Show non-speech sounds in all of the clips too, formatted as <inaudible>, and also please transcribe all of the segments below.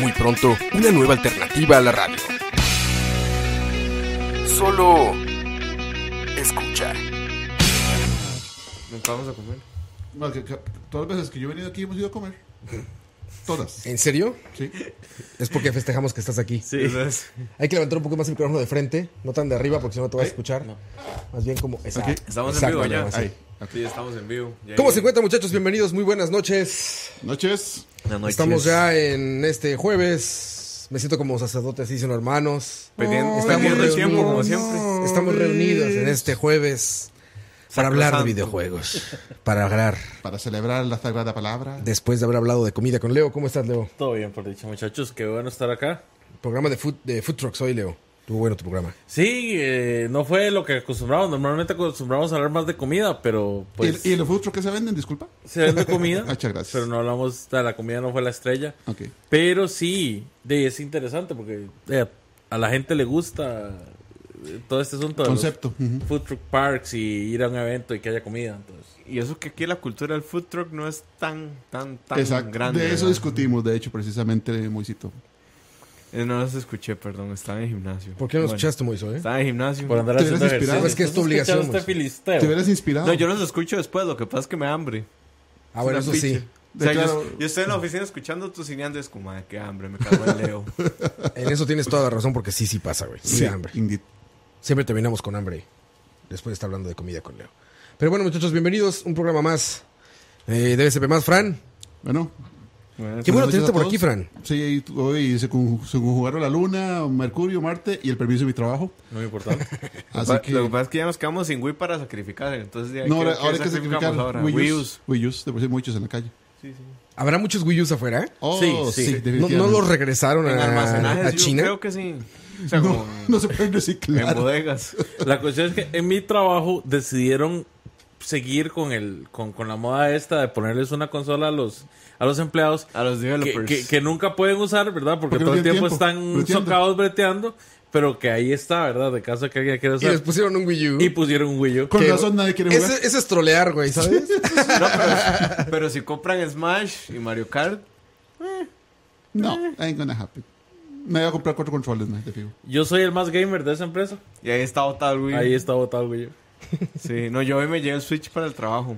Muy pronto, una nueva alternativa a la radio. Solo escucha. Nunca vamos a comer. No, que- que todas las veces que yo he venido aquí hemos ido a comer. <laughs> Todas. ¿En serio? Sí. Es porque festejamos que estás aquí. Sí. Hay que levantar un poco más el micrófono de frente, no tan de arriba porque si no te vas a escuchar. Más bien como... Exacto. estamos en Exacto, vivo ya. Ahí. Sí, estamos en vivo. Ya ¿Cómo se encuentran muchachos? Bienvenidos, muy buenas noches. Noches. Estamos ya en este jueves. Me siento como sacerdote, así son hermanos. Pidiendo- Estamos el tiempo, como reunidos. siempre. Estamos reunidos en este jueves para hablar de videojuegos. Para hablar. Para celebrar la sagrada palabra. Después de haber hablado de comida con Leo. ¿Cómo estás, Leo? Todo bien, por dicho, muchachos. Qué bueno estar acá. Programa de food, de food trucks hoy, Leo. Estuvo bueno tu programa. Sí, eh, no fue lo que acostumbramos. Normalmente acostumbramos a hablar más de comida, pero pues ¿Y, ¿Y los food trucks que se venden? Disculpa. se vende comida. <laughs> Muchas gracias. Pero no hablamos, de la comida no fue la estrella. Ok. Pero sí, de, es interesante porque eh, a la gente le gusta eh, todo este asunto de los Concepto. Food truck parks y ir a un evento y que haya comida. Entonces, Y eso que aquí la cultura del food truck no es tan, tan, tan Exacto. grande. de eso ¿verdad? discutimos, de hecho, precisamente, Moisito. Eh, no los escuché, perdón. Estaba en el gimnasio. ¿Por qué no Bueno, escuchaste, Moiso? Eh? Estaba en el gimnasio. por andar Te haciendo hubieras inspirado. ejercicio. Es que es tu ¿Has escuchado obligación, este filisteo? Te hubieras inspirado. No, yo los escucho después. Lo que pasa es que me da hambre. Ah, bueno, Es eso sí. O sea, claro- yo, yo estoy en la oficina escuchando tu cineando y es como, ay, qué hambre, me cago en Leo. <laughs> En eso tienes toda la razón porque sí, sí pasa, güey. Sí, Sí, hambre. indeed. Siempre terminamos con hambre después de estar hablando de comida con Leo. Pero bueno, muchachos, bienvenidos. Un programa más eh, de BSP más, Fran. Bueno. Qué buenas bueno tenerte por aquí, Fran. Sí, hoy se, con- se conjugaron la luna, Mercurio, Marte y el permiso de mi trabajo. Muy importante. <laughs> Así Lo que. que pasa es que ya nos quedamos sin Wii para sacrificar. Entonces, ya, No, ¿qué- ahora, hay que sacrificamos sacrificar ahora? Wii U's. Wii U's, de por sí hay muchos en la calle. Habrá muchos Wii U's afuera, ¿eh? Oh, Sí, sí, sí. ¿No, definitivamente. no los regresaron En a, a yo China? creo que sí. O sea, No, como <laughs> no se pueden en reciclar. bodegas. La cuestión es que en mi trabajo decidieron seguir con el con, con la moda esta de ponerles una consola a los a los empleados A los que, developers. que- que nunca pueden usar, ¿verdad? Porque, Porque no todo el tiempo, tiempo, están breteando. socados breteando, pero que ahí está, ¿verdad? De caso que alguien quiera Y usar. les pusieron un Wii U. Y pusieron un Wii U. Con razón nadie quiere jugar. Ese, ese es trolear, güey, ¿sabes? <laughs> No, pero, pero si compran Smash y Mario Kart, No, ain't gonna happen. Me voy a comprar cuatro controles, man, te fijo. Yo soy el más gamer de esa empresa. y ahí está botado el Wii. Ahí está botado el Wii U. Sí, no, yo hoy me llevé el Switch para el trabajo.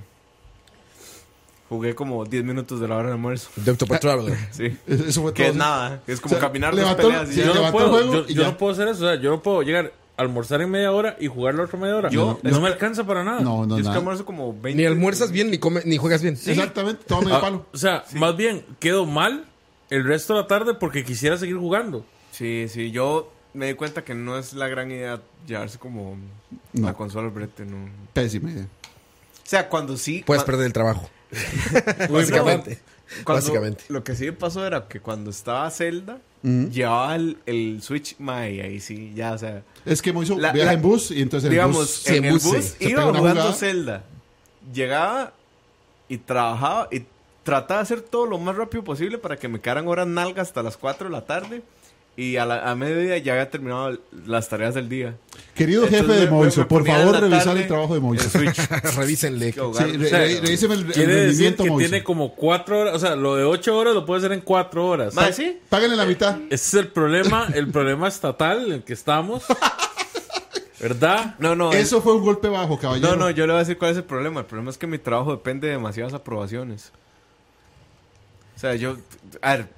Jugué como 10 minutos de la hora de almuerzo. De Octopath <laughs> Traveler. Sí. Eso fue todo. Que es nada, es como O sea, caminar dos levantó- peleas y sí, ya. Yo no, levantó el puedo, juego yo, y yo ya. no puedo hacer eso. O sea, yo no puedo llegar a almorzar en media hora y jugar la otra media hora. Yo- no, es me que- alcanza para nada. No, no, Yo es que nada. almuerzo como 20. Ni almuerzas bien ni, come, ni juegas bien. Exactamente, todo medio Ah, palo. o sea, más bien quedo mal el resto de la tarde porque quisiera seguir jugando. Sí, sí, yo me di cuenta que no es la gran idea llevarse como No. la consola al brete, no. O Pésima idea. sea, cuando sí. Puedes perder el trabajo. <laughs> Básicamente. cuando- Básicamente. Lo que sí me pasó era que cuando estaba Zelda, llevaba el, el Switch, mae, ahí sí, ya, o sea. Es que Moiso viaja la- en bus y entonces el digamos, bus... sí, en el bus, bus sí. Se iba jugando jugada. Zelda. Llegaba y trabajaba y trataba de hacer todo lo más rápido posible para que me quedaran horas nalgas hasta las 4 de la tarde. Y a, la, a mediodía ya había terminado las tareas del día. Querido Entonces jefe de Moiso, por favor revisar el trabajo de Moiso. <laughs> Revísenle. Sí, re- el, el Quiere decir rendimiento, que Moiso. tiene como cuatro horas, o sea, lo de ocho horas lo puede hacer en cuatro horas. Mae, sí. Páganle la mitad. Ese es el problema, el problema estatal en el que estamos. ¿Verdad? No, no. Eso fue un golpe bajo, caballero. No, no, yo le voy a decir cuál es el problema. El problema es que mi trabajo depende de demasiadas aprobaciones. O sea, yo. A ver.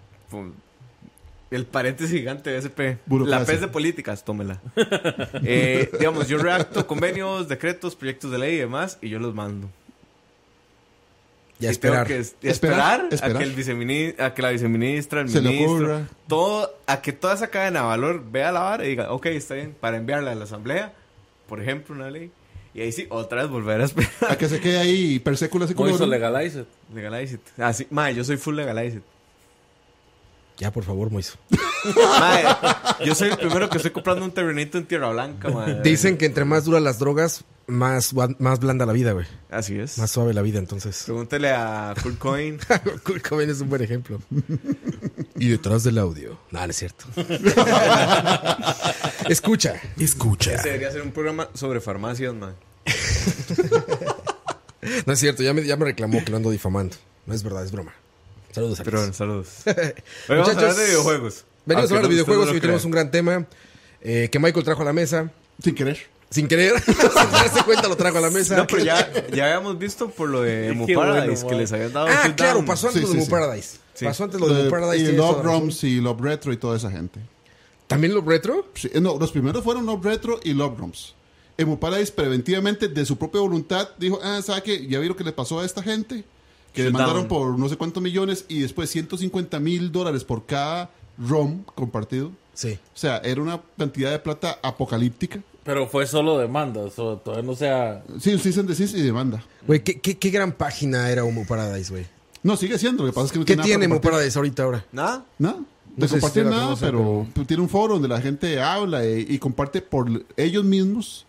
El paréntesis gigante de SP. Burocracia. La PES de políticas, tómela. <laughs> Eh, digamos, yo redacto convenios, decretos, proyectos de ley y demás, y yo los mando. Y a Y tengo esperar. que Esperar, esperar, esperar. A, que el viceministro, a que la viceministra, el Se ministro, todo, a que toda esa cadena de valor vea la vara y diga, ok, está bien, para enviarla a la asamblea, por ejemplo, una ley. Y ahí sí, otra vez volver a esperar. A que se quede ahí per século así como... Legalize it. Legalize it. Así, mae, yo soy full legalize it. Ya, por favor, Moiso. Yo soy el primero que estoy comprando un terrenito en Tierra Blanca, mae. Dicen que entre más duras las drogas, más, más blanda la vida, güey. Así es. Más suave la vida, entonces. Pregúntele a Cool Coin. <laughs> Kurt Cobain es un buen ejemplo. y detrás del audio. No, no es cierto. Escucha. Escucha. Ese debería ser un programa sobre farmacias, man. <laughs> No es cierto, ya me, ya me reclamó que lo ando difamando. No es verdad, es broma. Saludos, Alex. Pero saludos. <laughs> Hoy vamos a hablar de videojuegos. Venimos a hablar de videojuegos y hoy tenemos un gran tema eh, que Michael trajo a la mesa. Sin querer. Sin querer, <laughs> sin darse cuenta lo trajo a la mesa. No, pero ya, ya habíamos visto por lo de Emu <laughs> Qué Paradise bueno, que les habían dado Ah, claro, down. pasó antes Sí, lo de sí. Paradise. Sí. Pasó antes lo de Emu Paradise. y Love. Roms y Love Retro y toda esa gente. ¿También Love Retro? Sí, eh, no, los primeros fueron Love Retro y Love Roms. Emu Paradise preventivamente, de su propia voluntad, dijo, ah, ¿sabe qué? Ya vi lo que le pasó a esta gente, que demandaron por no sé cuántos millones y después 150 mil dólares por cada ROM compartido. Sí. O sea, era una cantidad de plata apocalíptica. Pero fue solo demandas, o todavía no sea... Sí, and desist y demanda. Güey, ¿qué, qué, qué gran página era Emu Paradise, güey. No, sigue siendo, lo que pasa es que no ¿Qué tiene compartir. Paradise ahorita ahora? ¿Nada? Nada. De No si compartir la nada, pero, tiene un foro donde la gente habla y, y comparte por ellos mismos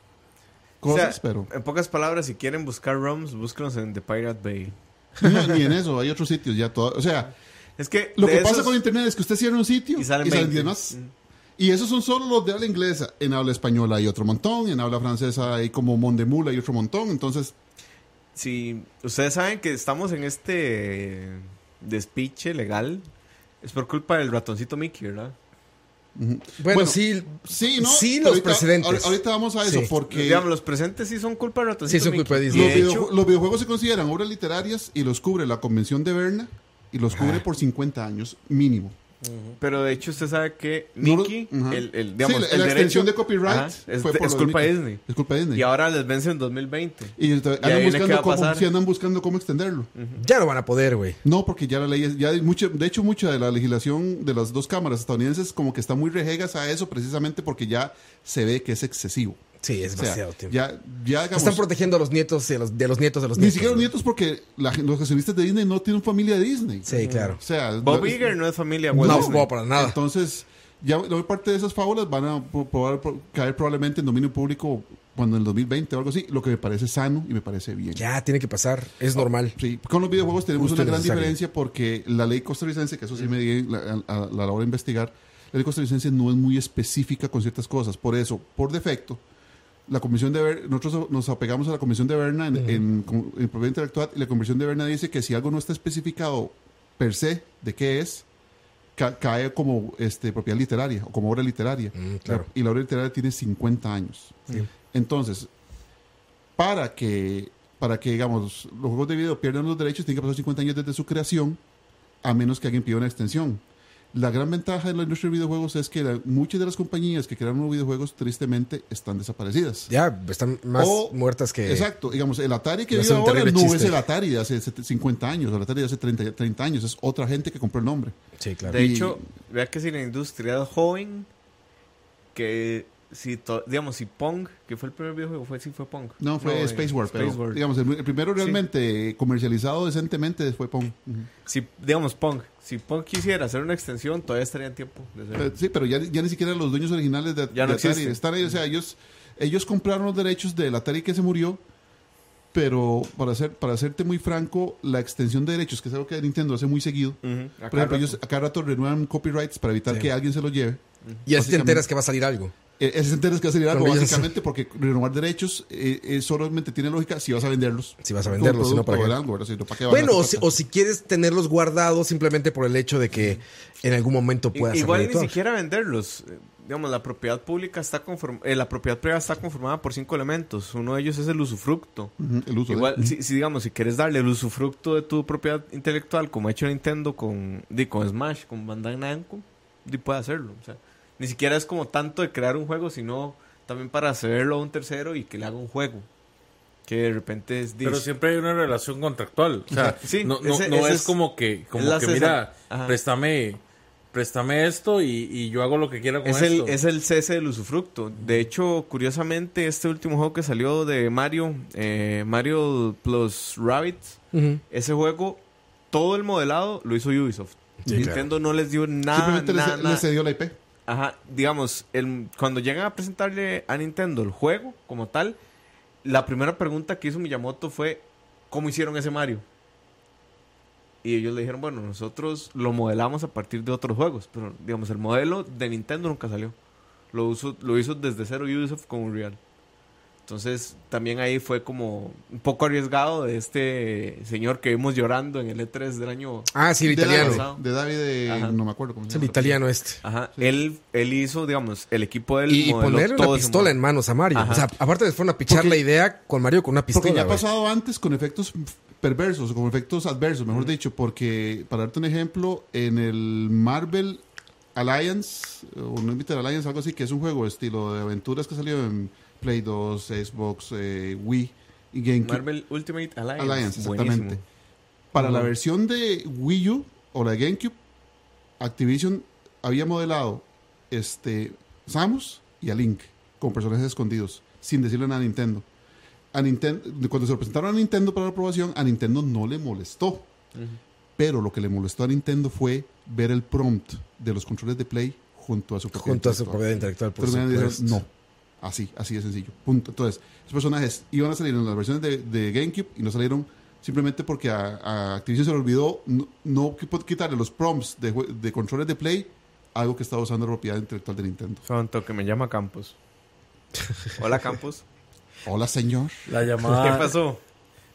O sea, cosas, pero en pocas palabras, si quieren buscar ROMs, búsquenlos en The Pirate Bay. No, ni en eso, hay otros sitios ya todo. O sea, Es que lo que pasa con internet es que usted cierra un sitio Y salen 20. 10 más. Y esos son solo los de habla inglesa. En habla española hay otro montón, en habla francesa hay como Mondemula hay otro montón. Entonces, Si ustedes saben que estamos en este despiche legal, es por culpa del ratoncito Mickey, ¿verdad? Bueno, Bueno, sí. sí, ¿no? Sí, los ahorita- precedentes. Ahorita vamos a eso, Sí. porque Digamos, los presentes sí son culpa del ratoncito Sí, son culpa de los, Disney. De video- hecho, los videojuegos se consideran obras literarias y los cubre la Convención de Berna y los cubre por 50 años mínimo. Pero de hecho usted sabe que No lo- Mickey, el, el, digamos, Sí, la, el la derecho extensión de copyright Ajá, es, fue por es lo culpa de. Disney. Es culpa de Disney. Y ahora les vence en 2020. Y Y andan buscando, cómo, pasar. sí andan buscando cómo extenderlo. Ya no van a poder, güey. No, porque ya la ley es, ya hay mucho, de hecho mucha de la legislación de las dos cámaras estadounidenses como que está muy rejegas a eso precisamente porque ya se ve que es excesivo. Sí, es O sea, demasiado tiempo. ya, ya digamos, Están protegiendo a los nietos y a los, de los nietos de los ni nietos. siquiera los nietos porque la los accionistas de Disney no tienen familia de Disney. Sí, claro. O sea, Bob Iger no es familia No, Walt no, Disney. para nada. Entonces, ya la mayor parte de esas fábulas van a probar- pro- caer probablemente en dominio público cuando en el 2020 o algo así, lo que me parece sano y me parece bien. Ya, tiene que pasar. Es normal. Sí, con los videojuegos tenemos Justo una gran necesario. diferencia porque la ley costarricense, que eso sí me di la- a, a la hora de investigar, la ley costarricense no es muy específica con ciertas cosas. Por eso, por defecto, la Comisión de Ver- nosotros nos apegamos a la Comisión de Berna en, en, con- en propiedad intelectual y la Comisión de Berna dice que si algo no está especificado per se de qué es, ca- cae como este, propiedad literaria o como obra literaria. Mm, claro. La- y la obra literaria tiene 50 años. Entonces, para que, para que, digamos, los juegos de video pierdan los derechos, tienen que pasar 50 años desde su creación, a menos que alguien pida una extensión. La gran ventaja de la industria de videojuegos es que la- muchas de las compañías que crearon los videojuegos, tristemente, están desaparecidas. Ya, están más O- muertas que. Exacto, digamos, el Atari que No vive ahora no chiste. es el Atari de hace 50 años, el Atari de hace 30, 30 años, es otra gente que compró el nombre. Sí, claro. De Y- hecho, vea que si la industria es joven, que si, to- digamos, si Pong, que fue el primer videojuego, fue, sí fue Pong. No, fue eh, Space War, pero Space War. digamos, el, el primero realmente comercializado decentemente fue Pong. Ujú. Si, digamos, Pong, si Pong quisiera hacer una extensión, todavía estaría en tiempo. de hacerlo. Eh, sí, pero ya, ya ni siquiera los dueños originales de, Ya no de Atari existen. están ahí. O sea, ellos, ellos compraron los derechos del Atari que se murió, pero para, ser, para serte muy franco, la extensión de derechos, que es algo que Nintendo hace muy seguido, por ejemplo, ellos rato. a cada rato renuevan copyrights para evitar Sí. que alguien se lo lleve. y así te enteras que va a salir algo. Eh, Ese se enteras que va a ellos- básicamente, porque renovar derechos eh, eh, solamente tiene lógica si vas a venderlos. Si vas a venderlos, si no, producto ¿para o qué? de algo, ¿verdad? Si no, ¿para qué vas a Bueno, o si, o si quieres tenerlos guardados simplemente por el hecho de que en algún momento puedas Igual ni siquiera venderlos. Eh, Digamos, la propiedad pública está conform- eh, la propiedad privada está conformada por cinco elementos. Uno de ellos es el usufructo. El uso Igual, si, si, digamos, si quieres darle el usufructo de tu propiedad intelectual, como ha hecho Nintendo con, di, con Smash, con Bandai Namco, di, puede hacerlo. O sea, ni siquiera es como tanto de crear un juego, sino también para cederlo a un tercero y que le haga un juego. Que de repente es... Pero siempre hay una relación contractual. O sea, <laughs> Sí, no, no, ese- no ese es, es- como que, como que mira, Ajá. préstame, préstame esto y, y yo hago lo que quiera con es el, esto. es el cese del usufructo. De hecho, curiosamente, este último juego que salió de Mario, eh, Mario plus Rabbit, Ujú. ese juego, todo el modelado lo hizo Ubisoft. Sí, Nintendo no les dio nada, Simplemente nada, les, nada. les cedió la IP. Ajá, digamos, el, cuando llegan a presentarle a Nintendo el juego como tal, la primera pregunta que hizo Miyamoto fue, ¿cómo hicieron ese Mario? Y ellos le dijeron, bueno, nosotros lo modelamos a partir de otros juegos, pero digamos, el modelo de Nintendo nunca salió. Lo, lo hizo desde cero Ubisoft con Unreal. Entonces, también ahí fue como un poco arriesgado de este señor que vimos llorando en el E3 del año Ah, sí, el de italiano. David, de David, de- Ajá. no me acuerdo cómo Es se el llama. italiano este. Ajá, él, él hizo, digamos, el equipo del Y, y ponerle una pistola en manos a Mario. Ajá. O sea, aparte les fueron a pichar Porque- la idea con Mario con una pistola. Porque ya ha pasado antes con efectos perversos, o con efectos adversos, mejor dicho, porque para darte un ejemplo, en el Marvel Alliance, o no Invited Alliance, algo así, que es un juego estilo de aventuras que salió en Play 2, Xbox, eh, Wii y GameCube. Marvel Ultimate Alliance. Alliance, exactamente. Buenísimo. Para la versión de Wii U o la de GameCube, Activision había modelado este, Samus y a Link como personajes escondidos, sin decirle nada a Nintendo. A Nintendo. Cuando se lo presentaron a Nintendo para la aprobación, a Nintendo no le molestó. Pero lo que le molestó a Nintendo fue ver el prompt de los controles de Play junto a su propiedad Junto a su intelectual. propiedad intelectual, por Entonces, me supuesto. dijeron, no. Así, así de sencillo. Punto. Entonces, esos personajes iban a salir en las versiones de, de GameCube y no salieron simplemente porque a, a Activision se le olvidó no, no qui- quitarle los prompts de, de controles de Play algo que estaba usando la propiedad intelectual de Nintendo. Santo, que me llama Campos. <laughs> Hola, Campos. Hola, señor. La llamada. ¿Qué pasó?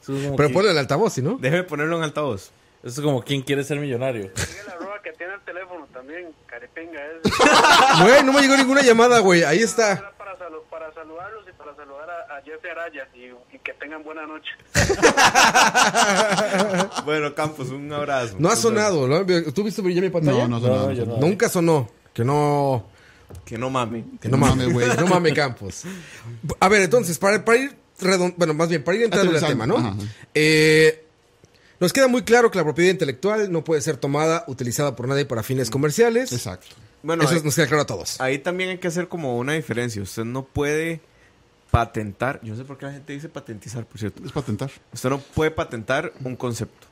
Eso es como Pero ponle el altavoz, ¿sí, no? Déjeme ponerlo en altavoz. Eso es como quien quiere ser millonario. <laughs> Sigue la roba que tiene el teléfono también, carepinga es. <laughs> Güey, no me llegó ninguna llamada, güey. Ahí está. Era para, salu- para saludarlos y para saludar a, a Jeffrey Araya y, y que tengan buena noche. <laughs> Bueno, Campos, un abrazo. No ha sonado, ¿no? ¿Tú viste brillar mi pantalla? No, no, No, no. Nunca sonó. Que no. Que no mame. Que no mames, güey. <laughs> No mames, Campos. A ver, entonces, para, para ir redon- Bueno, más bien, para ir entrando en el tema, ¿no? ajá. Eh, nos queda muy claro que la propiedad intelectual no puede ser tomada, utilizada por nadie para fines comerciales. Exacto. Bueno, Eso ahí, nos queda claro a todos. ahí también hay que hacer como una diferencia. Usted no puede patentar. Yo no sé por qué la gente dice patentizar, por cierto. Es patentar. Usted no puede patentar un concepto.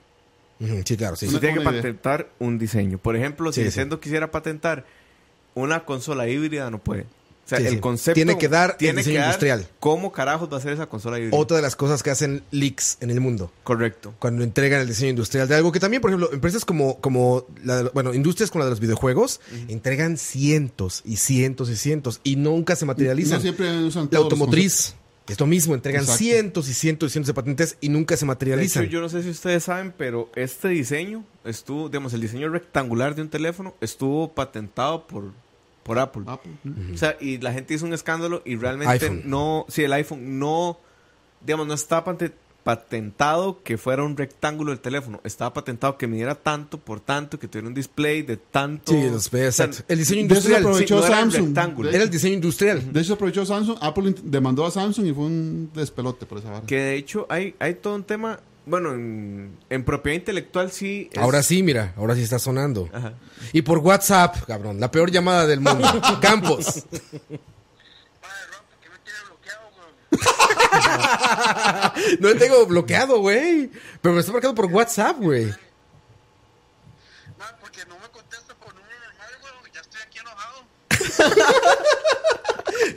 Sí, claro, sí. Usted tiene que idea. patentar un diseño. Por ejemplo, si Sí, quisiera patentar una consola híbrida, no puede. O sea, Sí, el sí. concepto Tiene que dar el tiene diseño que dar industrial. ¿Cómo carajos va a ser esa consola híbrida? Otra de las cosas que hacen leaks en el mundo. Correcto. Cuando entregan el diseño industrial de algo que también, por ejemplo, empresas como, como la de- bueno, industrias como la de los videojuegos, entregan cientos y cientos y cientos y nunca se materializan. No siempre usan La automotriz es lo mismo, entregan Exacto. cientos y cientos y cientos de patentes y nunca se De hecho, materializan. yo no sé si ustedes saben, pero este diseño estuvo, digamos, el diseño rectangular de un teléfono estuvo patentado por, por Apple. Apple. O sea, y la gente hizo un escándalo y realmente iPhone. no, sí, el iPhone no, digamos, no está pate- patentado que fuera un rectángulo el teléfono. Estaba patentado que midiera tanto por tanto, que tuviera un display de tanto. Sí, los O sea. El diseño de eso se industrial aprovechó sí, no era el Samsung. rectángulo. era el diseño industrial. De hecho, aprovechó Samsung. Apple demandó a Samsung y fue un despelote por esa vara. Que de hecho hay, hay todo un tema, bueno, en, en propiedad intelectual sí. es- Ahora sí, mira, ahora sí está sonando. Ajá. Y por WhatsApp, cabrón, la peor llamada del mundo. <laughs> Campos. <laughs> No tengo bloqueado, güey. Pero me está marcando por WhatsApp, güey. Madre, porque no me contesta por número normal, güey. Ya estoy aquí enojado.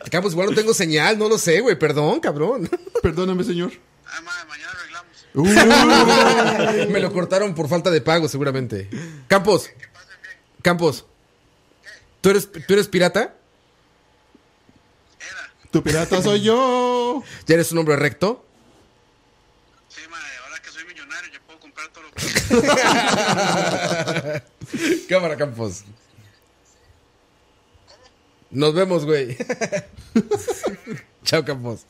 <laughs> Campos, igual no tengo señal, no lo sé, güey. Perdón, cabrón. Perdóname, señor. Ay, madre, mañana arreglamos. Uh, <laughs> Me lo cortaron por falta de pago, seguramente. Campos. Campos. ¿Tú eres, ¿Tú eres pirata? Era. tu pirata soy yo. ¿Ya eres un hombre recto? Sí, madre, ahora que soy millonario, yo puedo comprar todo lo que <laughs> Cámara, Campos. Nos vemos, güey. <laughs> Chao, Campos.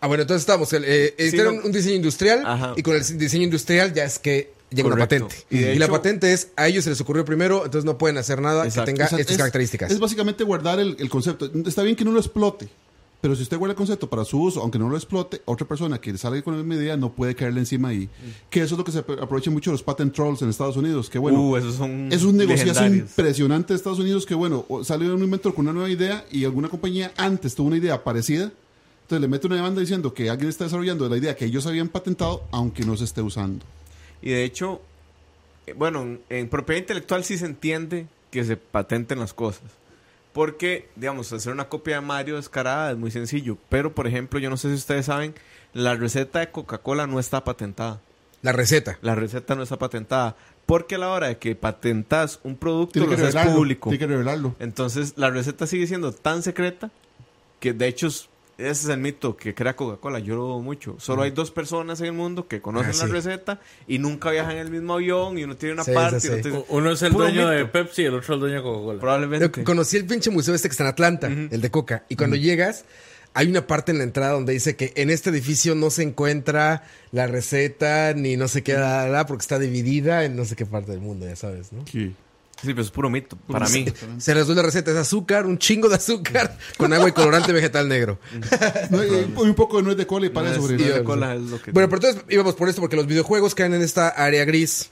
Ah, bueno, entonces estamos. Eh, Sí, hicieron no. un diseño industrial Ajá. y con el diseño industrial ya es que llega una patente. Y Y, de la hecho- patente es, a ellos se les ocurrió primero, entonces no pueden hacer nada Exacto. que tenga O sea, estas es- características. Es básicamente guardar el, el concepto. Está bien que no lo explote, pero si usted guarda el concepto para su uso, aunque no lo explote, otra persona que salga con la idea no puede caerle encima ahí. Que eso es lo que se apro- aprovecha mucho los patent trolls en Estados Unidos. Que bueno, Uh, esos son es un legendarios. impresionante de Estados Unidos que bueno, salió un inventor con una nueva idea y alguna compañía antes tuvo una idea parecida. Entonces le mete una demanda diciendo que alguien está desarrollando la idea que ellos habían patentado, aunque no se esté usando. Y de hecho, eh, bueno, en, propiedad intelectual sí se entiende que se patenten las cosas. Porque, digamos, hacer una copia de Mario descarada es muy sencillo. Pero, por ejemplo, yo no sé si ustedes saben, la receta de Coca-Cola no está patentada. La receta. La receta no está patentada. Porque a la hora de que patentas un producto, lo haces público. Tiene que revelarlo. Entonces, la receta sigue siendo tan secreta que, de hecho, ese es el mito que crea Coca-Cola. Yo lo dudo mucho. Solo hay dos personas en el mundo que conocen Ah, la sí. receta y nunca viajan en el mismo avión y uno tiene una Sí, parte. sí, y sí. otro tiene- Uno es el Puro dueño de. Pepsi y el otro el dueño de Coca-Cola. Probablemente. Yo Conocí el pinche museo este que está en Atlanta, el de Coca. Y cuando llegas, hay una parte en la entrada donde dice que en este edificio no se encuentra la receta ni no sé qué, la, la, la, porque está dividida en no sé qué parte del mundo, ya sabes, ¿no? Sí. Sí, pero es puro mito. Para mí. Se les doy la receta, es azúcar, un chingo de azúcar <laughs> con agua y colorante vegetal negro. No, y- y un poco de nuez de cola y para No sobre no de cola es lo que- Bueno, pero entonces íbamos por esto porque los videojuegos caen en esta área gris,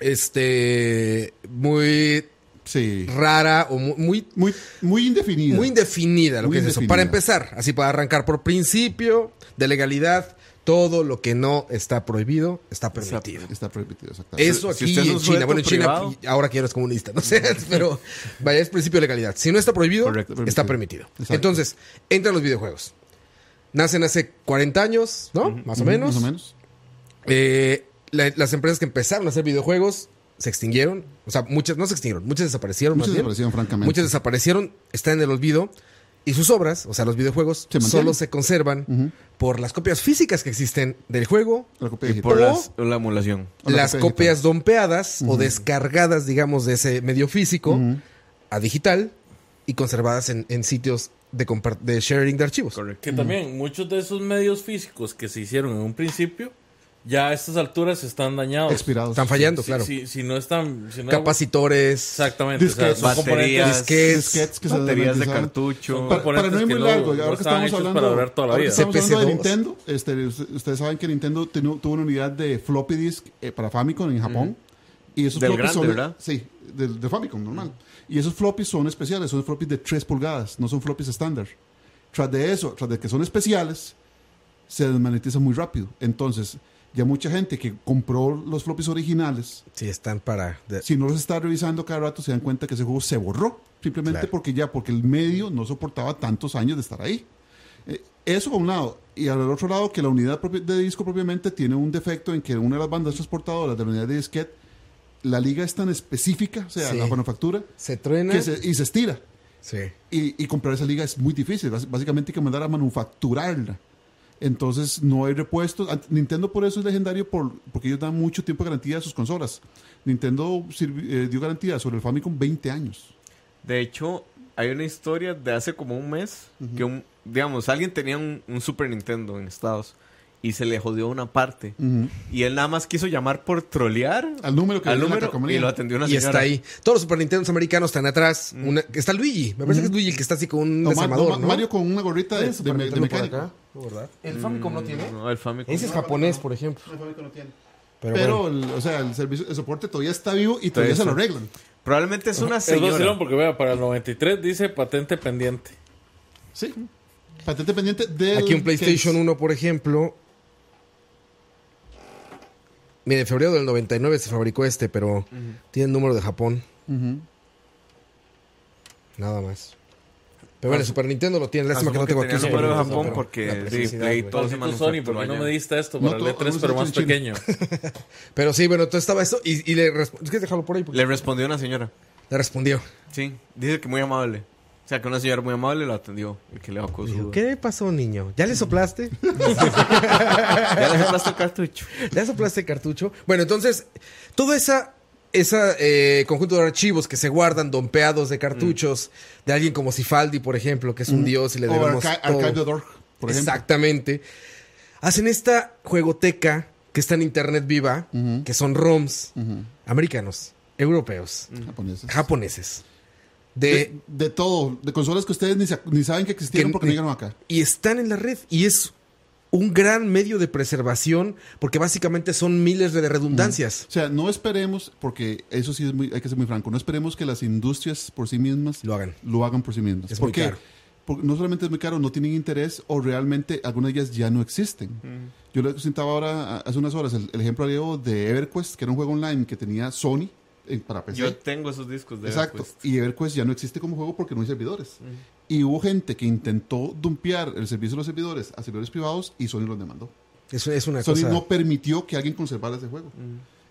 este, muy Sí. rara o mu- muy, Muy, muy indefinida. muy indefinida lo Muy que es eso. Para empezar, así para arrancar por principio de legalidad, todo lo que no está prohibido está permitido. Está permitido, exactamente. Eso Si aquí es en China, bueno, en China, privado. ahora que eres comunista, no sé, <laughs> pero vaya, es principio de legalidad. Si no está prohibido, Correcto. está permitido. Exacto. Entonces, entran los videojuegos. Nacen hace 40 años, ¿no? Más o menos. Más o menos. Eh, la- las empresas que empezaron a hacer videojuegos se extinguieron. O sea, muchas no se extinguieron, muchas desaparecieron. Muchas más bien. desaparecieron, francamente. Muchas desaparecieron, están en el olvido. Y sus obras, o sea, los videojuegos, Se solo se conservan por las copias físicas que existen del juego, La copia Y digital. por las- la emulación. O la las copia copias dompeadas o descargadas, digamos, de ese medio físico a digital y conservadas en, en sitios de, de sharing de archivos. Correcto. Que también muchos de esos medios físicos que se hicieron en un principio, ya a estas alturas están dañados. Expirados. Están fallando, Si, claro. si- si no están... Si no, Capacitores. Exactamente. o sea, Disquetes. son Baterías, disquetes, disquetes que se baterías de cartucho. Para, para no ir muy que largo, no- ahora que estamos hablando, para durar toda la vida. estamos hablando de CPC-2. Nintendo, este, usted- ustedes saben que Nintendo tenu- tuvo una unidad de floppy disk eh, para Famicom en Japón. Y esos Del floppies grande, son, ¿verdad? Sí, del, de Famicom, normal. Y esos floppies son especiales, son floppies de 3 pulgadas, no son floppies estándar. Tras de eso, tras de que son especiales, se desmagnetizan muy rápido. Entonces, ya mucha gente que compró los floppies originales, Sí, están para... de- si no los está revisando cada rato, se dan cuenta que ese juego se borró. Simplemente Claro. porque ya, porque el medio no soportaba tantos años de estar ahí. Eh, eso por un lado. Y al otro lado, que la unidad de disco propiamente tiene un defecto en que una de las bandas transportadoras de la unidad de disquete, la liga es tan específica, o sea, Sí. la manufactura, Se truena. que se- y se estira. Sí. Y, y comprar esa liga es muy difícil. Bás- Básicamente hay que mandar a manufacturarla. Entonces no hay repuestos. Nintendo por eso es legendario por, porque ellos dan mucho tiempo de garantía a sus consolas. Nintendo sirvi- eh, dio garantía sobre el Famicom 20 años. De hecho, hay una historia de hace como un mes que, un, digamos, alguien tenía un, un Super Nintendo en Estados y se le jodió una parte. Y él nada más quiso llamar por trolear Al número que al número y lo atendió una Y está ahí. Todos los Super Nintendo americanos están atrás. Una- está Luigi. Me parece que es Luigi el que está así con un No, Ma- desarmador, no, ¿no? Mario con una gorrita de, de, de El Famicom no tiene. No, el Famicom. Ese es japonés, por ejemplo. Pero, Pero, bueno. el, o sea, el servicio, el soporte todavía está vivo y Todavía todavía se lo arreglan. Probablemente es una Es señora. vacilón porque vea, para el 93 dice patente pendiente. Sí. Patente pendiente de. Aquí un PlayStation 1, por ejemplo. Mire, en febrero del 99 se fabricó este, pero tiene el número de Japón. Nada más. Pero bueno, el Super Nintendo lo tiene. Lástima que no tengo aquí. tenía su el número de Japón porque sí, Play todo se Sony, ¿por qué no me diste esto para el E3, algunos pero más pequeño? <laughs> Pero sí, bueno, entonces estaba esto y, y le respondió. Es que déjalo por ahí. porque- Le respondió una señora. Le respondió. Sí, dice que muy amable. O sea, que una señora muy amable lo atendió y que le bajó su... ¿Qué pasó, niño? ¿Ya le soplaste? <laughs> <laughs> Ya le soplaste el cartucho. ¿Ya soplaste el cartucho? Bueno, entonces, todo esa, esa eh, conjunto de archivos que se guardan dompeados de cartuchos de alguien como Cifaldi, por ejemplo, que es un dios y le O debemos todo. Archive.org, por ejemplo. Exactamente. Hacen esta juegoteca que está en internet viva, que son ROMs americanos, europeos, Japoneses. japoneses. De, De, de todo, de consolas que ustedes ni, ni saben que existieron Que- porque no llegaron acá. y están en la red. Y es un gran medio de preservación porque básicamente son miles de redundancias. O sea, no esperemos, porque eso sí es muy, hay que ser muy franco, no esperemos que las industrias por sí mismas Lo hagan. lo hagan por sí mismas. Es ¿Por muy qué? caro. porque no solamente es muy caro, no tienen interés o realmente algunas de ellas ya no existen. Yo le presentaba ahora, hace unas horas, el, el ejemplo de EverQuest, que era un juego online que tenía Sony eh, para PC. Yo tengo esos discos de Exacto. EverQuest. Y EverQuest ya no existe como juego porque no hay servidores. Y hubo gente que intentó dumpear el servicio de los servidores a servidores privados y Sony los demandó. Es, es una Sony cosa. no permitió que alguien conservara ese juego.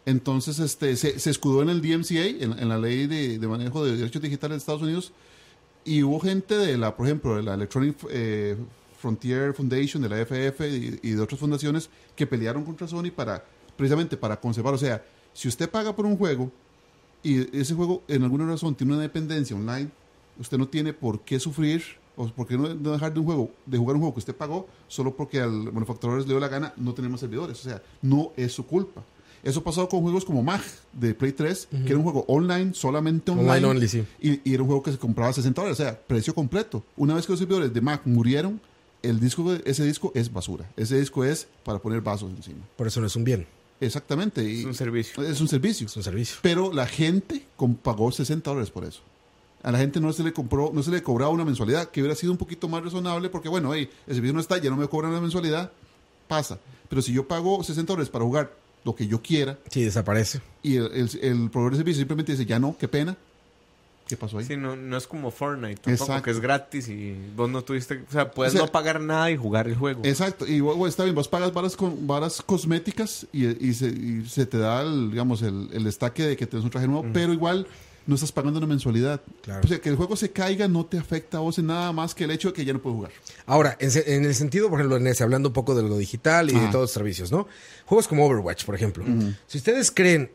Entonces este, se, se escudó en el DMCA, en, en la ley de, de manejo de derechos digitales de Estados Unidos, y hubo gente de la, por ejemplo, de la Electronic eh, Frontier Foundation, de la FF y, y de otras fundaciones que pelearon contra Sony para precisamente para conservar. O sea, si usted paga por un juego y ese juego en alguna razón tiene una dependencia online, usted no tiene por qué sufrir o por qué no dejar de un juego, de jugar un juego que usted pagó solo porque al manufacturador le dio la gana, no tenemos servidores. O sea, no es su culpa. Eso pasó con juegos como MAG de Play 3, que era un juego online, solamente online. Online only, sí. y, y era un juego que se compraba a 60 dólares, o sea, precio completo. Una vez que los servidores de Mac murieron, el disco, ese disco es basura. Ese disco es para poner vasos encima. Por eso no es un bien, Exactamente. y- Es un servicio. Es un servicio. es un servicio. Pero la gente pagó 60 dólares por eso. A la gente no se le compró, no se le cobraba una mensualidad, que hubiera sido un poquito más razonable, porque bueno, hey, el servicio no está, ya no me cobran la mensualidad, pasa. Pero si yo pago 60 dólares para jugar lo que yo quiera, Sí, desaparece. y el, el, el proveedor de servicio simplemente dice, ya no, qué pena, ¿qué pasó ahí? Sí, no, no es como Fortnite tampoco, Exacto. que es gratis y vos no tuviste... O sea, puedes O sea, no pagar nada y jugar el juego. Exacto, y bueno, está bien, vos pagas varas, con, varas cosméticas y, y se, y se te da, el, digamos, el, el destaque de que tienes un traje nuevo, pero igual no estás pagando una mensualidad. Claro. O sea, que el juego se caiga no te afecta a vos en nada más que el hecho de que ya no puedes jugar. Ahora, en, en el sentido, por ejemplo, en ese, hablando un poco de lo digital y de todos los servicios, ¿no? Juegos como Overwatch, por ejemplo. Si ustedes creen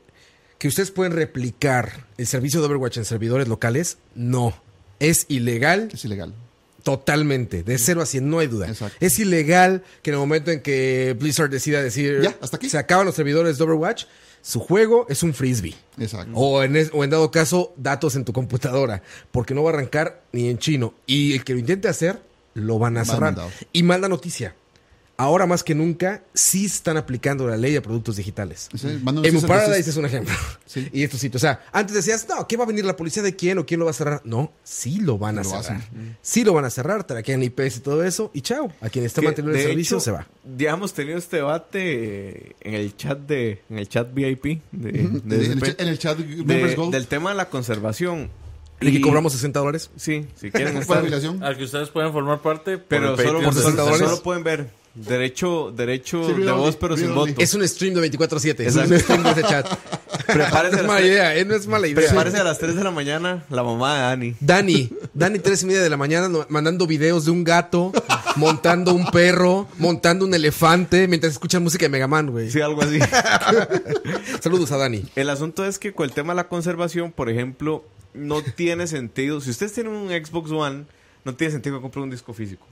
que ustedes pueden replicar el servicio de Overwatch en servidores locales, no. Es ilegal Es ilegal. totalmente, de 0 a 100, no hay duda. Exacto. Es ilegal que en el momento en que Blizzard decida decir, Ya, hasta aquí. se acaban los servidores de Overwatch, su juego es un frisbee. Exacto. O en, es- o en dado caso, datos en tu computadora. Porque no va a arrancar ni en chino. Y el que lo intente hacer, lo van a cerrar. mandado. Y mala noticia. Ahora más que nunca, sí están aplicando la ley de productos digitales. Sí, Emu Paradise es un ejemplo. Sí. <laughs> Y estos sitios. O sea, antes decías, no, ¿qué va a venir la policía de quién o quién lo va a cerrar? No, sí lo van a Lo cerrar. hacen. Sí lo van a cerrar, traquean IPs y todo eso. Y chao. A quien esté Que, manteniendo el servicio hecho, se va. Ya hemos tenido este debate en el chat de en el chat VIP de, de en, el, en chat del tema de la conservación. ¿Y que cobramos 60 dólares? Sí, si quieren <laughs> estar. Al que ustedes pueden formar parte, pero solo, Patreon por de- 60 dólares. solo pueden ver derecho derecho Sí, de voz pero sin voto. Es un stream de 24-7. Es un stream de ese chat. <laughs> Prepárese No a es las mala idea, eh, no es mala idea. Prepárese a las 3 de la mañana la mamá de Dani. Dani, Dani, tres y media de la mañana mandando videos de un gato, montando un perro, montando un elefante, mientras escucha música de Megaman, güey. Sí, algo así. <laughs> Saludos a Dani. El asunto es que con el tema de la conservación, por ejemplo, no tiene sentido. Si ustedes tienen un Xbox One, no tiene sentido que compren un disco físico.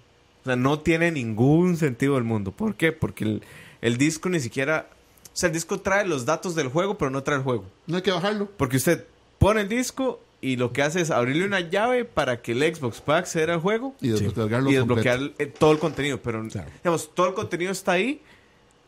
O sea, no tiene ningún sentido del mundo. ¿Por qué? Porque el, el disco ni siquiera... O sea, el disco trae los datos del juego, pero no trae el juego. No hay que bajarlo. Porque usted pone el disco y lo que hace es abrirle una llave para que el Xbox pueda acceder al juego Y desbloquearlo y completo. desbloquear eh, todo el contenido. Pero, Claro. digamos, todo el contenido está ahí,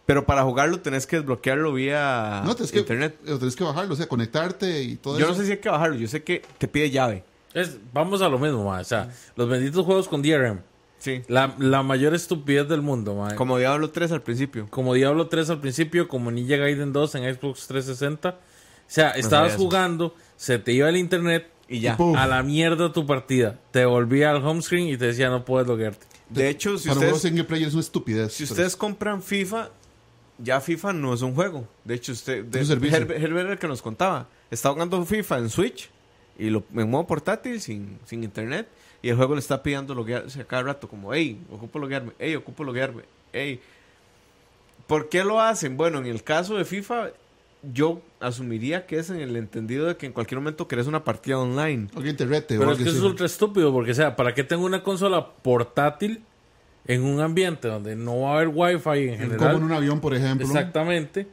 pero para jugarlo tenés que desbloquearlo vía No, tenés que, internet. eh, tenés que bajarlo, o sea, conectarte y todo Yo eso. no sé si hay que bajarlo, yo sé que te pide llave. Es- vamos a lo mismo, ma. O sea, los benditos juegos con DRM. Sí. La, la mayor estupidez del mundo. Como Diablo 3 al principio. Como Diablo 3 al principio, como Ninja Gaiden 2 en Xbox 360. O sea, estabas jugando, se te iba el internet Y ya. Pum. a la mierda tu partida. Te volvía al home screen y te decía no puedes loguearte. De hecho, si Para ustedes, single player es una estupidez. si ustedes compran FIFA, ya FIFA no es un juego. De hecho, usted, de, un servicio. Herbert era el que nos contaba. Está jugando FIFA en Switch y lo, en modo portátil, sin, sin internet. Y el juego le está pidiendo loguearse a cada rato, como, hey, ocupo loguearme, hey, ocupo loguearme, hey. ¿Por qué lo hacen? Bueno, en el caso de FIFA, yo asumiría que es en el entendido de que en cualquier momento querés una partida online. Alguien te rete o Pero es que eso es ultra estúpido porque, o sea, ¿para qué tengo una consola portátil en un ambiente donde no va a haber wifi en Como general? en un avión, por ejemplo. Exactamente.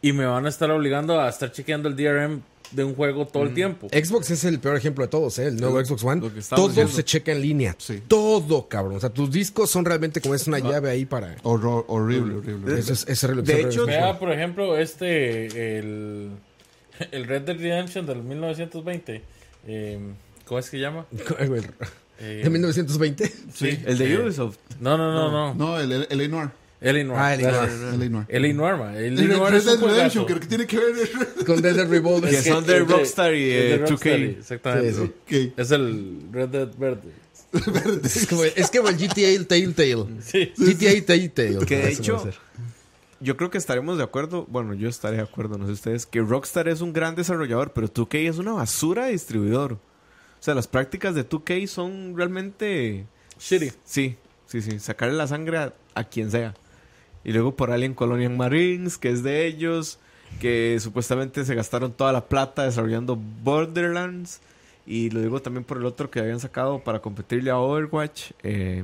Y me van a estar obligando a estar chequeando el DRM de un juego todo el tiempo. Xbox es el peor ejemplo de todos, ¿eh? El nuevo Xbox One. Todo diciendo. se checa en línea. Sí. Todo, cabrón. O sea, tus discos son realmente como es una llave ahí para... Horror- horrible, horrible. Eso es, es horrible. De hecho, horrible. Vea, por ejemplo, este, el, el Red Dead Redemption del 1920. eh, ¿Cómo es que llama? <laughs> Eh, ¿De 1920? Sí. El de Eh, Ubisoft. No, no, no, no. No, el, el, el Noir. L.A. Noir. Ah, L.A. Noir Red es un Redemption, creo que tiene que ver. <laughs> Con Dead Dead Revolver. Que son de Rockstar y, es eh, de Rockstar, 2K. Exactamente. Sí, sí. Ok. Es el Red Dead Verde. Es como, es como el GTA el Telltale. <laughs> Sí. GTA Telltale. Que de hecho, yo creo que estaremos de acuerdo, bueno, yo estaré de acuerdo, no sé ustedes, que Rockstar es un gran desarrollador, pero 2K es una basura de distribuidor. O sea, las prácticas de 2K son realmente... Shitty. Sí, sí, sí, sacarle la sangre a, a quien sea. Y luego por Alien Colonial Marines, que es de ellos, que supuestamente se gastaron toda la plata desarrollando Borderlands. Y lo digo también por el otro que habían sacado para competirle a Overwatch. eh,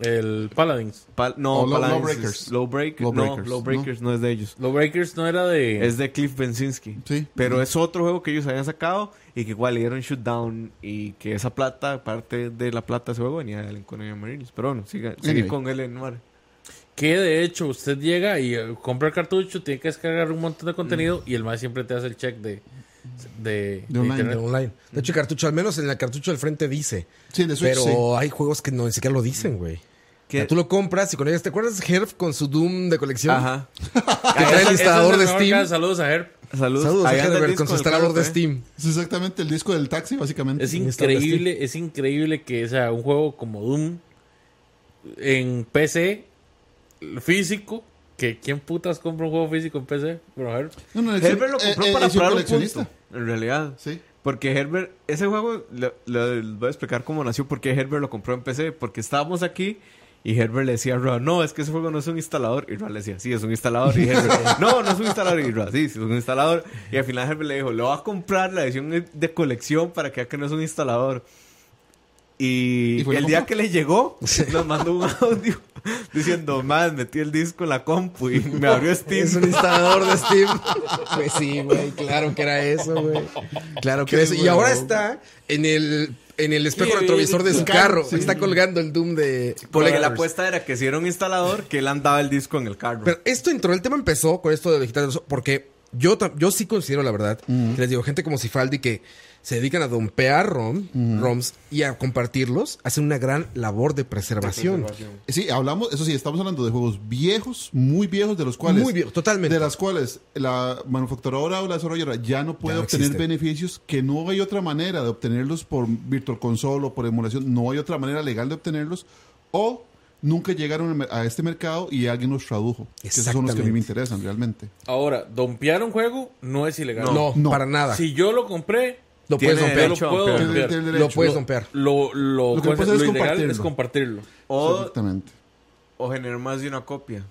El Paladins. Pal- no, O Low- Paladins Lawbreakers. es- Lawbreakers. Lawbreakers, No, no. es de ellos. Los Breakers no era de. Es de Cliff Bensinski. Sí. Pero es otro juego que ellos habían sacado y que igual le dieron shootdown y que esa plata, parte de la plata de ese juego venía de Alien Colonial Marines. Pero bueno, siga, sigue Anyway. con él en Que de hecho usted llega y eh, compra el cartucho, tiene que descargar un montón de contenido y el más siempre te hace el check de, de, De online. De internet. online. De hecho, el cartucho, al menos en el cartucho del frente dice. Sí, de Switch, Pero sí. hay juegos que no ni siquiera lo dicen, güey. Sea, tú lo compras y con ellas, ¿te acuerdas de Herb con su Doom de colección? Ajá. Que <laughs> trae el instalador es el de Steam. caso. Saludos a Herb. Saludos. Saludos a disco con su instalador de carro, ¿eh? Steam. Es exactamente el disco del taxi, básicamente. Es increíble, es increíble que o sea, un juego como Doom en PC físico, que quién putas compra un juego físico en PC, pero Herb. No, no, Herbert lo compró eh, eh, para probar un punto, en realidad. Sí. Porque Herbert, ese juego, lo- lo- voy a explicar cómo nació, porque Herbert lo compró en PC, porque estábamos aquí y Herbert le decía a Roa, no, es que ese juego no es un instalador. Y Roa le decía, sí, es un instalador. Y Herbert, <laughs> no, no es un instalador. Y Roa, sí, sí, es un instalador. Y al final Herbert le dijo, le voy a comprar la edición de colección para que vea que no es un instalador. Y, ¿Y fue y el día que le llegó, nos mandó un audio <laughs> diciendo, más, metí el disco en la compu y me abrió <laughs> Steam. Es un instalador de Steam. <laughs> Pues sí, güey, claro que era eso, güey. Claro que era eso. Y ahora está en el, en el espejo Sí, retrovisor de su carro. sí. Está colgando el Doom de Porque la apuesta era que si era un instalador, que él andaba el disco en el carro. Pero esto entró, el tema empezó con esto de digital, porque yo, yo sí considero, la verdad, que les digo, gente como Cifaldi que se dedican a dompear ROM, ROMs y a compartirlos, hacen una gran labor de preservación. Sí, hablamos, eso sí, estamos hablando de juegos viejos, muy viejos, de los cuales. Muy bien, totalmente. De las cuales la manufacturadora o la desarrolladora ya no puede Ya no obtener existen. beneficios, que no hay otra manera de obtenerlos por Virtual Console o por emulación, no hay otra manera legal de obtenerlos, o nunca llegaron a este mercado y alguien los tradujo. Que esos son los que a mí me interesan realmente. Ahora, dompear un juego no es ilegal. No, No. para nada. Si yo lo compré, lo puedes yo dompear. lo puedo. Tiene- puedes Lo- dompear. Lo, lo, Lo que puedes hacer es es compartirlo. O, Exactamente. o generar más de una copia.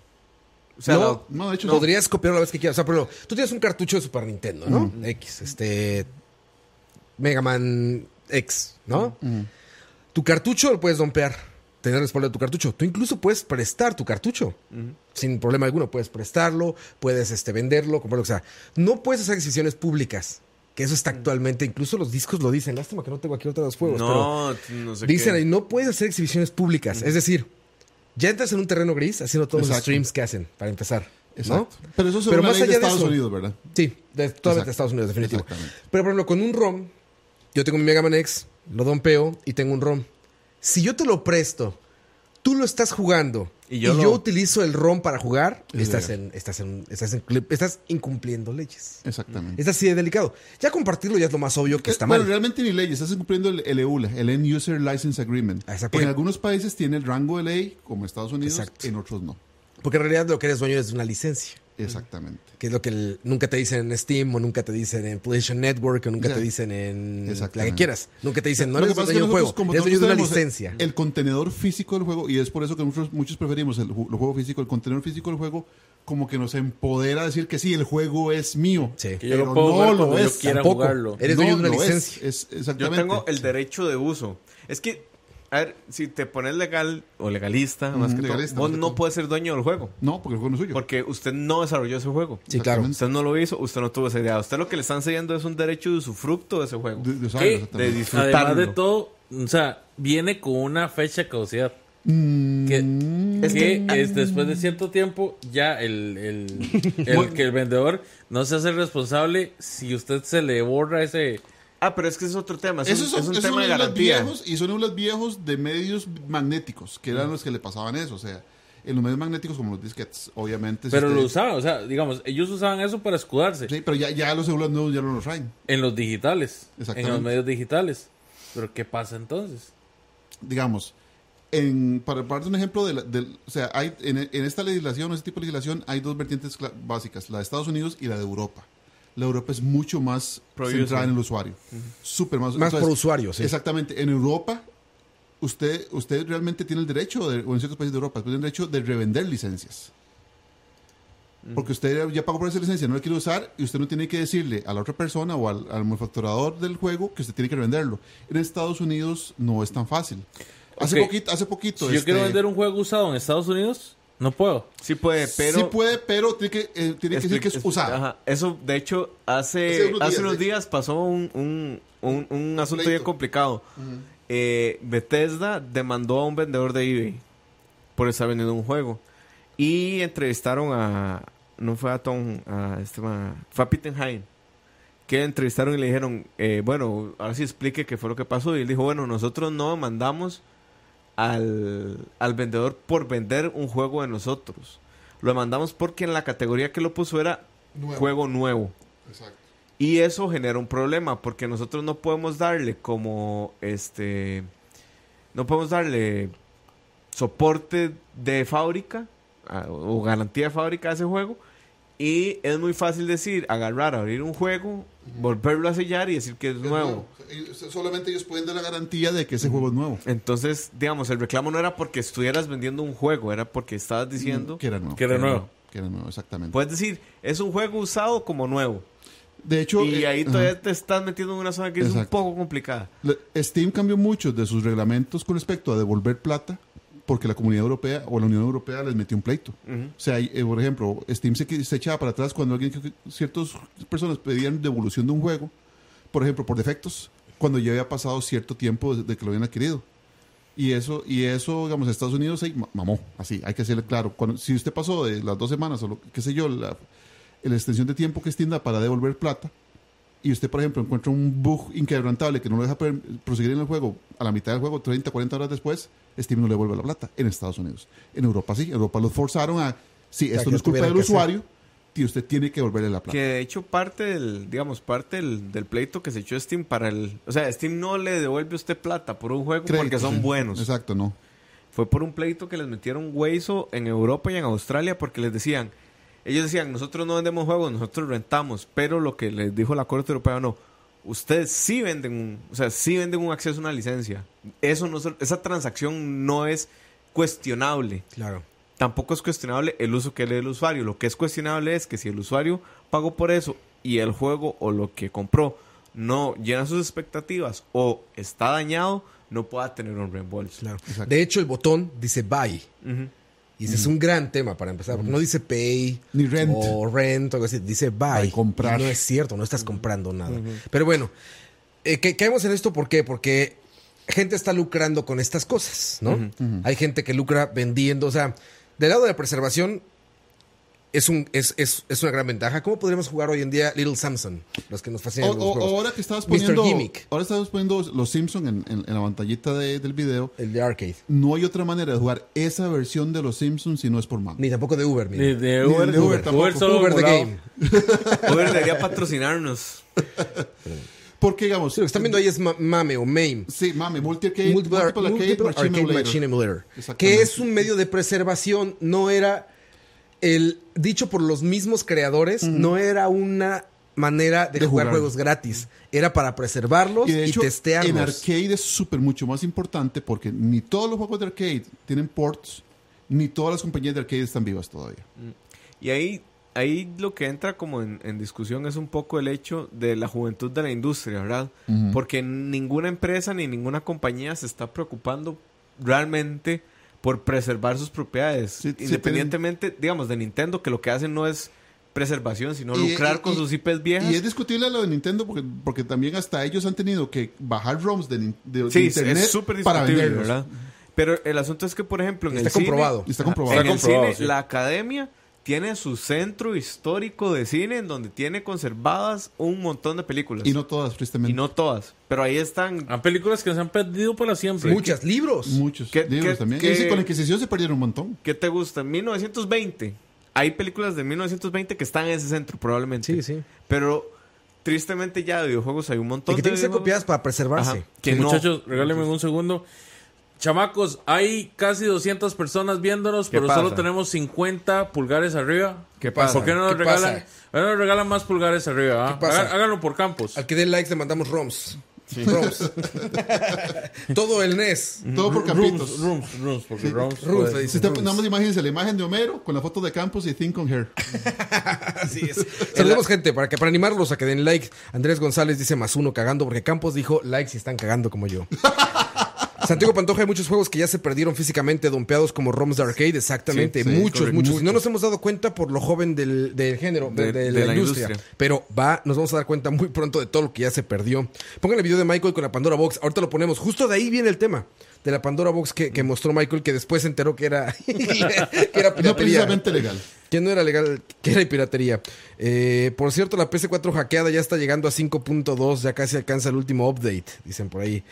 O sea, No, la- No, de hecho, no. Podrías copiarlo la vez que quieras. O sea, pero tú tienes un cartucho de Super Nintendo, ¿no? X, este. Mega Man X, ¿no? Tu cartucho lo puedes dompear. Tener respaldo de tu cartucho. Tú incluso puedes prestar tu cartucho. Sin problema alguno. Puedes prestarlo, puedes este, venderlo, comprarlo. O sea, no puedes hacer exhibiciones públicas. Que eso está actualmente. Incluso los discos lo dicen. Lástima que no tengo aquí otros juegos. pero no, no sé Dicen qué. ahí, no puedes hacer exhibiciones públicas. Es decir, ya entras en un terreno gris haciendo todos los streams que hacen, para empezar. ¿no? Pero eso es Pero una más ley allá de Estados eso- Unidos, ¿verdad? Sí, de, totalmente de Estados Unidos, definitivo. Pero por ejemplo, con un ROM, yo tengo mi Mega Man X, lo dompeo y tengo un ROM. Si yo te lo presto, tú lo estás jugando Y y yo utilizo el ROM para jugar, Es estás, en, estás, en, estás, en- estás incumpliendo leyes. Exactamente. Es así de delicado. Ya compartirlo ya es lo más obvio que Eh, está bueno, mal. realmente ni leyes, estás incumpliendo el, el EULA, el End User License Agreement. Exacto. En algunos países tiene el rango de ley, como Estados Unidos, Exacto. en otros no. Porque en realidad lo que eres dueño es de una licencia. Exactamente. Que es lo que el- nunca te dicen en Steam o nunca te dicen en PlayStation Network o nunca Exacto. te dicen en la que quieras. Nunca te dicen, no Lo eres dueño es de un juego, como eres dueño de una licencia. El contenedor físico del juego, y es por eso que nosotros, muchos preferimos el, el juego físico, el contenedor físico del juego, como que nos empodera a decir que sí, el juego es mío. Sí. Que yo Pero lo puedo no lo cuando yo es. quiera tampoco. jugarlo. Eres dueño de una es. licencia. Es, Yo exactamente. tengo el derecho de uso. Es que, a ver, si te pones legal o legalista, más que todo, legalista, vos más que no todo. puedes ser dueño del juego. No, porque el juego no es suyo. Porque usted no desarrolló ese juego. Sí, claro. Usted no lo hizo, usted no tuvo esa idea. Usted lo que le están cediendo es un derecho de usufructo de ese juego. De, de usarlo. De disfrutarlo. Además de todo, o sea, viene con una fecha de caducidad. Mm, Que, Es que que- es después de cierto tiempo, ya el, el, el- <laughs> que el vendedor no se hace responsable si usted se le borra ese, Ah, pero es que es otro tema. Es, Esos un, son, es un esos tema son de garantía. viejos y son los viejos de medios magnéticos, que eran los que le pasaban eso. O sea, en los medios magnéticos, como los disquetes, obviamente. si Pero usted- lo usaban, o sea, digamos, ellos usaban eso para escudarse Sí, pero ya, ya los celulares nuevos ya no los traen. en los digitales, en Exactamente. los medios digitales. Pero ¿qué pasa entonces? digamos, en, para darte un ejemplo, de la- del- o sea, hay, en, en esta legislación, este tipo de legislación, hay dos vertientes básicas, la de Estados Unidos y la de Europa. La Europa es mucho más centrada en el usuario. Súper más. Más entonces, por usuario, sí. Exactamente. En Europa, usted, usted realmente tiene el derecho, de- o en ciertos países de Europa, tiene el derecho de revender licencias. Porque usted ya pagó por esa licencia, no la quiere usar y usted no tiene que decirle a la otra persona o al, al manufacturador del juego que usted tiene que revenderlo. En Estados Unidos no es tan fácil. Hace poquito, hace poquito. Si yo este, quiero vender un juego usado en Estados Unidos, no puedo. Sí puede, pero... sí puede, pero tiene que, eh, tiene que decir que es usado. Ajá. Eso, de hecho, hace, Hace unos hace días, unos pasó un, un, un, un asunto bien complicado. Eh, Bethesda demandó a un vendedor de eBay por estar vendiendo un juego. Y entrevistaron a... No fue a Tom, a este ma- Fue a Pittenheim. Que entrevistaron y le dijeron, eh, bueno, ahora sí explique qué fue lo que pasó. Y él dijo, bueno, nosotros no demandamos al, al vendedor por vender un juego de nosotros. Lo demandamos porque en la categoría que lo puso era Nuevo. juego nuevo. Exacto. Y eso genera un problema porque nosotros no podemos darle como este no podemos darle soporte de fábrica a- o garantía de fábrica a ese juego y es muy fácil decir agarrar, abrir un juego, volverlo a sellar y decir que es, Es nuevo. nuevo. Solamente ellos pueden dar la garantía de que ese juego es nuevo. Entonces, digamos, el reclamo no era porque estuvieras vendiendo un juego, era porque estabas diciendo, Que era nuevo. Que era nuevo. Que era nuevo, exactamente. puedes decir, es un juego usado como nuevo. de hecho, Y eh, ahí todavía te estás metiendo en una zona que es un poco complicada. Steam cambió muchos de sus reglamentos con respecto a devolver plata porque la comunidad europea o la Unión Europea les metió un pleito. Ujú. O sea, hay, eh, por ejemplo, Steam se, se echaba para atrás cuando alguien, ciertas personas pedían devolución de un juego, por ejemplo, por defectos, cuando ya había pasado cierto tiempo de, de que lo habían adquirido. Y eso, y eso digamos, Estados Unidos se ma- mamó, así, hay que hacerle claro. Cuando, si usted pasó de las dos semanas o lo, qué sé yo, la, la extensión de tiempo que Steam da para devolver plata, y usted, por ejemplo, encuentra un bug inquebrantable que no lo deja proseguir en el juego a la mitad del juego, 30, 40 horas después, Steam no le devuelve la plata en Estados Unidos. En Europa sí, en Europa los forzaron a, sí, sea, esto no es culpa del usuario, y usted tiene que devolverle la plata. Que de hecho parte del, digamos, parte del, del pleito que se echó Steam para el... O sea, Steam no le devuelve a usted plata por un juego Crédito, porque son sí. buenos. Exacto, no. Fue por un pleito que les metieron hueso en Europa y en Australia porque les decían... Ellos decían, nosotros no vendemos juegos, nosotros rentamos. Pero lo que les dijo la Corte Europea, no. Ustedes sí venden un... O sea, sí venden un acceso a una licencia. Eso no, se- esa transacción no es cuestionable. Claro. tampoco es cuestionable el uso que le dé el usuario. Lo que es cuestionable es que si el usuario pagó por eso y el juego o lo que compró no llena sus expectativas o está dañado, no pueda tener un reembolso. Claro. De hecho, el botón dice buy. Ujú. Y ese es un gran tema para empezar. Porque no dice pay. Ni rent. O rent o algo así. Dice buy. Comprar. Y no es cierto, no estás comprando nada. Pero bueno, eh, que- caemos en esto ¿por qué? Porque gente está lucrando con estas cosas, ¿no? Hay gente que lucra vendiendo. O sea, del lado de la preservación es, un, es, es, es una gran ventaja. ¿Cómo podríamos jugar hoy en día Little Samson? Los que nos O, fascinan los o- juegos. ahora que estabas Mr. poniendo, Gimmick. ahora estabas poniendo los Simpsons en, en- en la pantallita de- del video, El de arcade. no hay otra manera de jugar esa versión de los Simpsons si no es por mano. Ni tampoco de Uber, mira. Ni de Ni Uber, de Uber tampoco. Uber solo Uber the. Game. Uber debería patrocinarnos. <laughs> Porque, digamos, Sí, lo que están viendo ahí es ma- MAME o MAME. Sí, mame, multi arcade, Multiple, multiple arcade, Arcade. Machine Emulator. Que es un medio de preservación, no era el dicho por los mismos creadores, no era una manera de, De jugar, jugar. juegos gratis. Era para preservarlos Y y, de hecho, en testearlos. arcade es súper mucho más importante porque ni todos los juegos de arcade tienen ports, ni todas las compañías de arcade están vivas todavía. Y ahí, ahí lo que entra como en, en discusión es un poco el hecho de la juventud de la industria, ¿verdad? Porque ninguna empresa ni ninguna compañía se está preocupando realmente por preservar sus propiedades. Sí, sí, Independientemente, digamos, de Nintendo, que lo que hacen no es preservación, sino Y- lucrar y- con y- sus IPs viejas. Y es discutible lo de Nintendo porque, porque también hasta ellos han tenido que bajar ROMs de, de- Sí, es- internet es súper para discutible, venderlos. ¿verdad? Pero el asunto es que, por ejemplo, en Está el cine- comprobado. Está comprobado. Está el comprobado, cine, sí. la academia tiene su centro histórico de cine en donde tiene conservadas un montón de películas. Y no todas, tristemente. Y no todas. Pero ahí están. Hay películas que se han perdido para siempre. Muchas libros. Muchos ¿Qué- libros qué- también. con la Inquisición se perdieron un montón. ¿Qué te gusta? 1920. Hay películas de 1920 que están en ese centro, probablemente. Sí, sí. Pero tristemente ya de videojuegos hay un montón Y que de tienen que ser copiadas para preservarse. Que no. Muchachos, regálenme un segundo. Chamacos, hay casi 200 personas viéndonos, ¿Qué pero pasa? solo tenemos 50 pulgares arriba. ¿Qué pasa? ¿Por qué no nos ¿Qué regalan? pasa? ¿por qué no nos regalan más pulgares arriba? ah? ¿Qué pasa? Hagan- Háganlo por campos. Al que dé likes le mandamos ROMs. ROMs. <laughs> Todo el NES. Todo por Rooms, campitos. rooms, rooms, porque rooms. Rooms, puede- le dice. Si usted- Rooms. nada más imagínense la imagen de Homero con la foto de Campos y Think on Hair. <laughs> Así es. Saludemos gente para que para animarlos a que den like. Andrés González dice más uno cagando porque Campos dijo likes y están cagando como yo. <laughs> Santiago Pantoja, hay muchos juegos que ya se perdieron físicamente, dompeados como ROMs de arcade, exactamente. Sí, sí, muchos, correcto, muchos. No nos hemos dado cuenta por lo joven del, del género, de, De- de de la, la industria. industria. Pero va, nos vamos a dar cuenta muy pronto de todo lo que ya se perdió. Pongan el video de Michael con la Pandora Box. Ahorita lo ponemos. Justo de ahí viene el tema. De la Pandora Box que, que mostró Michael, que después se enteró que era, <laughs> que era No piratería. precisamente legal. Que no era legal, que era piratería. Eh, por cierto, la PC4 hackeada ya está llegando a 5.2, ya casi alcanza el último update, dicen por ahí.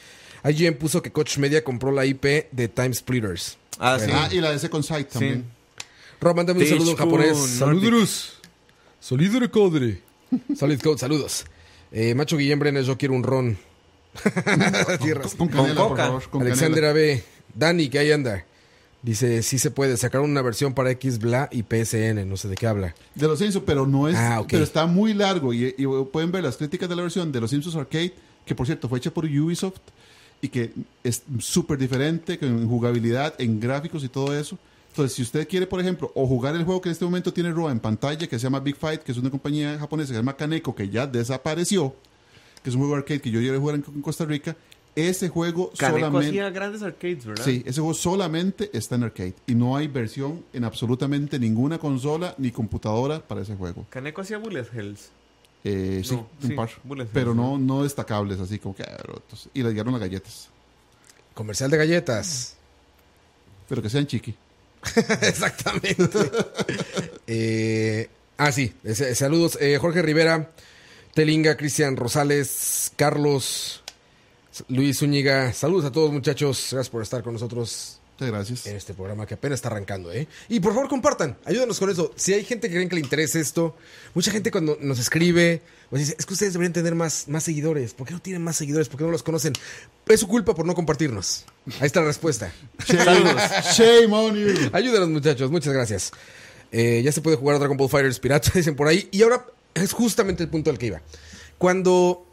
IGN puso que Coach Media compró la IP de Time Splitters. Ah, sí. Ah, y la de Second Sight también. Rob, mándame un Teach saludo en japonés. Saludos. Solidere codre. Solid Code, saludos. Eh, Macho Guillem Brenes, yo quiero un ron. Tierras. Con canela, por coca. favor. Con Alexander canela. AB. Dani, que ahí anda. Dice, sí se puede sacar una versión para X, Bla y PSN. No sé de qué habla. De los Simpsons, pero no es. Ah, ok. Pero está muy largo. Y, y pueden ver las críticas de la versión de los Simpsons Arcade, que por cierto fue hecha por Ubisoft y que es súper diferente en jugabilidad, en gráficos y todo eso. Entonces, si usted quiere, por ejemplo, o jugar el juego que en este momento tiene Roa en pantalla, que se llama Big Fight, que es una compañía japonesa que se llama Kaneko, que ya desapareció, que es un juego arcade que yo llegué a jugar en, en Costa Rica, ese juego Caneco solamente. hacía grandes arcades, ¿verdad? Sí, ese juego solamente está en arcade y no hay versión en absolutamente ninguna consola ni computadora para ese juego. Caneco hacía Bullet Hells. Eh, sí, No, un sí, par, pero no, no destacables así como que ah, y le dieron las galletas, Comercial de galletas. pero que sean chiqui. <laughs> Exactamente. Eh, ah, sí. ese- saludos. Eh, Jorge Rivera, Telinga, Cristian Rosales, Carlos, Luis Zúñiga. Saludos a todos, muchachos. Gracias por estar con nosotros Muchas gracias. en este programa que apenas está arrancando, ¿eh? Y por favor, compartan. Ayúdanos con eso. Si hay gente que creen que le interesa esto, mucha gente cuando nos escribe, pues dice, es que ustedes deberían tener más, más seguidores. ¿Por qué no tienen más seguidores? ¿Por qué no los conocen? Es su culpa por no compartirnos. Ahí está la respuesta. <laughs> Shame, shame on you. Ayúdenos, muchachos. Muchas gracias. Eh, ya se puede jugar a Dragon Ball Fighters Pirata, <laughs> dicen por ahí. Y ahora es justamente el punto al que iba. Cuando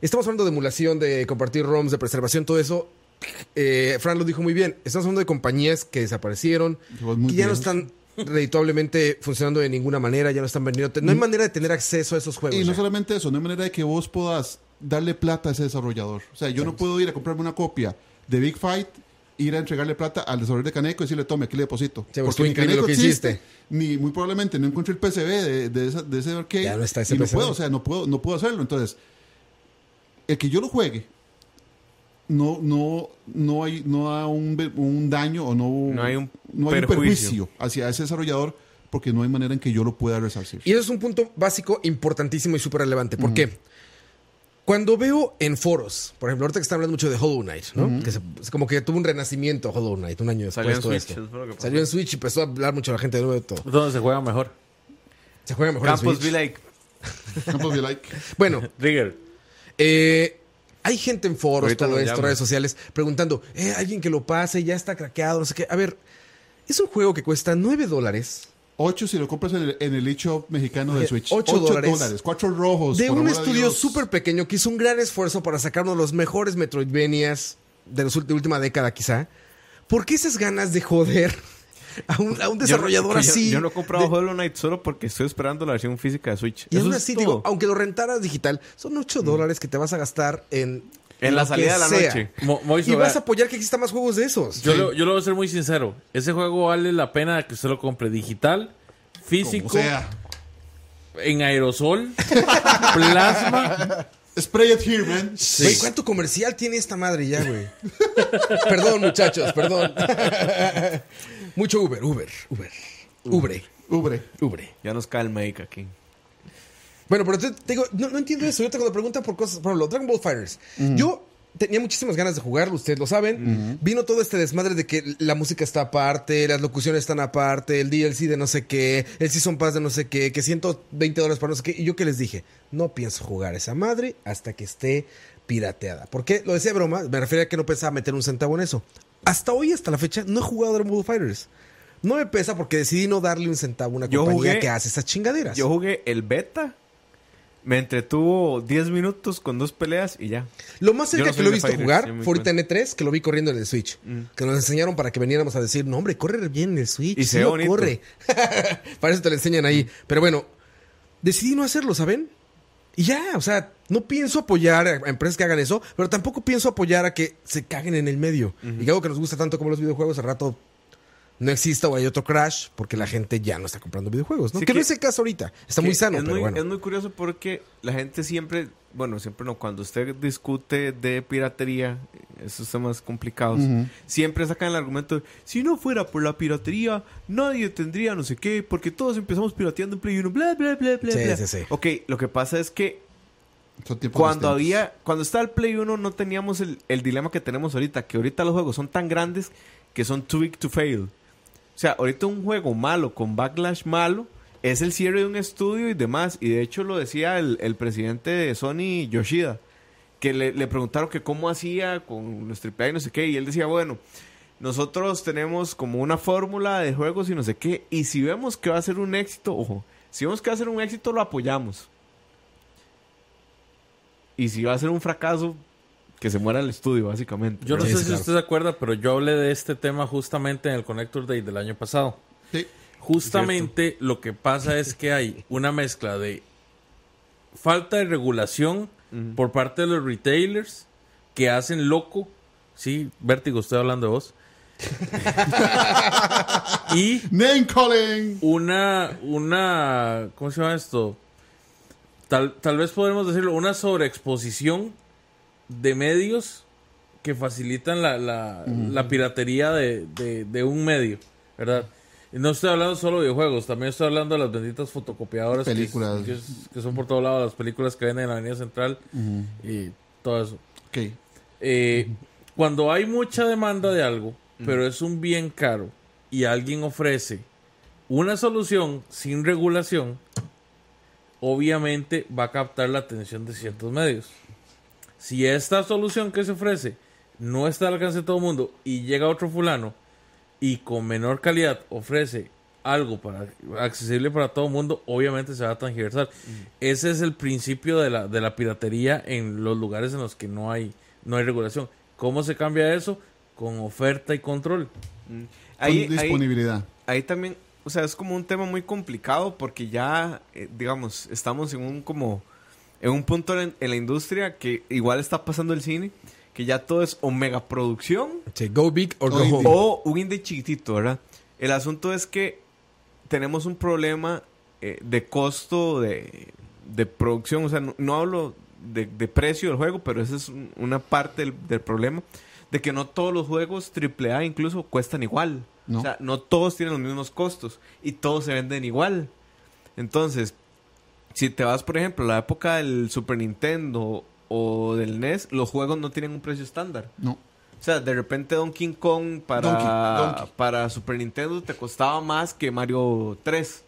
estamos hablando de emulación, de compartir ROMs, de preservación, todo eso, eh, Fran lo dijo muy bien. Estamos hablando de compañías que desaparecieron, que ya no están redituablemente funcionando de ninguna manera, ya no están vendiendo. No hay manera de tener acceso a esos juegos. Y no ya. solamente eso, no hay manera de que vos puedas darle plata a ese desarrollador. O sea, yo no puedo ir a comprarme una copia de Big Fight, ir a entregarle plata al desarrollador de Caneco y decirle, tome, aquí le deposito. Pues, estuvo increíble lo que existe, hiciste. ni muy probablemente no encuentro el PCB de, de, esa- de ese arcade. Ya no está ese y no puedo, o sea, no puedo, no puedo hacerlo. Entonces, el que yo lo juegue, no, no, no hay, no da un, un daño o no, No hay un no hay un perjuicio. hacia ese desarrollador porque no hay manera en que yo lo pueda resarcir. Y eso es un punto básico, importantísimo y súper relevante. ¿Por qué? Cuando veo en foros, por ejemplo, ahorita que están hablando mucho de Hollow Knight, ¿no? Que se- es como que tuvo un renacimiento Hollow Knight un año después. Salió en todo Switch, esto. Salió en y empezó a hablar mucho la gente de nuevo de todo. ¿Dónde se juega mejor? Se juega mejor en Campos Switch. be like. Campos be like. Bueno, <laughs> Trigger. eh, hay gente en foros, Ahorita todo lo esto, llamo. redes sociales, preguntando, eh, alguien que lo pase, ya está craqueado, no sé qué. A ver, es un juego que cuesta 9 dólares 8 si lo compras en el, en el eShop mexicano de Oye, Switch. ocho Ocho dólares. 4 rojos. de un estudio súper pequeño que hizo un gran esfuerzo para sacar uno de los mejores Metroidvanias de la última década, quizá. ¿Por qué esas ganas de joder a un, a un desarrollador yo, así? Yo, no he comprado de- Hollow Knight solo porque estoy esperando la versión física de Switch. Y Eso aún es así, digo, aunque lo rentaras digital, son 8 dólares que te vas a gastar en. En la salida de la sea. noche. Mo- Moiso, Y vas a apoyar que exista más juegos de esos. yo, lo, yo lo voy a ser muy sincero. Ese juego vale la pena que usted lo compre digital, físico, sea, en aerosol, <laughs> plasma. spray it here, man. Güey, ¿cuánto comercial tiene esta madre ya, güey? <laughs> perdón, muchachos, perdón. <laughs> Mucho Uber, Uber, Uber. Ubre. Ubre. Ubre. Ya nos cae el make aquí. Bueno, pero te, te digo, no, no entiendo eso. Yo tengo la pregunta por cosas, por ejemplo, Dragon Ball Fighters. Yo tenía muchísimas ganas de jugarlo, ustedes lo saben. Vino todo este desmadre de que la música está aparte, las locuciones están aparte, el DLC de no sé qué, el Season Pass de no sé qué, que 120 dólares para no sé qué. Y yo que les dije, no pienso jugar esa madre hasta que esté pirateada. Porque lo decía de broma, me refería a que no pensaba meter un centavo en eso. Hasta hoy, hasta la fecha, no he jugado Dragon Ball Fighters. No me pesa porque decidí no darle un centavo a una Yo compañía jugué- que hace esas chingaderas. Yo jugué el beta. Me entretuvo 10 minutos con dos peleas y ya. Lo más cerca no que lo he visto Fighters, jugar fue ahorita en E3, que lo vi corriendo en el Switch. Que nos enseñaron para que veniéramos a decir, no, hombre, corre bien en el Switch. Y sí se bonito. corre. <laughs> para eso te lo enseñan ahí. Pero bueno, decidí no hacerlo, ¿saben? Y ya, o sea, no pienso apoyar a empresas que hagan eso, pero tampoco pienso apoyar a que se caguen en el medio. Y que algo que nos gusta tanto como los videojuegos, al rato no exista o hay otro crash porque la gente ya no está comprando videojuegos, ¿no? Sí que, no es el caso ahorita. Está muy sano, es pero muy, bueno. Es muy curioso porque la gente siempre, bueno, siempre no, cuando usted discute de piratería, esos temas complicados, siempre sacan el argumento, de, si no fuera por la piratería, nadie tendría no sé qué, porque todos empezamos pirateando en Play 1, bla, bla, bla, bla, Sí, bla. sí, sí. Ok, lo que pasa es que cuando había, cuando estaba el Play 1 no teníamos el, el dilema que tenemos ahorita, que ahorita los juegos son tan grandes que son too big to fail. O sea, ahorita un juego malo con backlash malo es el cierre de un estudio y demás. Y de hecho lo decía el, el presidente de Sony, Yoshida, que le, le preguntaron que cómo hacía con los AAA y no sé qué. Y él decía, bueno, nosotros tenemos como una fórmula de juegos y no sé qué. Y si vemos que va a ser un éxito, ojo, si vemos que va a ser un éxito, lo apoyamos. Y si va a ser un fracaso, que se muera el estudio, básicamente. Yo no Sí, sé si claro. usted se acuerda, pero yo hablé de este tema justamente en el Connector Day del año pasado. Sí. Justamente lo que pasa es que hay una mezcla de falta de regulación por parte de los retailers que hacen loco. Sí, Vértigo, estoy hablando de vos. <laughs> y Name calling. una, una, ¿cómo se llama esto? Tal, tal vez podemos decirlo, una sobreexposición de medios que facilitan la, la, la piratería de, de- de un medio, ¿verdad? Y no estoy hablando solo de videojuegos, también estoy hablando de las benditas fotocopiadoras Películas. Que, que son por todos lados, las películas que venden en la Avenida Central y todo eso. Ok. Eh, cuando hay mucha demanda de algo, pero es un bien caro y alguien ofrece una solución sin regulación, obviamente va a captar la atención de ciertos medios. Si esta solución que se ofrece no está al alcance de todo el mundo y llega otro fulano y con menor calidad ofrece algo para accesible para todo el mundo, obviamente se va a transgiversar. Ese es el principio de la, de la piratería en los lugares en los que no hay, no hay regulación. ¿Cómo se cambia eso? Con oferta y control. Ahí, Con ahí- disponibilidad. ahí también, o sea, es como un tema muy complicado porque ya, eh, digamos, estamos en un como, en un punto en, en la industria que igual está pasando el cine, que ya todo es o mega producción Sí, go big or go Hoy home. o un indie chiquitito, ¿verdad? El asunto es que tenemos un problema eh, de costo de, de producción, o sea, no, no hablo de, de precio del juego, pero esa es un- una parte del, del problema, de que no todos los juegos AAA incluso cuestan igual. No. O sea, no todos tienen los mismos costos y todos se venden igual. Entonces, si te vas, por ejemplo, a la época del Super Nintendo o del NES, los juegos no tienen un precio estándar. No. O sea, de repente Donkey Kong para, Donkey, Donkey. para Super Nintendo te costaba más que Mario 3.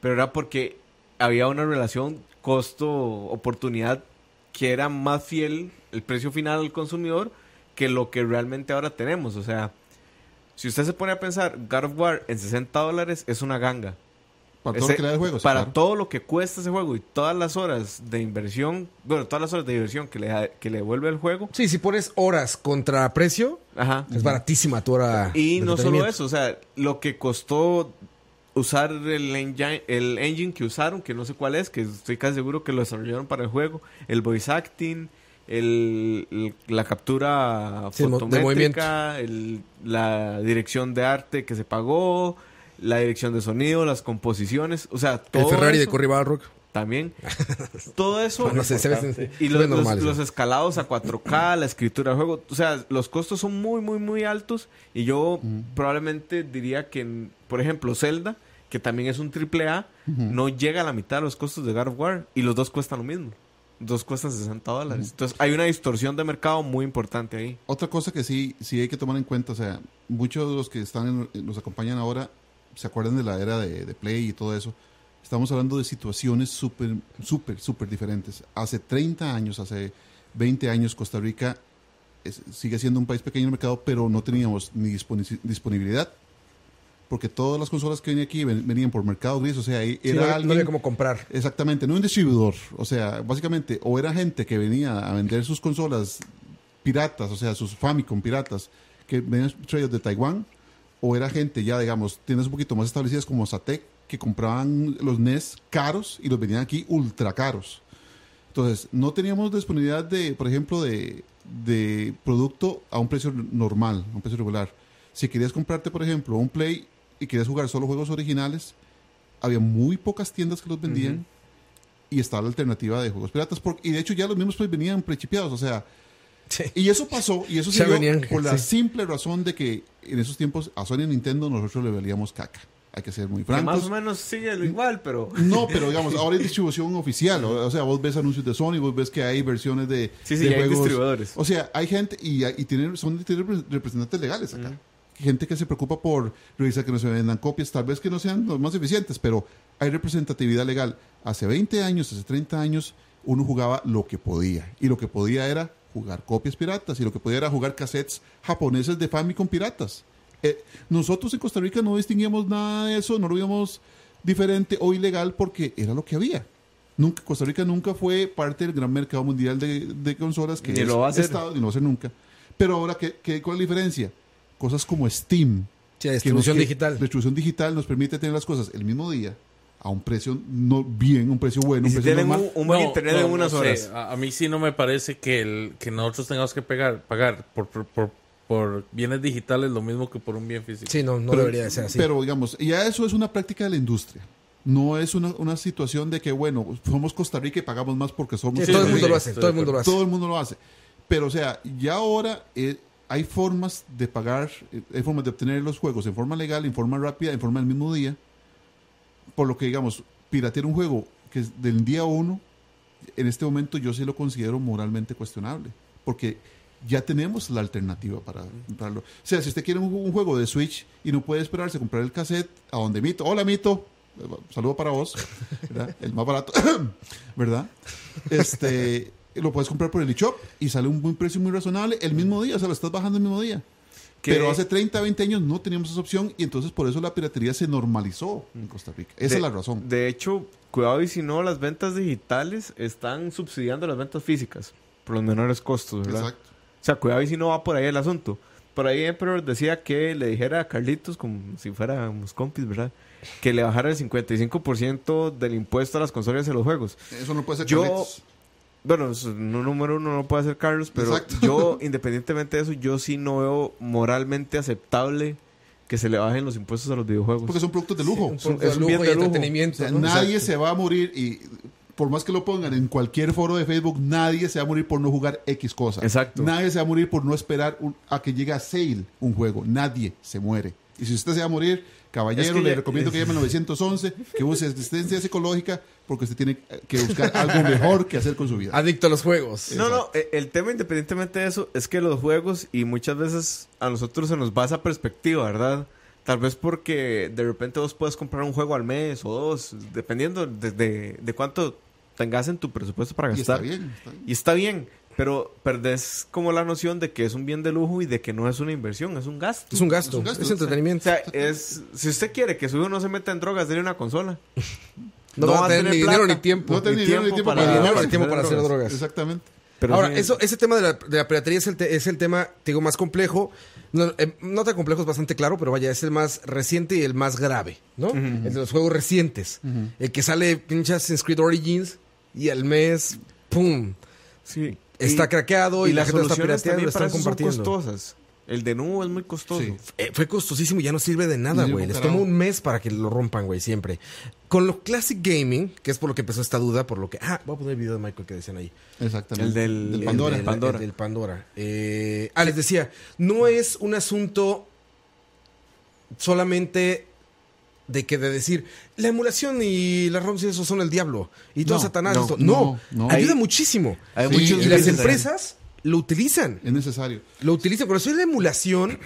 Pero era porque había una relación costo-oportunidad que era más fiel el precio final al consumidor que lo que realmente ahora tenemos. O sea, si usted se pone a pensar, God of War en 60 dólares es una ganga. Para todo Ese- lo que le da el juego. sí, para claro. todo lo que cuesta ese juego y todas las horas de inversión, bueno, todas las horas de diversión que le, que le devuelve el juego, Sí, si pones horas contra precio, ajá. es baratísima tu hora. Y de no solo eso, o sea, lo que costó usar el engine, el engine que usaron, que no sé cuál es, que estoy casi seguro que lo desarrollaron para el juego, el voice acting, el, el- la captura Sí, de fotométrica, el- la dirección de arte que se pagó, la dirección de sonido, las composiciones, o sea, todo El Ferrari de eso Balrog. también. <laughs> Todo eso se se y los, normal, escalados a 4K, la escritura del juego, o sea, los costos son muy, muy, muy altos. Y yo probablemente diría que, por ejemplo, Zelda, que también es un triple A, no llega a la mitad de los costos de God of War y los dos cuestan lo mismo. Dos cuestan 60 dólares. Entonces hay una distorsión de mercado muy importante ahí. Otra cosa que sí, sí hay que tomar en cuenta, o sea, muchos de los que están en- nos acompañan ahora se acuerdan de la era de, de Play y todo eso. Estamos hablando de situaciones súper, súper, súper diferentes. Hace 30 años, hace 20 años, Costa Rica es- sigue siendo un país pequeño en el mercado, pero no teníamos ni disponi- disponibilidad. Porque todas las consolas que venían aquí ven- venían por mercado gris, o sea, ahí Sí, era no, no alguien... había cómo comprar. Exactamente, no un distribuidor. O sea, básicamente, o era gente que venía a vender sus consolas piratas, o sea, sus Famicom piratas, que venían traídos de Taiwán, o era gente ya, digamos, tiendas un poquito más establecidas como Satec, que compraban los NES caros y los vendían aquí ultra caros. Entonces, no teníamos disponibilidad de, por ejemplo, de, de producto a un precio normal, a un precio regular. Si querías comprarte, por ejemplo, un Play y querías jugar solo juegos originales, había muy pocas tiendas que los vendían y estaba la alternativa de juegos piratas. por- y de hecho ya los mismos Play venían prechipeados, o sea... Sí. Y eso pasó, y eso <laughs> se venían, por la simple razón de que en esos tiempos a Sony y Nintendo nosotros le valíamos caca. Hay que ser muy Que más francos. o menos sigue lo igual, pero... No, pero digamos, <laughs> ahora hay distribución oficial. O, o sea, vos ves anuncios de Sony, vos ves que hay versiones de, Sí, sí, de hay distribuidores. O sea, hay gente y, y tienen, son tienen representantes legales acá. Gente que se preocupa por revisar que no se vendan copias, tal vez que no sean los más eficientes, pero hay representatividad legal. Hace 20 años, hace 30 años, uno jugaba lo que podía. Y lo que podía era jugar copias piratas. Y lo que podía era jugar cassettes japoneses de Famicom piratas. Eh, nosotros en Costa Rica no distinguíamos nada de eso, no lo vimos diferente o ilegal porque era lo que había. Nunca, Costa Rica nunca fue parte del gran mercado mundial de, de consolas que Ni es lo va a hacer. Estado, ni lo va a hacer nunca. Pero ahora, ¿qué, qué, ¿cuál es la diferencia? Cosas como Steam, Sí, que distribución nos- digital. La distribución digital nos permite tener las cosas el mismo día, a un precio no bien, un precio bueno, un si precio tienen normal. un, un buen No, internet no, en no unas sé. horas. A, a mí sí no me parece que, el, que nosotros tengamos que pegar, pagar por, por, por, por bienes digitales lo mismo que por un bien físico. Sí, no, no pero, debería de ser así. Pero digamos, ya eso es una práctica de la industria. No es una, una situación de que, bueno, somos Costa Rica y pagamos más porque somos Sí, Costa todo el mundo lo hace, todo el mundo lo hace. Todo el mundo lo hace. Pero, o sea, ya ahora eh, hay formas de pagar, eh, hay formas de obtener los juegos en forma legal, en forma rápida, en forma del mismo día. Por lo que, digamos, piratear un juego que es del día uno, en este momento yo sí lo considero moralmente cuestionable. Porque ya tenemos la alternativa para comprarlo. O sea, si usted quiere un, juego de Switch y no puede esperarse comprar el cassette, a donde Mito, hola Mito, eh, saludo para vos, el más barato, <coughs> ¿verdad? Este, lo puedes comprar por el eShop y sale un buen precio muy razonable el mismo día, o sea, lo estás bajando el mismo día. Pero hace 30, 20 años no teníamos esa opción y entonces por eso la piratería se normalizó en Costa Rica. Esa De- es la razón. De hecho, cuidado y si no, las ventas digitales están subsidiando las ventas físicas por los menores costos, ¿verdad? Exacto. O sea, cuidado y si no va por ahí el asunto. Por ahí Emperor decía que le dijera a Carlitos, como si fuéramos compis, ¿verdad? Que le bajara el 55% del impuesto a las consolas y a los juegos. Eso no puede ser Yo- Carlitos. Bueno, no, número uno no puede ser Carlos, pero Exacto. yo, <laughs> independientemente de eso, yo sí no veo moralmente aceptable que se le bajen los impuestos a los videojuegos. Porque son productos de lujo. Un son- de es un bien y de lujo. O entretenimiento. sea, ¿no? nadie se va a morir y por más que lo pongan en cualquier foro de Facebook, nadie se va a morir por no jugar X cosa. Exacto. Nadie se va a morir por no esperar un- a que llegue a sale un juego. Nadie se muere. Y si usted se va a morir, caballero, Es que le ya- recomiendo que llame al 911, que use asistencia psicológica, porque usted tiene que buscar algo mejor que hacer con su vida. Adicto a los juegos. No, no, eh, el tema independientemente de eso es que los juegos y muchas veces a nosotros se nos va esa perspectiva, ¿verdad? Tal vez porque de repente vos puedes comprar un juego al mes o dos, dependiendo de, de- de cuánto tengas en tu presupuesto para Y está gastar. bien. está bien. Y está bien, pero perdés como la noción de que es un bien de lujo y de que no es una inversión, es un gasto. Es un gasto, Es un gasto. es O entretenimiento. sea, es, si usted quiere que su hijo no se meta en drogas, dele una consola. <laughs> no, va a tener ni dinero ni tiempo. No tiene ni dinero ni tiempo para- dinero tiempo para hacer drogas. drogas. Exactamente. Pero Ahora, sí- eso, ese tema de la, de la piratería es el, te- es el tema, te digo, más complejo. No, eh, no tan complejo, es bastante claro, pero vaya, es el más reciente y el más grave, ¿no? El de los juegos recientes. El que sale pinche Assassin's Creed Origins y al mes, ¡pum! sí. Está craqueado y, la las gente lo está pirateando están eso son compartiendo. costosas. El de nuevo es muy costoso. Sí. Eh, fue costosísimo y ya no sirve de nada, güey. Les tomó un mes para que lo rompan, güey, siempre. Con lo Classic Gaming, que es por lo que empezó esta duda, por lo que... Ah, voy a poner el video de Michael que decían ahí. Exactamente. El del- Del el Pandora. El del Pandora. el del Pandora. Eh, ah, les decía, no es un asunto solamente de que de decir la emulación y las ROMs y eso son el diablo y todo No, Satanás. no, esto. No, no, no. ayuda Hay- muchísimo. hay Sí, y muchos y las empresas lo utilizan. Es necesario. Lo utilizan. Por eso es la emulación.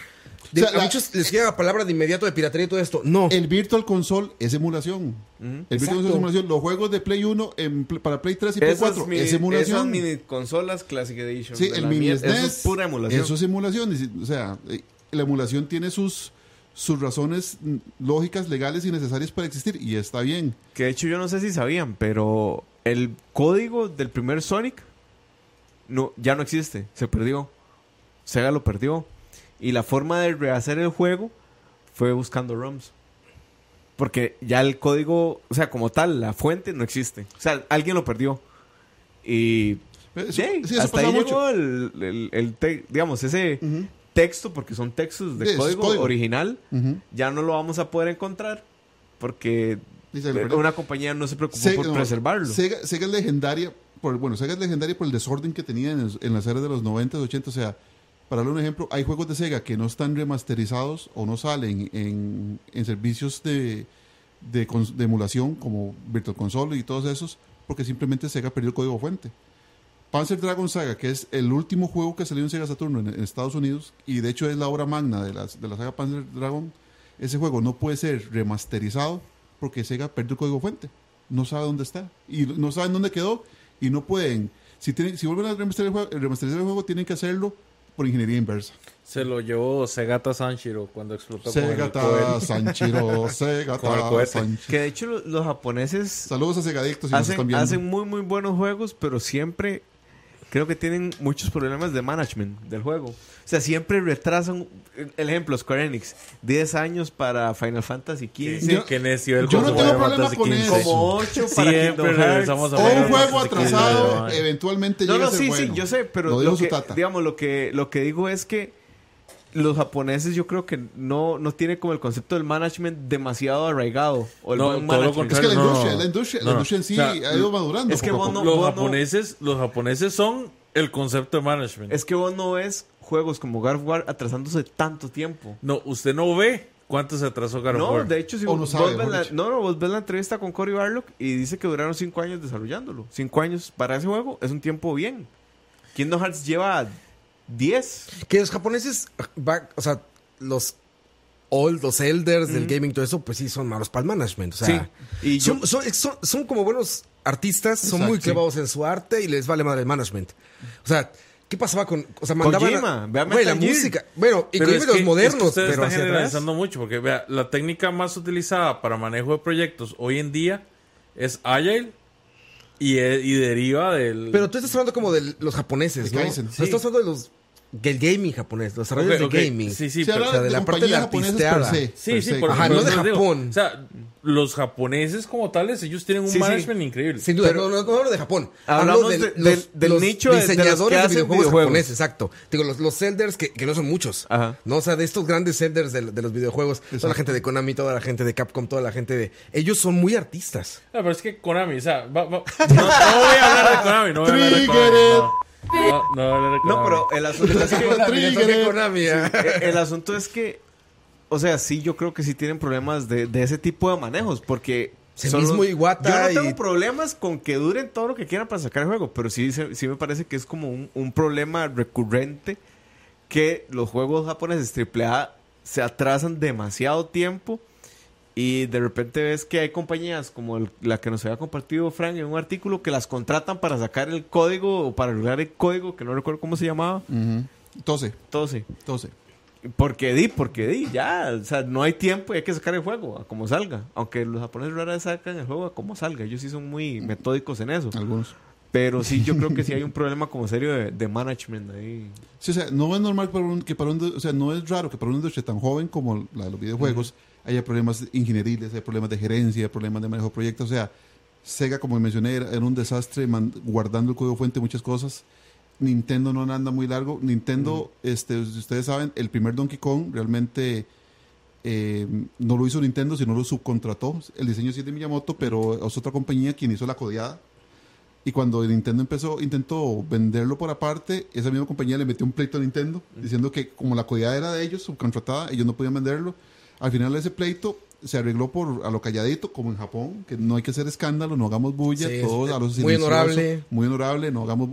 De, O sea, a la- muchos les llega la palabra de inmediato de piratería y todo esto. No. El Virtual Console es emulación. El Virtual. Console es emulación. Los juegos de Play 1 en pl- para Play 3 y Play Esas 4 mini- es emulación. Esas mini consolas Classic Edition. Sí, de el mini SNES. Eso es pura emulación. Eso es emulación. O sea, eh, la emulación tiene sus, sus razones lógicas, legales y necesarias para existir. Y está bien. Que de hecho yo no sé si sabían, pero el código del primer Sonic no, ya no existe, se perdió. Sega lo perdió. Y la forma de rehacer el juego fue buscando ROMs. Porque ya el código, o sea, como tal, la fuente no existe. O sea, alguien lo perdió. Y Eso, sí, sí, eso hasta ahí mucho. llegó el, el- el te- digamos, ese. Texto, porque son textos de código, código. original, ya no lo vamos a poder encontrar porque perdió. una compañía no se preocupó Sega- por no, preservarlo. Sega, Sega es legendaria por, bueno, Sega es legendaria por el desorden que tenía en, el- en las eras de los 90, 80. O sea, para darle un ejemplo, hay juegos de Sega que no están remasterizados o no salen en, en servicios de, de emulación como Virtual Console y todos esos, porque simplemente Sega perdió el código fuente. Panzer Dragon Saga, que es el último juego que salió en Sega Saturno en, en Estados Unidos, y de hecho es la obra magna de, las, de la saga Panzer Dragon, ese juego no puede ser remasterizado porque Sega perdió el código fuente. No sabe dónde está. Y no saben dónde quedó. Y no pueden. Si, tienen, si vuelven a remasterizar el, juego, remasterizar el juego, tienen que hacerlo por ingeniería inversa. Se lo llevó Segata Sanshiro cuando explotó con el Segata. Sanchiro, <laughs> Con el Segata, cohete. Sanchiro. Que de hecho lo- los japoneses Saludos a Segadictos si nos están hacen, viendo. hacen muy muy buenos juegos, pero siempre creo que tienen muchos problemas de management del juego. O sea, siempre retrasan, el ejemplo, Square Enix, 10 años para Final Fantasy XV. qué necio el yo no tengo Final problema Fantasy con eso. Como 8 para Siempre regresamos a o un juego atrasado, eventualmente No, llega no, a ser sí, bueno. sí, yo sé, pero Lo lo, que, digamos, lo que, lo que digo es que los japoneses yo creo que no, no tienen como el concepto del management demasiado arraigado. O el No, buen todo lo management. Es que la No, no, industria, no. la industria, No, la no. industria en sí O sea, ha ido madurando. es que vos no- los vos japoneses, los japoneses son el concepto de management. Es que vos no ves juegos como God of War atrasándose tanto tiempo. No, usted no ve cuánto se atrasó God of No, War. de hecho, si vos, no sabe, vos ves la, no, no, vos ves la entrevista con Cory Barlock y dice que duraron 5 años desarrollándolo. 5 años para ese juego es un tiempo bien. Kingdom Hearts lleva 10. Que los japoneses, o sea, los old, los elders del gaming, todo eso, pues sí son malos para el management. O sea, Sí. Y yo- son, son, como buenos artistas, son Exacto, muy sí. clavados en su arte y les vale madre el management. O sea, ¿qué pasaba con. O sea, mandaban. Kojima, güey, la Gear. música. Bueno, y de los modernos, es que ustedes pero están hacia atrás. generalizando mucho porque vea, la técnica más utilizada para manejo de proyectos hoy en día es Agile y, e- y deriva del... Pero tú estás hablando como de los japoneses, De ¿no? Kaizen. O sea, estás hablando de los. del gaming japonés, los Ok, desarrolladores ok, de gaming. Sí, sí, pero- o sea, de la parte de la artisteada. se, Sí, per sí, se. por Ajá, no de les digo. Japón. O sea, los japoneses como tales, ellos tienen un Sí, sí. management increíble. Sin duda, Pero- no, no, no hablo de Japón. Hablamos hablo de, de- los, del- del los nicho de- de los que diseñadores de, hacen videojuegos, videojuegos. japoneses, exacto. Digo, los, los Elders, que, que no son muchos. Ajá. No, o sea, de estos grandes Elders de, de los videojuegos, toda la Exacto. gente de Konami, toda la gente de Capcom, toda la gente de. Ellos son muy artistas. Ah, pero es que Konami, o sea, va- va- <laughs> no, no voy a hablar de Konami, no voy a hablar de Konami. No, no, no No, pero el asunto es que... <laughs> El asunto es que, o sea, sí, yo creo que sí tienen problemas de, de ese tipo de manejos, porque... Sí, son mismo Yo no tengo problemas con que duren todo lo que quieran para sacar el juego, pero sí, se- sí me parece que es como un, un problema recurrente que los juegos japoneses AAA se atrasan demasiado tiempo y de repente ves que hay compañías como el- la que nos había compartido Frank en un artículo que las contratan para sacar el código o para arreglar el código, que no recuerdo cómo se llamaba. Ujú. Tose, Todo sí. tose. Porque di, porque di, ya, o sea, no hay tiempo y hay que sacar el juego a como salga. Aunque los japoneses rara vez sacan el juego a como salga, ellos sí son muy metódicos en eso. Algunos. Pero sí, yo creo que sí <laughs> hay un problema como serio de, de management ahí. Sí, o sea, no es normal para un, que para un, o sea, no es raro que para una industria tan joven como la de los videojuegos haya problemas ingenieriles, hay problemas de gerencia, problemas de manejo de proyectos. O sea, Sega, como mencioné, era, un desastre guardando el código fuente muchas cosas. Nintendo no anda muy largo. Nintendo, este, ustedes saben, el primer Donkey Kong realmente eh, no lo hizo Nintendo, sino lo subcontrató. El diseño sí es de Miyamoto, pero es otra compañía quien hizo la codeada. Y cuando Nintendo empezó, intentó venderlo por aparte, esa misma compañía le metió un pleito a Nintendo, diciendo que como la codeada era de ellos, subcontratada, ellos no podían venderlo. Al final de ese pleito, se arregló por a lo calladito, como en Japón, que no hay que hacer escándalo, no hagamos bulla, Sí, todos es- a lo muy honorable. Muy honorable, no hagamos...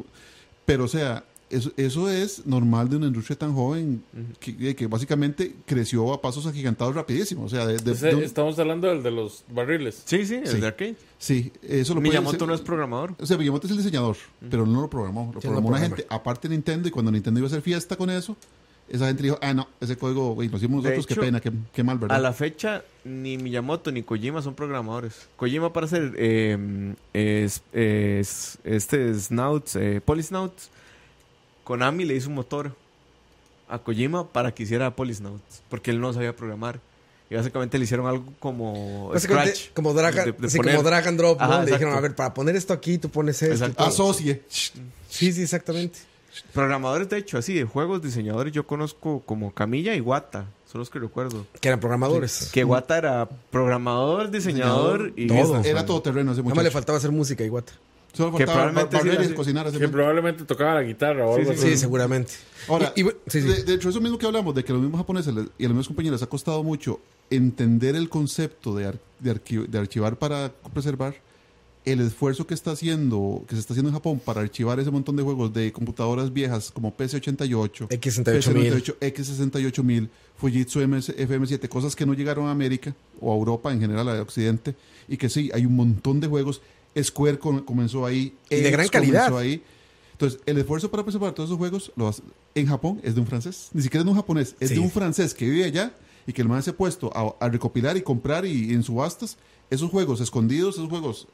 Pero, o sea, eso, eso es normal de una industria tan joven que, que básicamente creció a pasos agigantados rapidísimo. O sea, de, de- Ese- de un- estamos hablando del de los barriles. Sí, sí, el Sí. de arcade. sí, eso lo puede Miyamoto hacer- no es programador. O sea, Miyamoto es el diseñador, pero no lo programó. Lo no programó una gente, aparte de Nintendo, y cuando Nintendo iba a hacer fiesta con eso, esa gente dijo, ah, no, ese código, güey, lo hicimos nosotros, qué pena, qué, qué mal, ¿verdad? A la fecha, ni Miyamoto ni Kojima son programadores. Kojima para hacer eh, es, es- este Snouts, eh, Polysnouts, Konami le hizo un motor a Kojima para que hiciera Polysnouts, porque él no sabía programar. Y básicamente le hicieron algo como Básicamente, Scratch. como drag, de- poner. como drag and drop, Le dijeron, a ver, para poner esto aquí, tú pones esto. Asocie. Sí, sí, exactamente. Programadores, de hecho, así de juegos, diseñadores, yo conozco como Camilla y Wata, son los que recuerdo. Que eran programadores. Que Wata era programador, diseñador y... Todo. Era todo terreno ese Nada más muchacho. le faltaba hacer música y guata. Solo que faltaba probablemente barrer sí la y hace- cocinar ese Que probablemente tocaba la guitarra o algo Sí, así. Sí, seguramente. Ahora, Y- y bueno, sí, sí. De, de hecho, eso mismo que hablamos, de que a los mismos japoneses les- y a los mismos compañeros les ha costado mucho entender el concepto de, ar- de, archi- de archivar para preservar, el esfuerzo que está haciendo, que se está haciendo en Japón para archivar ese montón de juegos de computadoras viejas como PC88, X68000. PC98, X68000, Fujitsu MS FM7, cosas que no llegaron a América o a Europa en general, a Occidente, y que sí, hay un montón de juegos. Square com- comenzó ahí. Y de gran calidad. ahí. Entonces, el esfuerzo para preservar todos esos juegos lo hace- en Japón es de un francés. Ni siquiera es de un japonés, es Sí. de un francés que vive allá y que el man se ha puesto a, a recopilar y comprar y, en subastas esos juegos escondidos, esos juegos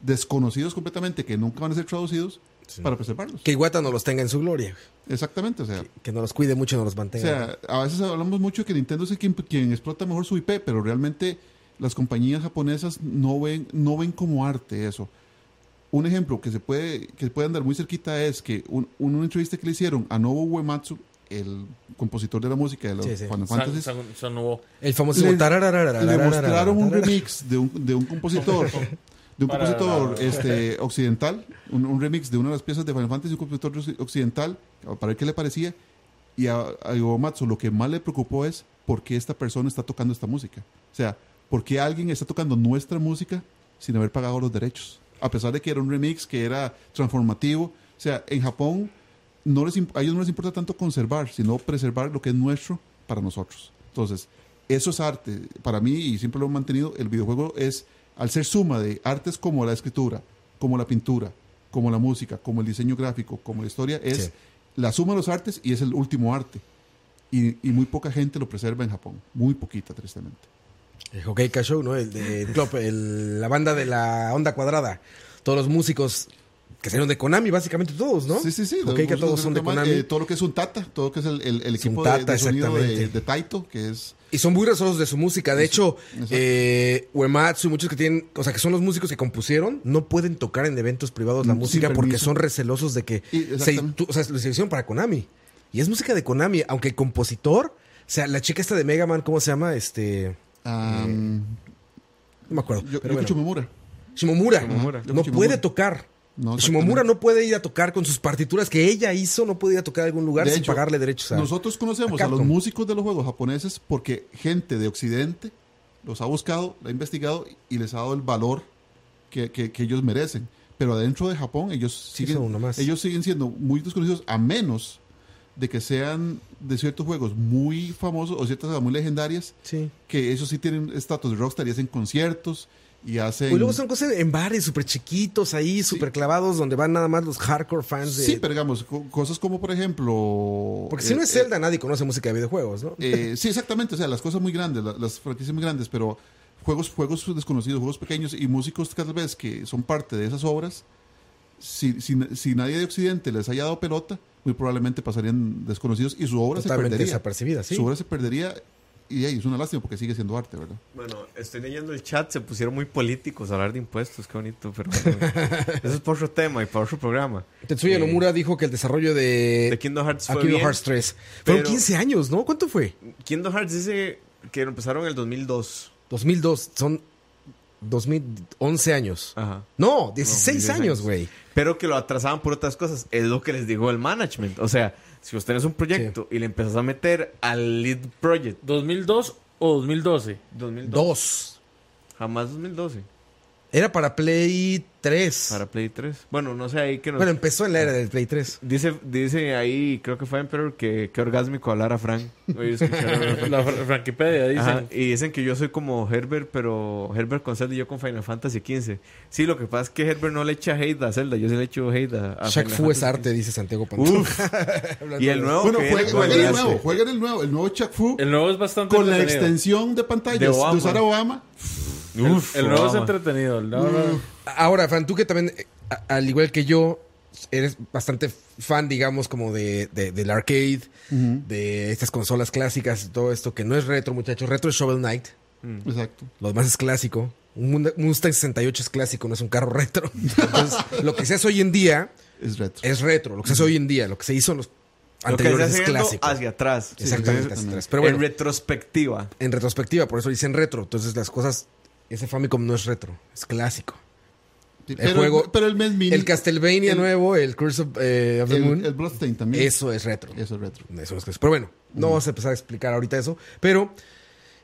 desconocidos completamente que nunca van a ser traducidos sí. para preservarlos. Que Iguata no los tenga en su gloria. Exactamente, o sea. Que, que no los cuide mucho y no los mantenga. O sea, a veces hablamos mucho de que Nintendo es quien, quien, explota mejor su IP, pero realmente las compañías japonesas no ven, no ven como arte eso. Un ejemplo que se puede, que puede andar muy cerquita es que un, una entrevista que le hicieron a Nobuo Uematsu, el compositor de la música de los sí, sí. Final Fantasy. San, San, San el famoso. Le, le mostraron un remix de un, de un compositor de un Para- compositor este, <laughs> occidental. Un, un remix de una de las piezas de Final Fantasy un compositor occ- occidental para ver qué le parecía. Y a, a Iwamatsu lo que más le preocupó es por qué esta persona está tocando esta música o sea, por qué alguien está tocando nuestra música sin haber pagado los derechos a pesar de que era un remix que era transformativo. O sea, en Japón no les, a ellos no les importa tanto conservar, sino preservar lo que es nuestro para nosotros. Entonces, eso es arte. Para mí, y siempre lo he mantenido, el videojuego es, al ser suma de artes como la escritura, como la pintura, como la música, como el diseño gráfico, como la historia, es Sí. la suma de los artes y es el último arte. Y, y muy poca gente lo preserva en Japón. Muy poquita, tristemente. El Hokkaido Show, ¿no? El de el club, el- la banda de la onda cuadrada. Todos los músicos que salieron de Konami, básicamente todos, ¿no? Sí, sí, sí. Hokkaido Los- todos son de Konami. eh, todo lo que es un Tata, todo lo que es el, el- equipo de- Tata, de, sonido de, de Taito, que es Y son muy rezosos de su música. De hecho, eh, Uematsu y muchos que tienen, o sea, que son los músicos que compusieron, no pueden tocar en eventos privados la música porque son recelosos de que Y- se, tú- o sea, lo hicieron para Konami. Y es música de Konami, aunque el compositor, o sea, la chica esta de Mega Man, ¿cómo se llama? Este, um, no me acuerdo. yo, pero Yoko bueno. Shimomura. Shimomura. Shimomura. No puede tocar. No, Shimomura no puede ir a tocar con sus partituras que ella hizo, no puede ir a tocar a algún lugar De sin hecho, pagarle derechos a Nosotros conocemos a a, los músicos de los juegos japoneses porque gente de Occidente los ha buscado, la ha investigado y les ha dado el valor que, que- que ellos merecen. Pero adentro de Japón ellos siguen, uno más. ellos siguen siendo muy desconocidos a menos de que sean de ciertos juegos muy famosos o ciertas muy legendarias Sí. que ellos sí tienen estatus de rockstar y hacen conciertos y hacen... Y luego son cosas en bares súper chiquitos ahí, súper clavados, donde van nada más los hardcore fans de... Sí, pero digamos, co- cosas como por ejemplo... Porque si eh, no es eh, Zelda, nadie conoce música de videojuegos, ¿no? Eh, <laughs> sí, exactamente. O sea, las cosas muy grandes, la- las franquicias muy grandes, pero juegos, juegos desconocidos, juegos pequeños y músicos cada vez que son parte de esas obras, si, si, si nadie de Occidente les haya dado pelota, muy probablemente pasarían desconocidos y su obra se Totalmente perdería. desapercibida, sí. Su obra se perdería y ahí es una lástima porque sigue siendo arte, ¿verdad? Bueno, estoy leyendo el chat, se pusieron muy políticos a hablar de impuestos, qué bonito, pero bueno, <laughs> eso es por otro tema y para otro programa. Tetsuya Eh, Nomura dijo que el desarrollo de, de Kingdom Hearts fue Kingdom. Hearts 3 fueron pero- 15 años, ¿no? ¿Cuánto fue? Kingdom Hearts dice que lo empezaron en el 2002. 2002, son 2011 años. Ajá. No, 16 16 años, años. güey. Pero que lo atrasaban por otras cosas. Es lo que les dijo el management. O sea, si vos tenés un proyecto y le empezás a meter al lead project 2002 o 2012. 2002. Dos. Jamás 2012. Era para Play 3. Para Play 3. Bueno, no sé ahí que nos... Bueno, empezó en la era del Play 3. Dice, dice ahí, creo que fue Emperor, que, que orgásmico hablar a Frank. Oye, La fr- Frankipedia dice. Ajá, y dicen que yo soy como Herbert, pero Herbert con Zelda y yo con Final Fantasy XV. Sí, lo que pasa es que Herbert no le echa hate a Zelda, yo sí le echo hate a, a Shaq Fu es arte, dice Santiago Pantón. Uf. <laughs> Y el nuevo Bueno, jueguen, jueguen el nuevo, jueguen el nuevo, el nuevo Chuck Fu El nuevo es bastante con la extensión de pantallas De de, usar a Obama. Uf, El nuevo es entretenido. el nuevo no- Ahora, Fran, tú que también, a- al igual que yo, eres bastante fan, digamos, como de, de- del arcade, de estas consolas clásicas y todo esto, que no es retro, muchachos. Retro es Shovel Knight. Exacto. Lo demás es clásico. Un Mustang 68 es clásico, no es un carro retro. <laughs> Entonces, lo que se hace hoy en día Es retro. es retro. Lo que se hace hoy en día, lo que se hizo en los Lo que se anteriores es clásico. hacia atrás. Exactamente, Sí, hacia atrás. Pero bueno, en retrospectiva. en retrospectiva, por eso dicen retro. Entonces las cosas, ese Famicom no es retro, es clásico. Sí, el pero, juego- pero el mes mini. El Castlevania el- nuevo, el Curse of, eh, of the Moon, el, Bloodstain también. eso es retro. Eso es retro. Eso es. Pero bueno, no vamos a empezar a explicar ahorita eso. Pero,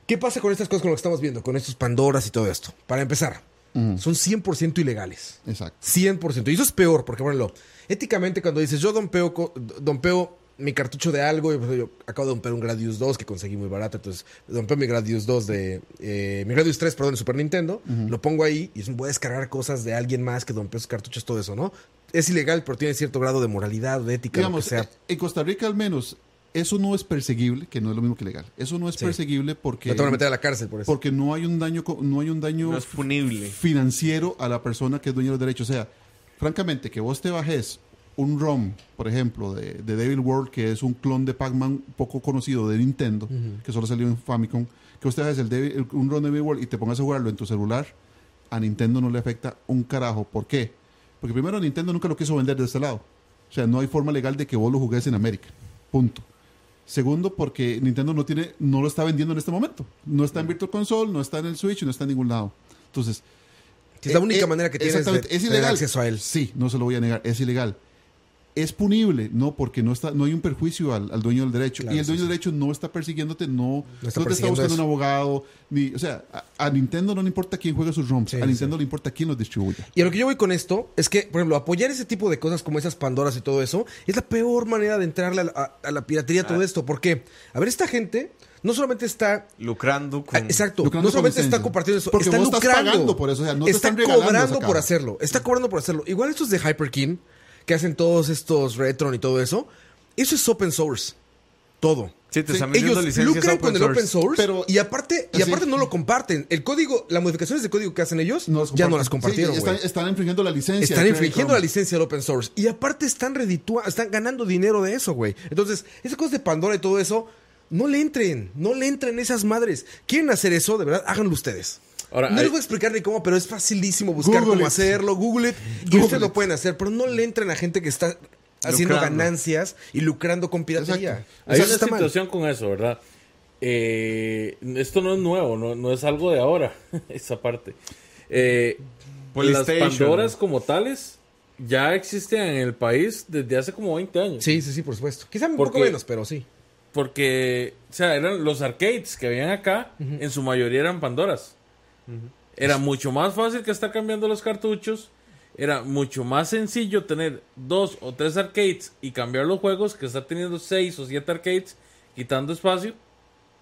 ¿qué pasa con estas cosas, con lo que estamos viendo, con estos Pandoras y todo esto? Para empezar, son 100% ilegales. Exacto. 100%. Y eso es peor, porque, bueno, éticamente cuando dices, yo dompeo, dompeo mi cartucho de algo, y, pues, yo acabo de dompear un Gradius 2 que conseguí muy barato, entonces dompeo mi Gradius 2 de... eh, mi Gradius 3, perdón, de Super Nintendo, lo pongo ahí y voy a descargar cosas de alguien más que dompeó sus cartuchos, todo eso, ¿no? Es ilegal, pero tiene cierto grado de moralidad, de ética, Digamos, lo que sea. en Costa Rica al menos, eso no es perseguible, que no es lo mismo que legal. Eso no es Sí. perseguible porque, No te van a meter a la cárcel por eso. porque no hay un daño, no hay un daño No es punible. financiero a la persona que es dueña de los derechos. O sea, francamente, que vos te bajes un ROM, por ejemplo, de, de Devil World, que es un clon de Pac-Man poco conocido de Nintendo, que solo salió en Famicom, que te bajes el un ROM de Devil World y te pongas a jugarlo en tu celular, a Nintendo no le afecta un carajo. ¿Por qué? Porque primero Nintendo nunca lo quiso vender de este lado. O sea, no hay forma legal de que vos lo jugues en América. Punto. Segundo, porque Nintendo no tiene, no lo está vendiendo en este momento. No está en Virtual Console, no está en el Switch, no está en ningún lado. Entonces, Es la eh, única eh, manera que tienes de exactamente, es tener ilegal. acceso a él. Sí, no se lo voy a negar, es ilegal. Es punible, no, porque no está, no hay un perjuicio al, al dueño del derecho. Claro, y el sí, dueño sí. del derecho no está persiguiéndote, no, No está no te está buscando eso. un abogado, ni, o sea, a, a Nintendo no le importa quién juega sus ROMs, Sí, a Nintendo le importa quién los distribuye. Y a lo que yo voy con esto es que, por ejemplo, apoyar ese tipo de cosas como esas Pandoras y todo eso es la peor manera de entrarle a la, a- a la piratería todo esto. ¿Por qué? A ver, esta gente no solamente está. Lucrando ah, con... exacto, lucrando no solamente con está compartiendo eso, Porque está vos estás lucrando. pagando por eso, o sea, no te está están regalando cobrando por hacerlo. Está cobrando por hacerlo. Igual estos de Hyperkin, que hacen todos estos Retron y todo eso, eso es open source. Todo. Sí, te Sí, están vendiendo Ellos lucran con el source. open source Pero- y aparte y Sí. aparte no lo comparten. El código, las modificaciones de código que hacen ellos No ya no las Sí, compartieron. están, están infringiendo la licencia. Están infringiendo la licencia del open source. Y aparte están reditúa, están ganando dinero de eso, güey. Entonces, esas cosas de Pandora y todo eso, no le entren, no le entren esas madres. ¿Quieren hacer eso? De verdad, háganlo ustedes. Ahora, no hay- les voy a explicar ni cómo, pero es facilísimo buscar Google cómo it. hacerlo. Google it. Y ustedes lo pueden hacer, pero no le entren a gente que está haciendo Lucrando. ganancias y lucrando con piratería. Hay una mal. situación con eso, ¿verdad? Eh, esto no es nuevo, no, no es algo de ahora, <laughs> esa parte. Eh, las. Pandoras como tales ya existen en el país desde hace como 20 años. Sí, sí, sí, por supuesto. Quizá un Porque- poco menos, pero sí. Porque, o sea, eran los arcades que habían acá, en su mayoría eran Pandoras. Era mucho más fácil que estar cambiando los cartuchos. Era mucho más sencillo tener dos o tres arcades y cambiar los juegos que estar teniendo seis o siete arcades quitando espacio.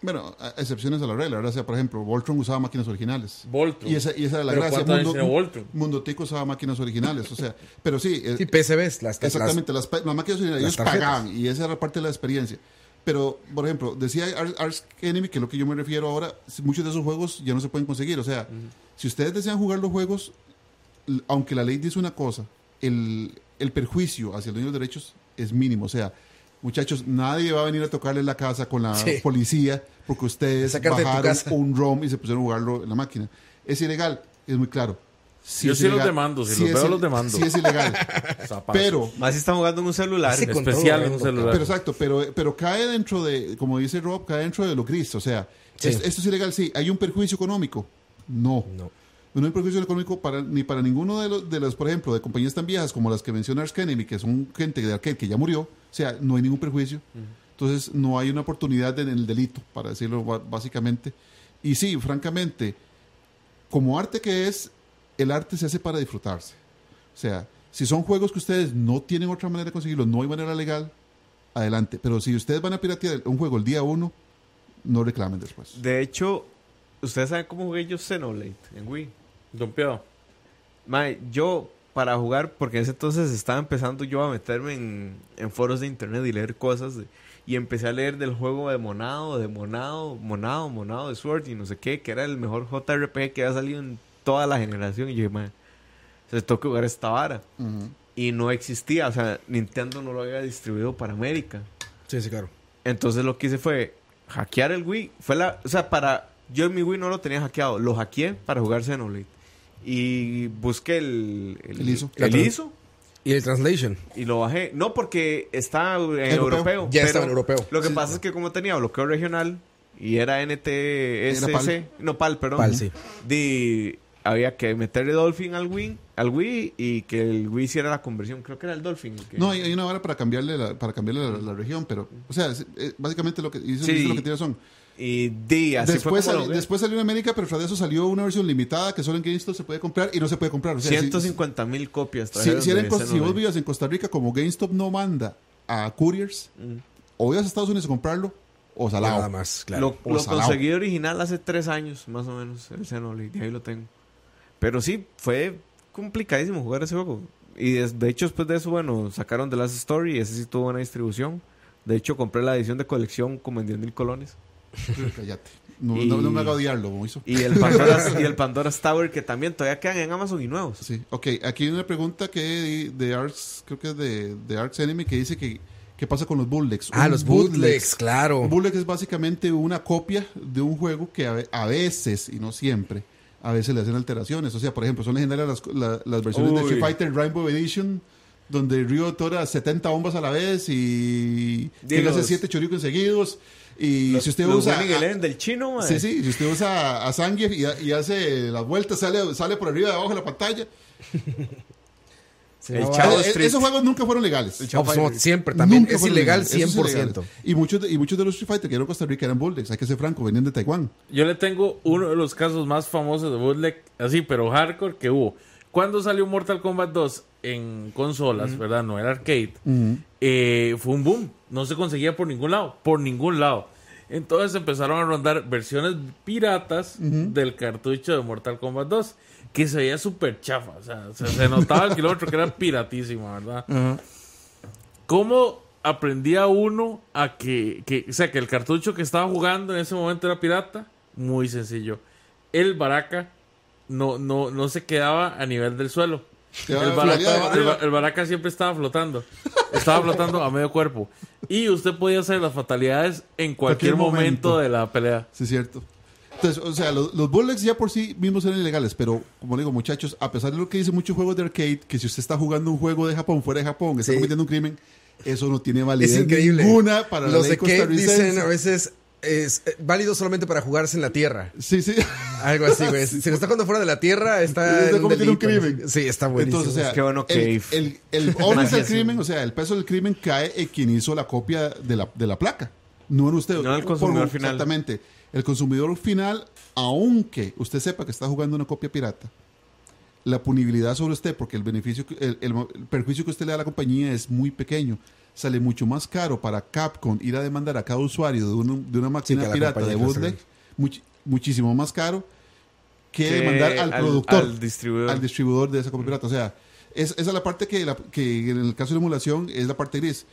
Bueno, a- excepciones a la regla, ¿verdad? O sea, por ejemplo, Voltron usaba máquinas originales. Voltron. Y esa, y esa era la Pero gracia. ¿cuántos años Mundo, Voltron? Mundo Tico usaba máquinas originales. O sea, pero sí. eh, Sí, PCBs, las Exactamente, las, pa- las máquinas originales, las ellos tarjetas. pagaban y esa era parte de la experiencia. Pero, por ejemplo, decía Ars, Ars Enemy, que es lo que yo me refiero ahora, muchos de esos juegos ya no se pueden conseguir. O sea, si ustedes desean jugar los juegos, aunque la ley dice una cosa, el, el perjuicio hacia el dueño de los derechos es mínimo. O sea, muchachos, nadie va a venir a tocarle la casa con la Sí. policía porque ustedes Sacarte bajaron un ROM y se pusieron a jugarlo en la máquina. Es ilegal, es muy claro. Sí Yo sí los demando, si Sí los veo, il- los demando. Sí es ilegal. <laughs> Pero Más si están jugando en un celular. Especial en un celular. pero exacto, pero, pero cae dentro de, como dice Rob, cae dentro de lo gris. O sea, Sí. es- esto es ilegal, sí. ¿Hay un perjuicio económico? No. No. No hay perjuicio económico para, ni para ninguno de los, de los, por ejemplo, de compañías tan viejas como las que menciona Ars Enemy, que son gente de arcade que ya murió. O sea, no hay ningún perjuicio. Entonces no hay una oportunidad en el delito, para decirlo básicamente. Y sí, francamente, como arte que es, el arte se hace para disfrutarse. O sea, si son juegos que ustedes no tienen otra manera de conseguirlo, no hay manera legal, adelante. Pero si ustedes van a piratear un juego el día uno, no reclamen después. De hecho, ¿ustedes saben cómo jugué yo Xenoblade en Wii? Dompeado. Mae, yo para jugar, porque en ese entonces estaba empezando yo a meterme en, en foros de internet y leer cosas. de- y empecé a leer del juego de Monado, de Monado, Monado, Monado de Sword y no sé qué, que era el mejor JRPG que había salido en toda la generación. Y yo dije, mae, se que jugar esta vara. Y no existía, o sea, Nintendo no lo había distribuido para América. Sí, sí, claro. Entonces lo que hice fue hackear el Wii. Fue la, o sea, para yo en mi Wii no lo tenía hackeado, lo hackeé para jugar Xenoblade. Y busqué el El ISO. el. ISO Y el translation. y lo bajé. No porque está en Europeo. europeo. Ya estaba en europeo. Lo que Sí. pasa es que como tenía bloqueo regional y era NTSC, no PAL, perdón. PAL, sí. Había que meterle Dolphin al Wii, al Wii y que el Wii hiciera la conversión. Creo que era el Dolphin. el que- No, hay, hay una hora para cambiarle la, para cambiarle la, la región, pero, o sea, es- básicamente lo que hizo, Sí. hizo lo que tiene razón. Y di, así Después, fue como sali- lo jugué. después salió en América, pero tras de eso salió una versión limitada que solo en GameStop se puede comprar y no se puede comprar. O sea, si- 150 mil copias. si, si, en si vos vivías en Costa Rica, como GameStop no manda a couriers, Mm. o ibas a Estados Unidos a comprarlo, o salado. Nada más, claro. Lo, O lo salado. conseguí original hace tres años, más o menos, el Xenoblade, y ahí lo tengo. Pero sí, fue complicadísimo jugar ese juego. Y de hecho, después de eso, bueno, sacaron The Last Story, ese sí tuvo buena distribución. De hecho, compré la edición de colección como en 10 mil colones. <laughs> Cállate. No, Y- no- no me haga odiarlo, Moiso. Y el Pandora's, <laughs> y el Pandora's Tower, que también todavía quedan en Amazon y nuevos. Sí, ok. Aquí hay una pregunta que de Arts, creo que es de, de Arts Enemy, que dice que qué pasa con los bootlegs. Ah, Un los bootlegs, claro. Un bootleg es básicamente una copia de un juego que a veces, y no siempre, a veces le hacen alteraciones. O sea, por ejemplo, son legendarias las, la- las versiones de. Street Fighter Rainbow Edition, donde Ryo tora 70 bombas a la vez y tiene los- hace 7 choricos seguidos. Y Los- si usted usa... Eleven del chino, mae. Sí, sí, si usted usa a Zangief y, y hace las vueltas, sale, sale por arriba y abajo de la pantalla. El Chavo Street. esos juegos nunca fueron legales. No, pues, no, siempre también. Nunca es ilegal legales. Eso sí 100%. es ilegal. Y muchos, de, y muchos de los Street Fighter que eran Costa Rica eran bootlegs, hay que ser franco, venían de Taiwán. Yo le tengo uno de los casos más famosos de bootleg, así, pero hardcore que hubo. Cuando salió Mortal Kombat 2 en consolas, ¿verdad? No era arcade. eh, fue un boom. No se conseguía por ningún lado. Por ningún lado. Entonces empezaron a rondar versiones piratas del cartucho de Mortal Kombat 2. Que se veía súper chafa. O sea, se, se notaba el kilómetro que era piratísima, ¿verdad? <laughs> ¿Cómo aprendía uno a que, que, o sea, que el cartucho que estaba jugando en ese momento era pirata? Muy sencillo. El baraca no, no, no se quedaba a nivel del suelo. El baraca, el, arriba. ba- el baraca siempre estaba flotando. Estaba flotando a medio cuerpo. Y usted podía hacer las fatalidades en cualquier, Cualquier momento. momento. de la pelea. Sí, es cierto. Entonces, o sea, los, los bootlegs ya por sí mismos eran ilegales, pero como le digo, muchachos, a pesar de lo que dicen muchos juegos de arcade, que si usted está jugando un juego de Japón fuera de Japón, está Sí. cometiendo un crimen, eso no tiene Es validez increíble. ninguna para la Los ley de dicen a veces es eh, válido solamente para jugarse en la tierra. Sí, sí. Algo así, güey. <laughs> Si lo está jugando fuera de la tierra, está, Está en un cometiendo un crimen. Sí, está buenísimo. Entonces, o sea, Qué bueno que- el, el, el onus del Magia, sí. crimen, o sea, el peso del crimen cae en quien hizo la copia de la, de la placa. No en usted. No en el Por- consumidor final. Exactamente. El consumidor final, aunque usted sepa que está jugando una copia pirata, la punibilidad sobre usted, porque el beneficio, que- el, el- el perjuicio que usted le da a la compañía es muy pequeño. Sale mucho más caro para Capcom ir a demandar a cada usuario de, un- de una máquina pirata de bootleg, much- muchísimo más caro que, Que demandar al, al- productor al distribuidor. al distribuidor de esa copia pirata. O sea, es, esa es la parte que, la- que en el caso de la emulación es la parte gris.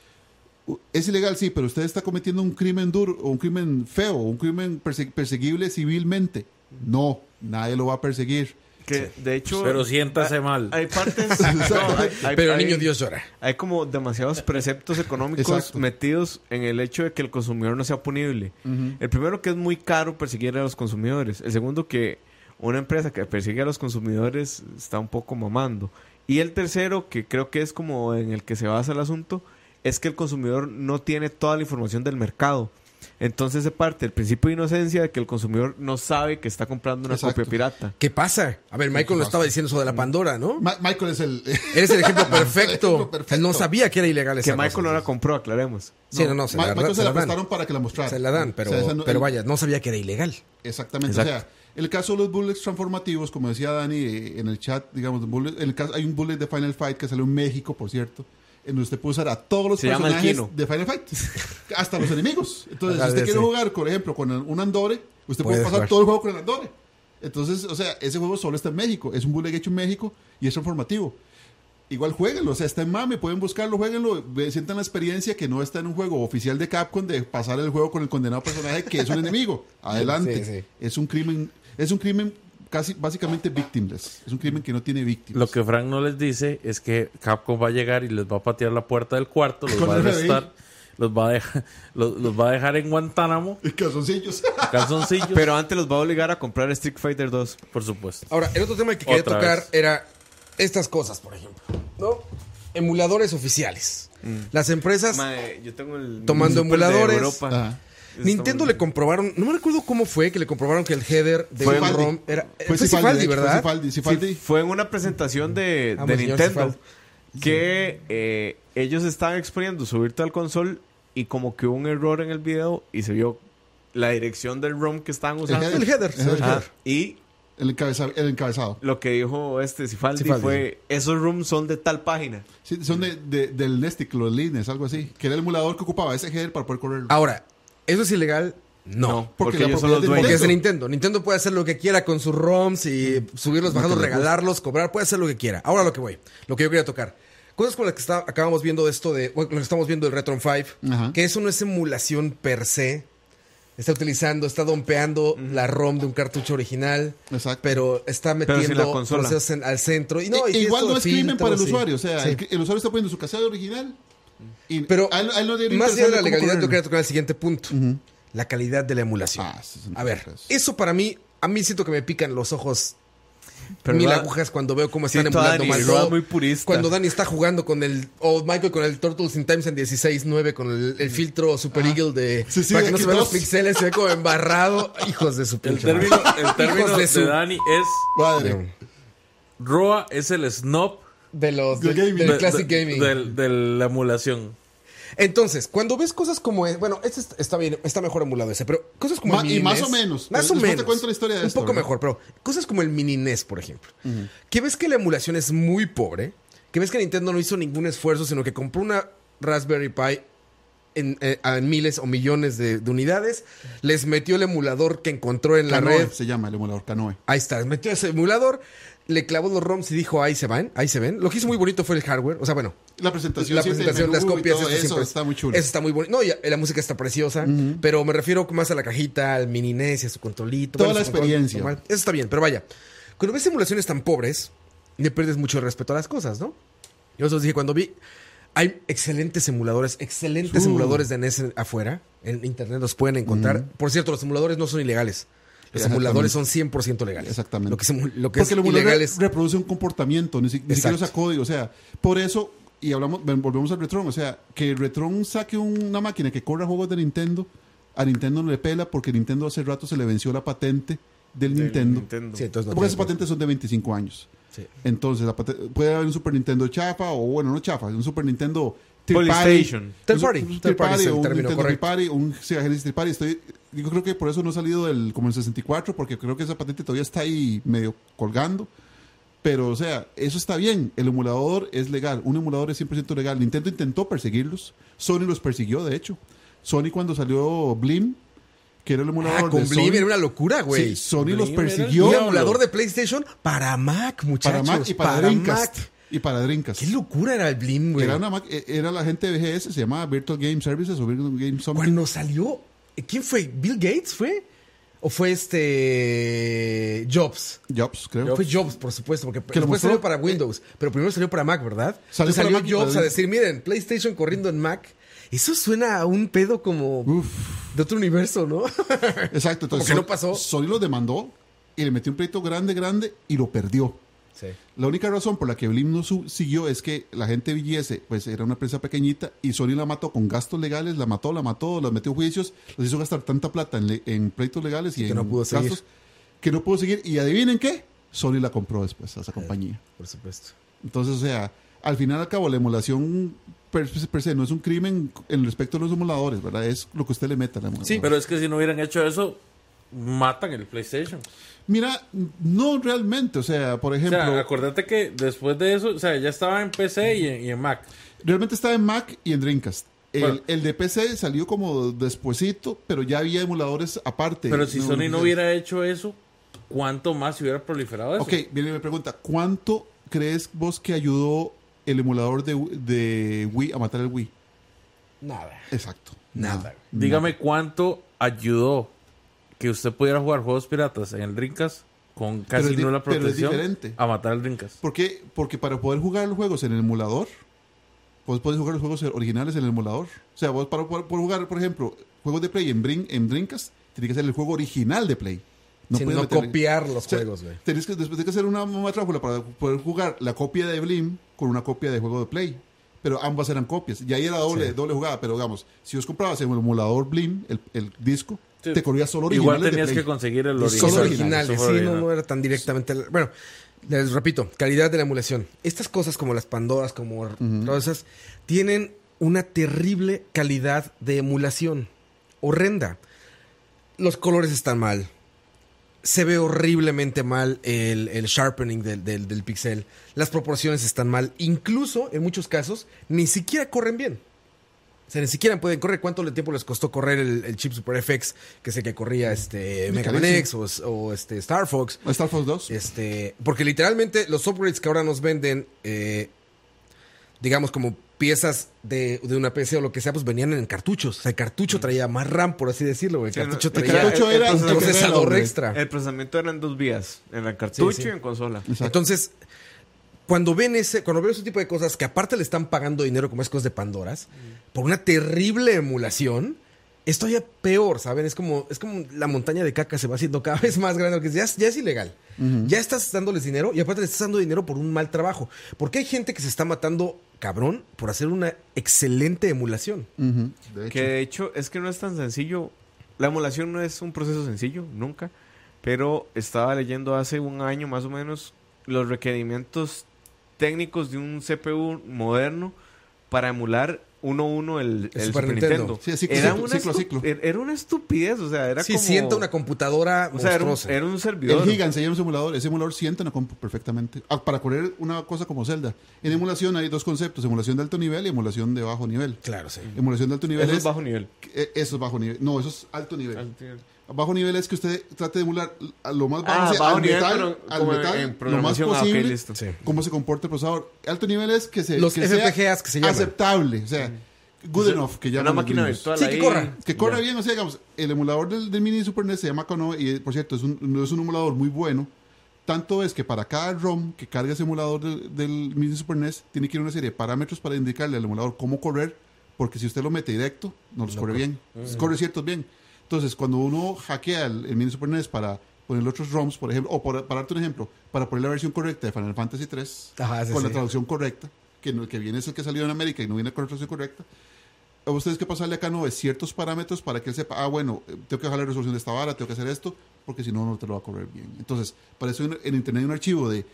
Es ilegal, sí, pero usted está cometiendo un crimen duro, o un crimen feo, o un crimen perse- perseguible civilmente. No, nadie lo va a perseguir. Que de hecho. Pero siéntase mal. Hay partes. <laughs> no, hay- hay- Pero hay- niño Dios llora. Hay como demasiados preceptos económicos Exacto. metidos en el hecho de que el consumidor no sea punible. El primero que es muy caro perseguir a los consumidores. El segundo que una empresa que persigue a los consumidores está un poco mamando. Y el tercero, que creo que es como en el que se basa el asunto, es que el consumidor no tiene toda la información del mercado. Entonces se parte el principio de inocencia de que el consumidor no sabe que está comprando una Exacto. copia pirata. ¿Qué pasa? A ver, Michael nos estaba diciendo eso de la Pandora, ¿no? Ma- Michael es el. <laughs> Eres el ejemplo <laughs> perfecto. ejemplo perfecto. Él no sabía que era ilegal Que esa Michael cosa. no la compró, aclaremos. Sí, no, no, se Ma- la, Michael se se la prestaron para que la mostrara. Se la dan, pero, O sea, esa no- pero vaya, no sabía que era ilegal. Exactamente. Exacto. O sea, el caso de los bullets transformativos, como decía Dani eh, en el chat, digamos, bullet- en el caso, hay un bullet de Final Fight que salió en México, por cierto, en donde usted puede usar a todos los Se personajes de Final Fight, <laughs> hasta los enemigos. Entonces, si usted quiere jugar, por ejemplo, con un Andore, usted puede Puede pasar jugar. todo el juego con el Andore. Entonces, o sea, ese juego solo está en México. Es un bullet hecho en México y es transformativo. Igual jueguenlo, o sea, está en mame, pueden buscarlo, jueguenlo, sientan la experiencia que no está en un juego oficial de Capcom de pasar el juego con el condenado personaje que es un enemigo. <laughs> Adelante. Sí, sí. Es un crimen, es un crimen casi básicamente victimless. Es un crimen que no tiene víctimas. Lo que Frank no les dice es que Capcom va a llegar y les va a patear la puerta del cuarto, los va a arrestar, los va a dejar, los, los va a dejar en Guantánamo, Y calzoncillos. <laughs> calzoncillos, Pero antes los va a obligar a comprar Street Fighter 2. por supuesto. Ahora, el otro tema que quería Otra tocar vez. era estas cosas, por ejemplo. ¿No? Emuladores oficiales. Las empresas yo tengo el Tomando Super de emuladores. Europa. Ajá. Nintendo le comprobaron, no me recuerdo cómo fue que le comprobaron que el header de Fue un. ROM era Fue fue Cifaldi, fue ¿verdad? Cifaldi, Cifaldi. Sí, fue en una presentación de, señor Nintendo que eh, ellos estaban exponiendo su Virtual Console y como que hubo un error en el video y se vio la dirección del ROM que estaban usando. El header, el header. Y El, encabeza- el encabezado. lo que dijo este Cifaldi, Cifaldi, fue, esos ROMs son de tal página. Sí, son de, de- del Nestic, los Lines, algo así. Que era el emulador que ocupaba ese header para poder correr. Ahora, ¿eso es ilegal? No. porque porque, la ellos son propiedad los de dueños. Porque es de Nintendo. Nintendo. Puede hacer lo que quiera con sus ROMs y subirlos, bajarlos, regalarlos, cobrar, puede hacer lo que quiera. Ahora lo que voy, lo que yo quería tocar. Cosas como las que está- acabamos viendo de esto de, bueno, lo que estamos viendo del Retron 5, Ajá. que eso no es emulación per se. Está utilizando, está dompeando la ROM de un cartucho original, Exacto. pero está Pero sin la metiendo consola. procesos en- al centro. Y no, E- y igual no es crimen para el usuario. O sea, Sí. el, el usuario está poniendo su caseta original. Y Pero a él- a él no debería más allá de la legalidad, yo correrlo. quería tocar el siguiente punto. La calidad de la emulación. Ah, sí, sí, a ver, sí. eso para mí, a mí siento que me pican los ojos Pero mil va- agujas cuando veo cómo están emulando Dani, mal muy purista. Cuando Dani está jugando con el, o Michael con el Turtles in Times en 16.9 con el, el filtro Super Eagle de, Sí, sí, para de que no se vean los pixeles, se ve como embarrado. <laughs> Hijos de su El pinche término, madre. el <laughs> término de, de su- Dani es Madre. Roa es el snob De los, Del gaming. Classic de- Gaming. de la emulación. Entonces, cuando ves cosas como, es- bueno, este está- bien, está mejor emulado ese, pero cosas como Ma- el y más NES, o menos. Más o Después te menos. cuento la historia de Un esto, poco ¿verdad? mejor, pero cosas como el mini NES, por ejemplo. Que ves que la emulación es muy pobre, que ves que Nintendo no hizo ningún esfuerzo, sino que compró una Raspberry Pi en, eh, en miles o millones de, de unidades, les metió el emulador que encontró en la Canoe red. se llama el emulador Canoe. Ahí está, metió ese emulador, le clavó los ROMs y dijo, ahí se van, ahí se ven. Lo que hizo muy bonito fue el hardware, o sea, bueno, La presentación, la presentación, las copias, eso, siempre- está muy chulo. Eso está muy bonito. No, y la música está preciosa, pero me refiero más a la cajita, al mini NES y a su controlito. Toda bueno, la control experiencia. Eso está bien, pero vaya. Cuando ves emulaciones tan pobres, le pierdes mucho respeto a las cosas, ¿no? Yo os dije, cuando vi, hay excelentes emuladores, excelentes Uh. emuladores de NES afuera. En internet los pueden encontrar. Por cierto, los emuladores no son ilegales. Los emuladores son 100% legales. Exactamente. Lo que, es lo que Porque el es emulador ilegal es... reproduce un comportamiento, ni, si- ni siquiera usa código. O sea, por eso, y hablamos, volvemos al Retron, o sea, que el Retron saque una máquina que corra juegos de Nintendo, a Nintendo no le pela porque Nintendo hace rato se le venció la patente del, Del Nintendo. Sí, entonces no porque esas patentes son de 25 años. Sí. Entonces, puede haber un Super Nintendo chafa, o bueno, no chafa, un Super Nintendo party, Third party. un Third third party es el o un término correcto. party, un Sega Genesis third party. Estoy, yo creo que por eso no ha salido del como el 64, porque creo que esa patente todavía está ahí medio colgando. Pero, o sea, eso está bien. El emulador es legal. Un emulador es 100% legal. Nintendo intentó perseguirlos. Sony los persiguió, de hecho. Sony cuando salió Blim, que era el emulador Ah, con de Blim Sony, era una locura, güey. Sí, Sony los Blim era el persiguió Un diablo. emulador de PlayStation para Mac, para muchachos. Mac y para, Dreamcast. Mac. Y para Dreamcast. Qué locura era el Blim, güey. Era, una eh, era la gente de VGS, se llamaba Virtual Game Services o Virtual Game Something. Cuando salió, ¿quién fue? ¿Bill Gates fue? ¿O fue este Jobs? Jobs, creo. Fue Jobs, por supuesto, porque Que después salió para Windows, pero primero salió para Mac, ¿verdad? Salió Entonces para salió Mac y Jobs para a decir, miren, PlayStation corriendo en Mac. Eso suena a un pedo como Uf, de otro universo, ¿no? exacto. <laughs> Entonces, que no pasó. Sony lo demandó y le metió un pleito grande, grande y lo perdió. Sí. La única razón por la que Blim no su- siguió es que la gente viese, pues era una empresa pequeñita y Sony la mató con gastos legales, la mató, la mató, la metió en juicios, los hizo gastar tanta plata en, le- en pleitos legales y Que en no pudo seguir. gastos que no pudo seguir. Y adivinen qué, Sony la compró después a esa compañía. Por supuesto. Entonces, o sea, al final al cabo, la emulación per, per se no es un crimen en respecto a los emuladores, ¿verdad? Es lo que usted le meta a la emuladora. Sí, pero es que si no hubieran hecho eso, matan el PlayStation. Mira, no realmente, o sea, por O ejemplo, sea, acordate que después de eso, o sea, ya estaba en PC y en, y en Mac. realmente estaba en Mac y en Dreamcast. El, Bueno. el de PC salió como despuesito, pero ya había emuladores aparte. Pero si Sony no hubiera hecho eso, ¿cuánto más se hubiera proliferado eso? Ok, viene me pregunta, ¿cuánto crees vos que ayudó el emulador de, de Wii a matar el Wii? Nada. Exacto. Nada. Dígame cuánto ayudó que usted pudiera jugar juegos piratas en el Dreamcast con Pero casi es di- nula pero es protección diferente. a matar el Dreamcast. ¿Por qué? Porque para poder jugar los juegos en el emulador, vos podés jugar los juegos originales en el emulador. O sea, vos para poder poder jugar, por ejemplo, juegos de Play en, Brin, en Dreamcast, tiene que ser el juego original de Play. No, puedes no copiar los O sea, juegos, güey. Tenés que, después de que hacer una matráfula para poder jugar la copia de Blim con una copia de juego de Play. Pero ambas eran copias. Y ahí era doble, Sí. doble jugada. Pero digamos, si vos comprabas en el emulador Blim, el, el disco, Sí. te corría solo originales Igual de tenías Play. que conseguir el original. solo originales, Eso sí, original. no era tan directamente. Bueno, les repito, calidad de la emulación. Estas cosas como las Pandoras, como todas esas, tienen una terrible calidad de emulación. Horrenda. Los colores están mal. Se ve horriblemente mal el, el sharpening del, del, del pixel. Las proporciones están mal. Incluso, en muchos casos, ni siquiera corren bien. O sea, ni siquiera pueden correr. ¿Cuánto le- tiempo les costó correr el, el chip Super FX? Que sé que corría este Mega Man X o, o, este Star Fox. Star Fox 2. Este, porque literalmente los upgrades que ahora nos venden, eh, digamos como piezas de, de una PC o lo que sea, pues venían en cartuchos. O sea, el cartucho traía más RAM, por así decirlo. El Sí, cartucho no, el traía cartucho era un un procesador extra. El procesamiento era en dos vías, en el cartucho Sí, sí. y en consola. Exacto. Entonces, cuando ven ese, cuando veo ese tipo de cosas que aparte le están pagando dinero como es cosas de Pandoras, por una terrible emulación, es todavía peor, ¿saben? Es como, es como la montaña de caca se va haciendo cada vez más grande, porque ya, es- ya es ilegal. Ya estás dándoles dinero y aparte le estás dando dinero por un mal trabajo. Porque hay gente que se está matando cabrón por hacer una excelente emulación. Ujú, de hecho. Que de hecho es que no es tan sencillo. La emulación no es un proceso sencillo, nunca. Pero estaba leyendo hace un año más o menos los requerimientos técnicos de un CPU moderno para emular 1-1 el, El el Super Super, Nintendo. Nintendo. Sí, ciclo, era, ciclo, una ciclo, ciclo. er- era una estupidez, o sea, era Sí, como... sienta una computadora O sea, era un, era un servidor. El Gigant se llama ese emulador. Ese emulador siente una compu perfectamente. Ah, para correr una cosa como Zelda. En emulación hay dos conceptos: emulación de alto nivel y emulación de bajo nivel. Claro, sí. Emulación de alto nivel Eso es. es bajo nivel. eh, Eso es bajo nivel. No, eso es alto nivel. Bajo nivel es que usted trate de emular a lo más bajo, Ah, sea, bajo al nivel, metal, pero al metal, en lo más. Ah, posible, listo. Sí. cómo se comporta el procesador. Alto nivel es que, se, Los que sea que se llaman. aceptable, o sea, good enough, que Una llaman los máquina virtual Sí, que corra. Que corra Ya. bien, o sea, digamos, el emulador del, del mini Super NES se llama Konoe y, por cierto, es un, es un emulador muy bueno. Tanto es que para cada ROM que carga ese emulador del, del mini Super NES, tiene que ir una serie de parámetros para indicarle al emulador cómo correr, porque si usted lo mete directo, no los corre bien. Corre ciertos bien. Entonces, cuando uno hackea el, el mini Super NES para ponerle otros ROMs, por ejemplo, o por- para darte un ejemplo, para poner la versión correcta de Final Fantasy 3, Ajá, sí, con la traducción correcta, que, no- que viene es el que salió en América y no viene con la traducción correcta, a ustedes que pasarle acá no ciertos parámetros para que él sepa, ah, bueno, eh, tengo que bajar la resolución de esta vara, tengo que hacer esto, porque si no, no te lo va a correr bien. Entonces, para eso en, en internet hay un archivo de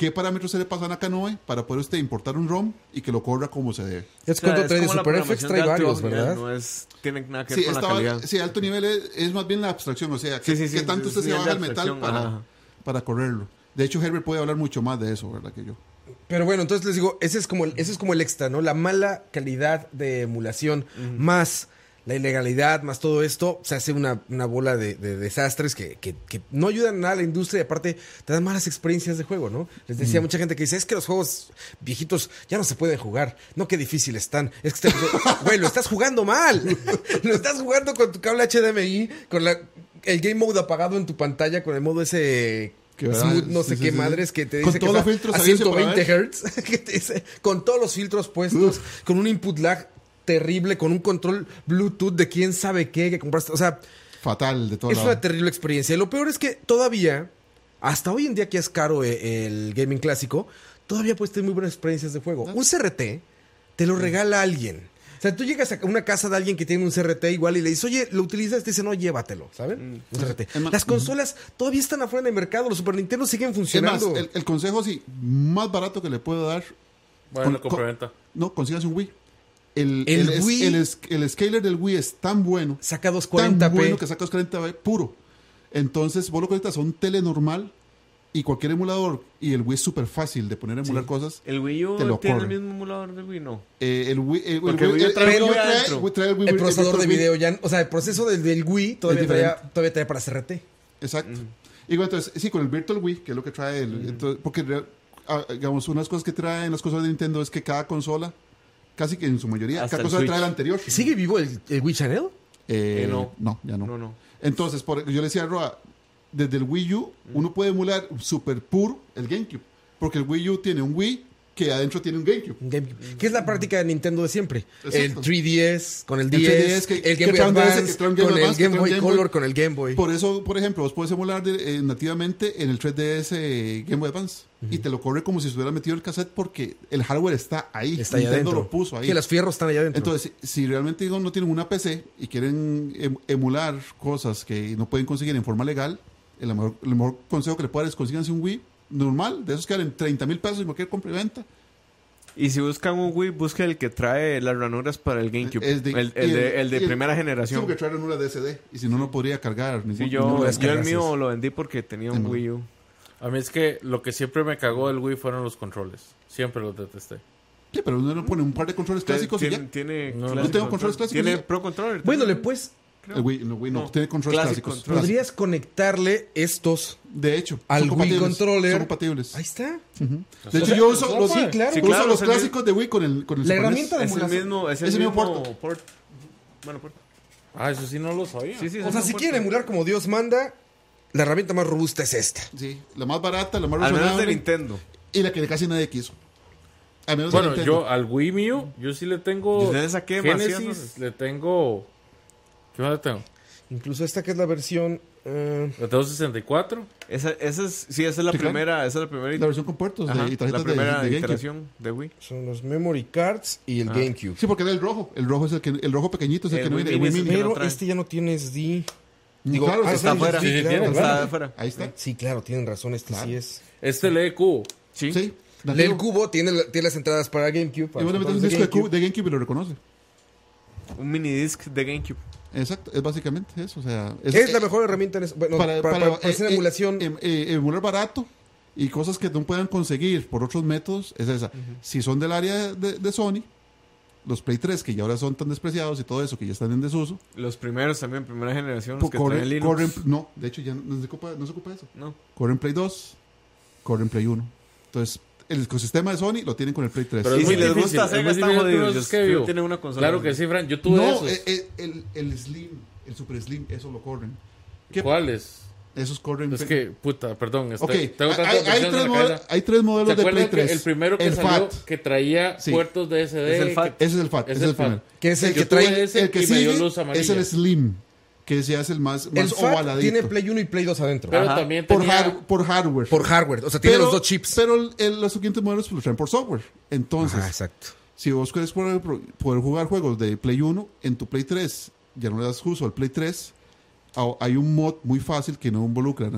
qué parámetros se le pasan a Canoe para poder usted importar un ROM y que lo corra como se debe. Es O sea, cuando trae de como la Super FX programación trae varios, ¿verdad? No es, tiene nada que Sí, ver con la calidad. sí, alto nivel es, es más bien la abstracción, o sea, que, Sí, sí, sí, que tanto usted se baja el metal para, para correrlo. De hecho, Herbert puede hablar mucho más de eso, ¿verdad? Que yo. Pero bueno, entonces les digo, ese es como el, ese es como el extra, ¿no? La mala calidad de emulación más la ilegalidad, más todo esto, se hace una, una bola de, de desastres que, que- que no ayudan nada a la industria y aparte te dan malas experiencias de juego, ¿no? Les decía mucha gente que dice, es que los juegos viejitos ya no se pueden jugar, no qué difícil están, es que, güey, lo estás jugando mal, <laughs> lo estás jugando con tu cable HDMI, con la, el game mode apagado en tu pantalla, con el modo ese... Smooth, no sé sí, qué sí, sí. madres que te Con dice que todos los a habidos y por 120 haber. Hz, <laughs> que te dice, con todos los filtros puestos, con un input lag terrible, con un control Bluetooth de quién sabe qué que compraste. O sea, Fatal de todo es una terrible experiencia. Y lo peor es que todavía hasta hoy en día que es caro eh, el gaming clásico, todavía puedes tener muy buenas experiencias de juego. Un CRT te lo regala alguien. O sea, tú llegas a una casa de alguien que tiene un CRT igual y le dices, oye, ¿lo utilizas? Te dice, no, llévatelo, ¿saben? Un CRT. Más- Las consolas todavía están afuera del mercado, los Super Nintendo siguen más, funcionando. el, el consejo sí, más barato que le puedo dar. Bueno, con- compraventa. No, consigas un Wii. El, El es- Wii- el, es- el scaler del Wii es tan bueno, Saca tan 240p. bueno que sacas 40p puro. Entonces, vos lo conectas a un tele normal y cualquier emulador, y el Wii es súper fácil de poner a emular cosas. El Wii U Te lo tiene corre. el mismo emulador del Wii, no. Eh, el Wii, eh, el Porque el Wii el- trae el trae-. Wii trae el Wii- el el procesador de video ya, o sea, el proceso del, del Wii todavía diferente. todavía traía para CRT. Exacto. Y bueno, entonces, sí, con el Virtual Wii, que es lo que trae el. entonces, porque, ah, digamos, unas cosas que traen las consolas de Nintendo es que cada consola, casi que en su mayoría, Hasta el consola trae la anterior. ¿Sigue vivo el, el Wii Channel? Eh, Eh, no. no. ya no. No, no. Entonces, por, yo le decía a Roa, desde el Wii U, uno puede emular super puro el GameCube. Porque el Wii U tiene un Wii que adentro tiene un GameCube. GameCube. Que es la práctica de Nintendo de siempre. El Exacto. 3DS con el El 10, 3DS que- el que Game Boy Advance Game con el Game Boy Game Boy. Color con el Game Boy. Por eso, por ejemplo, vos puedes emular de- eh, nativamente en el 3DS eh, Game Boy Advance. Y te lo corre como si estuviera metido el cassette porque el hardware está ahí. Está Nintendo adentro. lo puso ahí. Que los fierros están allá adentro. Entonces, si, si realmente digo, no tienen una PC y quieren em- emular cosas que no pueden conseguir en forma legal, el mejor, el mejor consejo que le puedo dar es consíganse un Wii normal, de esos que valen 30 mil pesos en cualquier compra y venta. Y si buscan un Wii, busquen el que trae las ranuras para el GameCube. Es de- el, el y de, el de primera generación. porque traen una DSD y si no, no podría cargar. Ningún, Sí, yo, ningún- yo el mío lo vendí porque tenía un no. Wii U. A mí es que lo que siempre me cagó del Wii fueron los controles. Siempre los detesté. Sí, pero uno le pone un par de controles clásicos y tiene, ya. tiene No, no tengo controles control. clásicos Tiene. Pro Controller. bueno, le puedes. El Wii, no, Wii no, No. tiene controles Classic clásicos. control. Podrías conectarle estos De hecho, al son Wii Controller. Son compatibles. Ahí está. De hecho, yo uso los, sí, claro. uso Sí, claro, los el clásicos de Wii con el, con el La Super herramienta de. Es el mismo, es el Es el mismo port. Bueno, puerto. Ah, eso sí no lo sabía. Sí, sí, es O sea, si puerto. quieren emular como Dios manda, la herramienta más robusta es esta. Sí, la más barata, la más Al menos de Nintendo. y la que casi nadie quiso. Al menos de Bueno, yo al Wii mío, yo sí le tengo. Yo le saqué Genesis, le tengo. ¿Qué más le tengo? Incluso esta que es la versión. eh, Le tengo 64. Esa, esa es, sí, esa es la primera, esa es la primera, la versión con puertos de- y tarjetas la primera de, iteración de Wii. son los memory cards y el Ah. GameCube. Sí, porque era el rojo. El rojo es el que el rojo pequeñito es el, El que no viene. El Mini Mini. no Pero este ya no tiene SD. Digo, claro, ah, está sí, afuera. sí, Sí, claro, afuera. Ahí está. Sí, claro, tienen razón. Este sí es. Este lee cubo. Sí. Sí. Lee el cubo tiene, la- tiene las entradas para GameCube. Y para vos le metes un disco de, GameCube. Cube- de GameCube y lo reconoce. Un mini disc de GameCube. Exacto, es básicamente eso. O sea, Es, la mejor herramienta en eso. Bueno, para, para- para hacer eh, emulación. eh, em- eh, emular barato y cosas que no puedan conseguir por otros métodos es esa. Si son del área de, de Sony, los Play 3 que ya ahora son tan despreciados y todo eso que ya están en desuso, Los primeros también, primera generación, los que corren, Linux. corren- no, de hecho ya no se ocupa, no se ocupa eso. No. Corren Play 2, corren Play 1. Entonces, el ecosistema de Sony lo tienen con el Play 3. Pero es si muy les gusta Sega, están jodidos. tienen una consola. Claro que sí, Fran. Yo tuve no, esos. eh, eh, el, el Slim, el Super Slim, eso lo corren. ¿Qué? ¿Cuáles? Esos corren. Es que, puta, perdón. este, Ok, tengo hay, hay- tres modelos, hay tres ¿Se modelos de Play acuerdan que 3. el primero que el salió FAT. que traía Sí. puertos de SD? Es el FAT. que- Ese es el FAT. Es ese el es el. FAT. Que es el que trae. ese el que sigue es el Slim, que se hace el más, El más FAT ovaladito. tiene Play 1 y Play 2 adentro. Pero Ajá. también por, tenía... har- por hardware. Por hardware. O sea, tiene Pero- los dos chips. Pero el- el- los siguientes modelos los traen por software. Entonces, Ajá, exacto. si vos querés poder, poder jugar juegos de Play 1 en tu Play 3, ya no le das uso al Play 3, a- hay un mod muy fácil que no involucra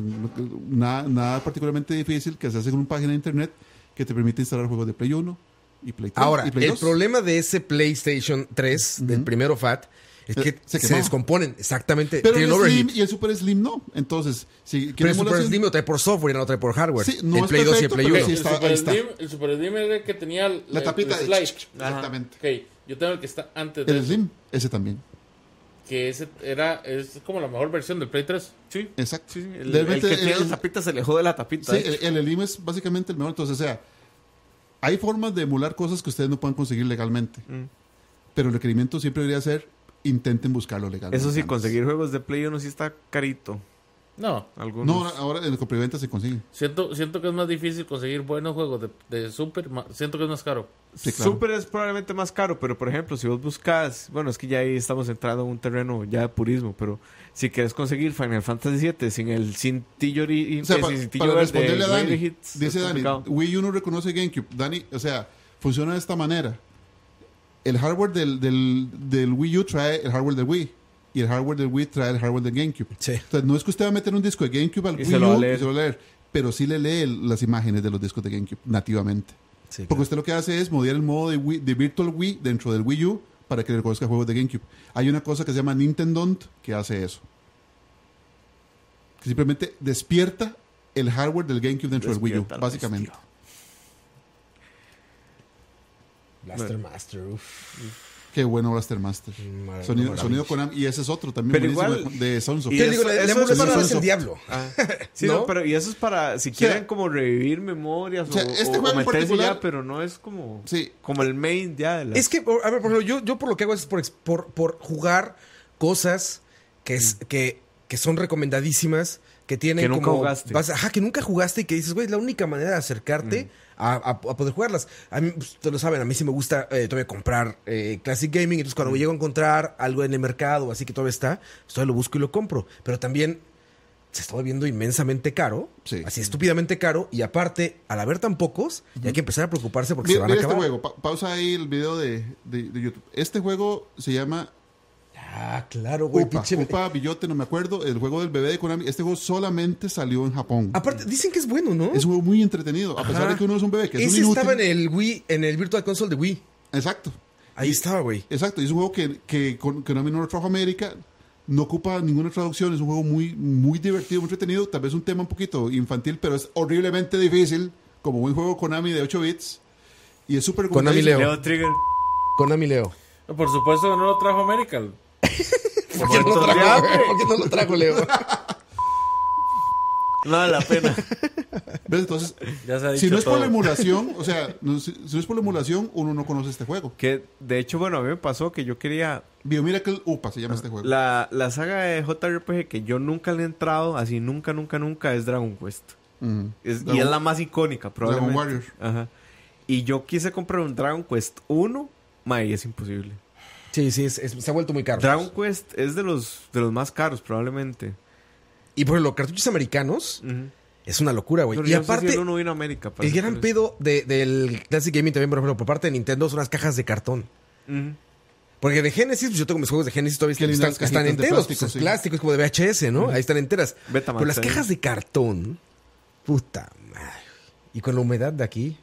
nada, nada particularmente difícil que se hace en una página de internet que te permite instalar juegos de Play 1 y Play 3 Ahora, y Play el 2. problema de ese PlayStation 3, del primero FAT, es que se descomponen. Exactamente. pero el Slim y el Super Slim no. Entonces, si Pero el Super Slim lo trae por software y no lo trae por hardware. Sí, no el es Play 2 y el perfecto, Play pero 1. sí el, está- Super ahí está. Slim, el Super Slim era el que tenía el, la el- tapita el de slide. exactamente. Ok, yo tengo el que está antes de El Slim, ese también. que ese era es como la mejor versión del Play 3. Sí. Exacto. Sí, sí. El, el que tiene el- la tapita se le jode la tapita. Sí, de el, el Slim es básicamente el mejor. Entonces, o sea, hay formas de emular cosas que ustedes no puedan conseguir legalmente. Mm. Pero el requerimiento siempre debería ser intenten buscarlo legalmente. Eso sí, antes. conseguir juegos de Play 1 sí está carito. No, Algunos. No, ahora en el compriventa se consigue. siento, siento que es más difícil conseguir buenos juegos de, de Super. Siento que es más caro. Sí, claro. Super es probablemente más caro, pero por ejemplo, si vos buscas, bueno, es que ya ahí estamos entrando en un terreno ya de purismo, pero si quieres conseguir Final Fantasy VII sin el cintillo, ori- O sea, cintillo para verde responderle a Dani, Hits, dice es Dani. Wii U no reconoce GameCube. Dani, o sea, funciona de esta manera. El hardware del, del, del Wii U trae el hardware del Wii. Y el hardware del Wii trae el hardware del GameCube. Sí. Entonces, no es que usted va a meter un disco de GameCube al Y Wii se lo U y se lo va a leer. Pero sí le lee el- las imágenes de los discos de GameCube nativamente. Sí, Porque usted lo que hace es modiar el modo de, Wii- de Virtual Wii dentro del Wii U para que le reconozca juegos de GameCube. Hay una cosa que se llama Nintendo que hace eso. Que simplemente despierta el hardware del GameCube dentro del Wii U, básicamente. bestia. Blaster Master, uff. Qué bueno Blaster Master. Mar- Sonido, maravilla. sonido. Y ese es otro también Pero igual- de, Sunsoft. ¿Qué eso- digo? No es el diablo. Ah, <laughs> sí, ¿No? no, pero y eso es para si sea, quieren como revivir memorias o sea, este o- juego o meterse ya, pero no es como Sí. como el main ya de la Es que, a ver, por ejemplo, yo, yo por lo que hago es por, ex- por, por jugar cosas que, es, que, que son recomendadísimas, que tienen Que nunca como... jugaste. vas- ajá, que nunca jugaste y que dices, güey, es la única manera de acercarte a, a- a poder jugarlas. A mí, pues, ustedes lo saben, a mí sí me gusta eh, todavía comprar eh, Classic Gaming, entonces cuando llego a encontrar algo en el mercado, así que todavía está, pues todavía lo busco y lo compro. Pero también se está volviendo inmensamente caro, Sí. así estúpidamente caro, y aparte, al haber tan pocos, ya hay que empezar a preocuparse porque se Mira, van a mira acabar. este juego. Pa- pausa ahí el video de, de- de YouTube. Este juego se llama Ah, claro, güey, Upa, pinche- Upa, Billote, no me acuerdo. El juego del bebé de Konami. Este juego solamente salió en Japón. Aparte, dicen que es bueno, ¿no? Es un juego muy entretenido. A pesar de que uno es un bebé, que es Ese un inútil. estaba en el Wii, en el Virtual Console de Wii. Exacto. Ahí estaba, güey. Exacto, y es un juego que, Konami no lo trajo a América, no ocupa ninguna traducción, es un juego muy, muy divertido, muy entretenido, tal vez un tema un poquito infantil, pero es horriblemente difícil, como buen juego Konami de 8 bits, y es súper Konami. Leo. Leo Trigger. Konami Leo. Por supuesto que no lo trajo América. <laughs> ¿Por qué no trajo? ¿Por qué no lo trajo, Leo? No <laughs> vale la pena. ¿Ves? Entonces, Ya se ha si no es por la emulación, o sea, <laughs> no- si, si no es por la emulación, uno no conoce este juego. que de hecho, bueno, a mí me pasó que yo quería Bio Miracle Upa se llama este juego. la, la saga de JRPG que yo nunca le he entrado, así nunca, nunca, nunca es Dragon Quest. Es- y Dragon- es la más icónica, probablemente. Warrior. Ajá. Y yo quise comprar un Dragon Quest 1, ma, y es imposible. Sí, sí, es- es- se ha vuelto muy caro. Dragon Quest es de los de los más caros, probablemente. Y por los cartuchos americanos, es una locura, güey. Y yo no sé si el uno vino a América. el gran pedo de- del Classic Gaming también, por ejemplo, por parte de Nintendo, son las cajas de cartón. Porque de Genesis, pues yo tengo mis juegos de Genesis todavía están, enteros. plástico, pues, es sí. como de VHS, ¿no? Ahí están enteras. Betamax Pero las cajas de cartón, puta madre. Y con la humedad de aquí,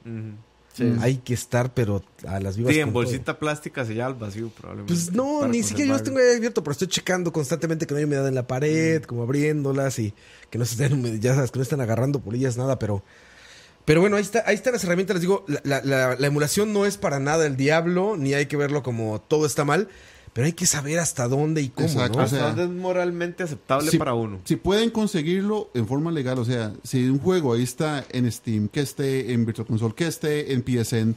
Ujú. hay que estar, pero a las vivas. Sí, en con todo. bolsita plástica se al vacío, probablemente. Pues no, ni siquiera yo los tengo abierto, pero estoy checando constantemente que no hay humedad en la pared, como abriéndolas y que no se estén, ya sabes, que no están agarrando polillas, nada, pero... Pero bueno, ahí está, ahí están las herramientas, les digo, la, la- la- la emulación no es para nada el diablo, ni hay que verlo como todo está mal, pero hay que saber hasta dónde y cómo, Exacto. ¿no? o sea, Hasta dónde es moralmente aceptable si, para uno. si pueden conseguirlo en forma legal, o sea, si un juego ahí está en Steam, que esté en Virtual Console, que esté en PSN,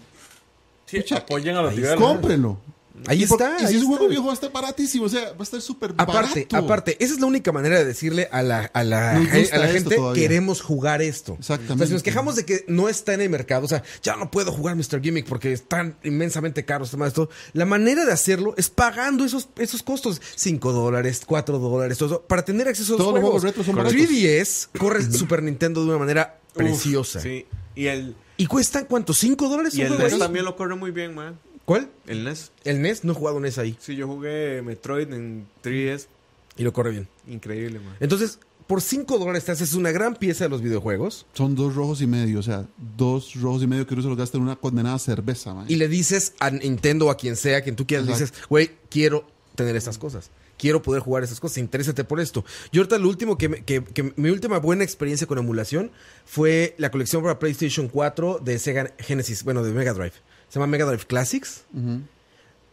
Sí, Pucha, apoyen a los cómprenlo. Ahí Y por- está, Y si ahí es un juego viejo, va a estar baratísimo. O sea, va a estar súper Aparte, barato. aparte, esa es la única manera de decirle a la, a la, a la gente, todavía. queremos jugar esto. Exactamente. O sea, si nos quejamos de que no está en el mercado, o sea, ya no puedo jugar Mr. Gimmick porque es tan inmensamente caro este esto. La manera de hacerlo es pagando esos, esos costos. 5 dólares, 4 dólares, todo eso, para tener acceso a los Todos los juegos. retro son baratos. 3DS corre el Super Nintendo de una manera preciosa. Sí. Y el, ¿Y cuestan cuánto? ¿5 dólares? y un el también lo corre muy bien, man. ¿Cuál? El NES. El NES, no he jugado NES ahí. Sí, yo jugué Metroid en 3DS. Y lo corre bien. Increíble, man. Entonces, por 5 dólares te haces una gran pieza de los videojuegos. Son dos rojos y medio. O sea, dos rojos y medio que uno se los gasta en una condenada cerveza, man. y le dices a Nintendo o a quien sea, quien tú quieras, le dices, güey, quiero tener estas cosas. Quiero poder jugar estas cosas, interésate por esto. Yo ahorita lo último que, me- que- que mi última buena experiencia con emulación fue la colección para PlayStation 4 de Sega Genesis, bueno, de Mega Drive. Se llama Mega Drive Classics. Ujú.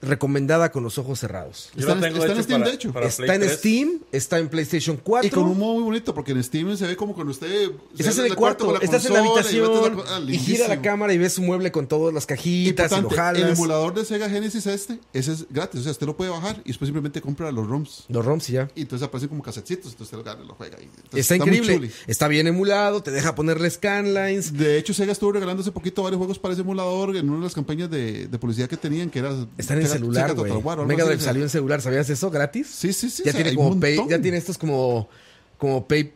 Recomendada con los ojos cerrados. Yo Está en- tengo está en hecho Steam, para- de hecho. Está en 3. Steam, está en PlayStation 4. Y con un modo muy bonito, porque en Steam se ve como cuando usted. Estás en el cuarto, la estás en la y habitación la ah, y gira la cámara y ves su mueble con todas las cajitas y lo el emulador de Sega Genesis este, ese es gratis. O sea, usted lo puede bajar y después simplemente compra los ROMs. Los ROMs y ya. Y entonces aparecen como casetitos, entonces usted lo gana y lo juega. ahí. Entonces, Está, increíble. Está bien emulado, te deja ponerle scanlines. De hecho, Sega estuvo regalando hace poquito varios juegos para ese emulador en una de las campañas de, de publicidad que tenían, que era. Están en Sega- celular, güey. Mega Drive salió en celular, ¿sabías eso? ¿Gratis? Sí, sí, sí. ya o sea, tiene como pay, ya tiene estos como como pay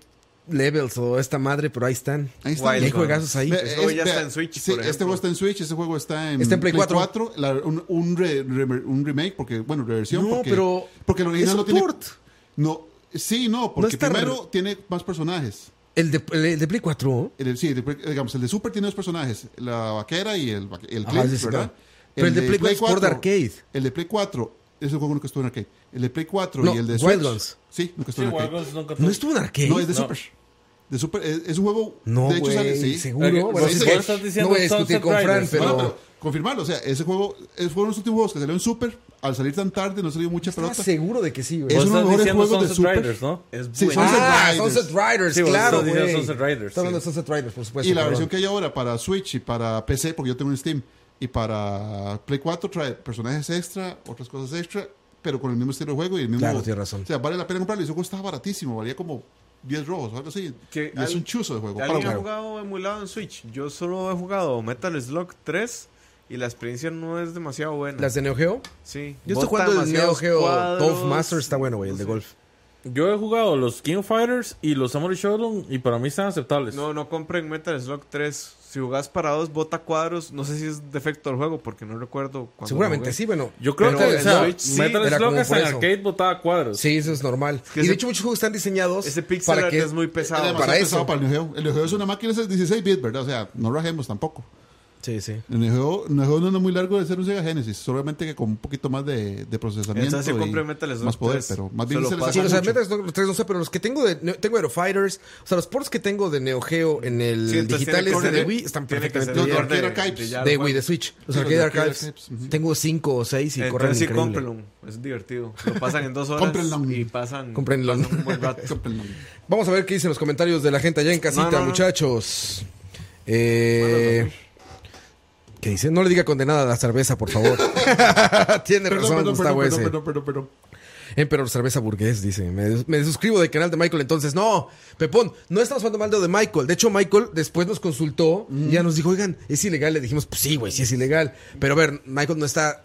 levels o esta madre, pero ahí están. Ahí está. Y hay Wild juegazos ahí. Ese juego ya está en Switch, Sí, por este juego está en Switch, este juego está en, Está en Play 4. la- un, un, re- re- un remake, porque, bueno, reversión. No, porque, pero porque el original es no tiene. port. No, sí, no, porque primero re- tiene más personajes. El de, el de Play 4. El, de- sí, el de- digamos, el de Super tiene dos personajes, la vaquera y el, el Clint, ¿verdad? Pero el de Play 4 es port de arcade. El de Play 4 es el juego que estuvo en arcade. El de Play 4 No, y el de Wild Switch. Guns. Sí, nunca Sí, estuvo en Wild arcade. Guns nunca ¿No tuvo. estuvo en arcade? No, es de No. Super. De Super es, es un juego. No, de hecho, sale, güey, sí. seguro. Eh, Bueno, sí, es estás diciendo no voy a discutir con Fran, pero, No, pero confirmarlo, o sea, ese juego es, fueron los últimos juegos que salió en Super. Al salir tan tarde, no salió mucha pelota. seguro de que sí, güey. Es Vos uno de los estás mejores juegos de Sunset Super. Riders, ¿no? Es Sí, bueno. Sunset ah, Riders. Sunset Riders, Sí, vos claro, estás. Sunset Riders, Está hablando sí. de Sunset Riders, por supuesto. Y la versión que hay ahora para Switch y para PC, porque yo tengo en Steam, y para Play 4 trae personajes extra, otras cosas extra, pero con el mismo estilo de juego y el mismo. Claro, tienes razón. O sea, vale la pena comprarlo. Y ese juego estaba baratísimo, valía como 10 rojos o algo así. Que y es al- un chuzo de juego. para ¿Alguien ha jugar. jugado emulado en Switch? Yo solo he jugado Metal Slug 3 y la experiencia no es demasiado buena. Las de Neo Geo. Sí. Yo estoy jugando el Neo Geo cuadros, Golf Master, está bueno, güey, el de sé. golf. Yo he jugado los King of Fighters y los Samurai Shodown y para mí están aceptables. No, no compren Metal Slug 3. Si jugás para dos, bota cuadros. No sé si es defecto del juego porque no recuerdo cuando Seguramente sí, bueno. Yo creo Pero que o el sea, Switch sí, Metal Slug hasta en eso. arcade botaba cuadros. Sí, eso es normal. que y de hecho muchos juegos están diseñados Ese pixel para que es muy Es pesado. para pesado eso. para el Neo Geo. El Neo Geo es una máquina de 16 bits, ¿verdad? O sea, no rajemos tampoco. Sí, sí. El Neo Geo, el Geo no es muy largo de ser un Sega Genesis, solamente que con un poquito más de, de procesamiento. Entonces, si y compré Metal Slug más poder, 3, pero más se bien lo se les. Sí, saca o sea, mucho. Metal Slug 3 no sé, pero los que tengo de Neo- tengo Aero Fighters, o sea, los ports que tengo de Neo Geo en el Sí, entonces digital este de Wii están perfectamente bien. bien. Arcade de- Archives. de De Wii, de juego. Switch. Los Sí, Arcade los de Archives. Archives, ujú. Tengo 5 o 6 y corren Entonces sí, increíble. cómprenlo. Es divertido. Lo pasan en dos horas Cómprenlo. y pasan, Cómprenlo. pasan un buen rato. <laughs> Cómprenlo. Vamos a ver qué dicen los comentarios de la gente allá en casita, No, no, no. muchachos. Eh, ¿Qué dice? No le diga condenada a la cerveza, por favor. <laughs> Tiene Perdón, razón, perdón, Gustavo perdón, ese. perdón, perdón, perdón. Emperor Cerveza Burgués, dice. Me, me suscribo del canal de Michael entonces. No, Pepón, no estamos hablando mal de lo de Michael. De hecho, Michael después nos consultó y ya nos dijo, oigan, ¿es ilegal? Le dijimos, pues sí, güey, sí es ilegal. Pero a ver, Michael no está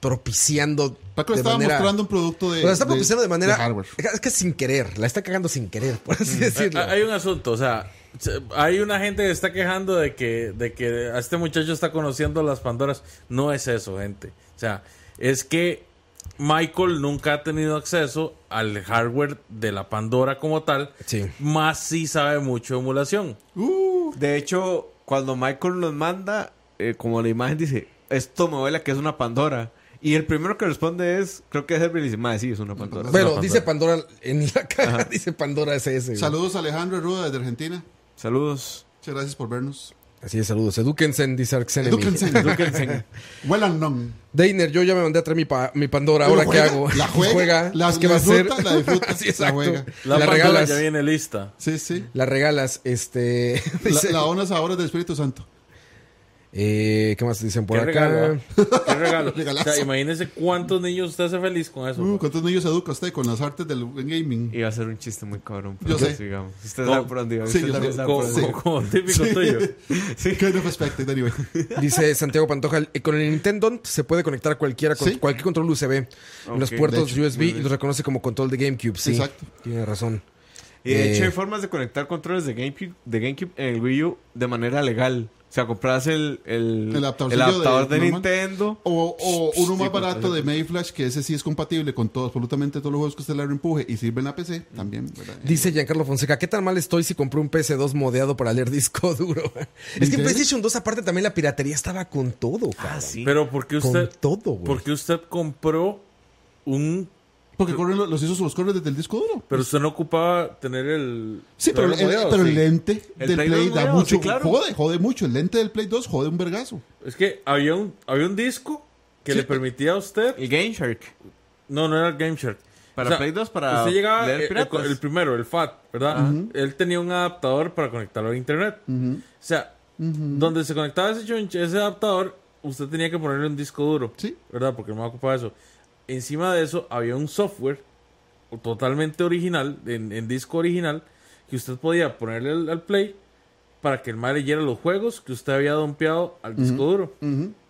propiciando Paco de estaba manera... mostrando un producto de. O sea, está propiciando de, manera... hardware. es que sin querer, la está cagando sin querer, por así decirlo. Eh, Hay un asunto, o sea, se- hay una gente que está quejando de que, de que a este muchacho está conociendo las Pandoras. No es eso, gente. O sea, es que Michael nunca ha tenido acceso al hardware de la Pandora como tal. Sí. Más sí sabe mucho de emulación. De hecho, cuando Michael nos manda, eh, como la imagen dice, esto me huele a que es una Pandora. Y el primero que responde es, creo que es Herbie y dice, "Mae, sí, es una Pandora. Bueno, Pandora. dice Pandora en la caja, dice Pandora SS. Saludos a Alejandro Ruda desde Argentina. Saludos. Muchas gracias por vernos. Así es, saludos. Edúquense, dice Arxenemy. Edúquense. <laughs> Huelan non. Deiner, yo ya me mandé a traer mi, pa- mi Pandora. ¿Ahora Pero qué juega, hago? la <laughs> juega, la- pues, ¿qué la va a hacer? disfruta, la disfruta, <laughs> Sí, la juega. La, regalas. ya viene lista. Sí, sí. La regalas, este... La, la donas ahora del Espíritu Santo. Eh, ¿Qué más dicen por ¿Qué acá? regalo? ah? <laughs> ¿Qué regalo? O sea, imagínese cuántos niños usted hace feliz con eso. Uh, ¿Cuántos niños educa usted con las artes del gaming? Iba a ser un chiste muy cabrón. Yo pero sé. Sigamos. Usted No. sabe por dónde iba. Sí, Usted yo sabe como, típico tuyo. Kind of expected, anyway. <laughs> Dice Santiago Pantoja, eh, con el Nintendo se puede conectar cualquiera con Sí. cualquier control USB en los puertos hecho, USB y los reconoce como control de GameCube. Sí, Exacto. tiene razón. Y de hecho Eh, hay formas de conectar controles de GameCube, de GameCube en el Wii U de manera legal. O sea, compras el, el, El adaptador de-. Nintendo. O, o uno Sí, más con barato de Mayflash, que ese sí es compatible con todo, absolutamente todos los juegos que usted le empuje y sirve en la PC también. ¿verdad? Dice Giancarlo Fonseca, ¿qué tan mal estoy si compré un PS2 modeado para leer <laughs> disco duro? es que en ¿Qué? PlayStation 2 aparte también la piratería estaba con todo, cabrón. Pero ¿por qué Con usted, todo, güey. porque usted compró un... Porque corren los, los hizo los corren desde el disco duro. Pero usted no ocupaba tener el... Sí, pero, el, modelo, pero sí. el lente El del Play Play, 2 da mucho. sí, claro. Jode, jode mucho. El lente del Play 2 jode un vergazo. Es que había un, había un disco que Sí. le permitía a usted. El Game Shark. No, no era el Game Shark. Para Play 2, para Usted llegaba, leer el, el- primero, el FAT, ¿verdad? Él tenía un adaptador para conectarlo a internet. O sea, donde se conectaba ese, ese adaptador, usted tenía que ponerle un disco duro. Sí. ¿Verdad? Porque no me ocupaba eso. Encima de eso, había un software totalmente original, en, en disco original, que usted podía ponerle al, al play para que el mal leyera los juegos que usted había dompeado al disco duro.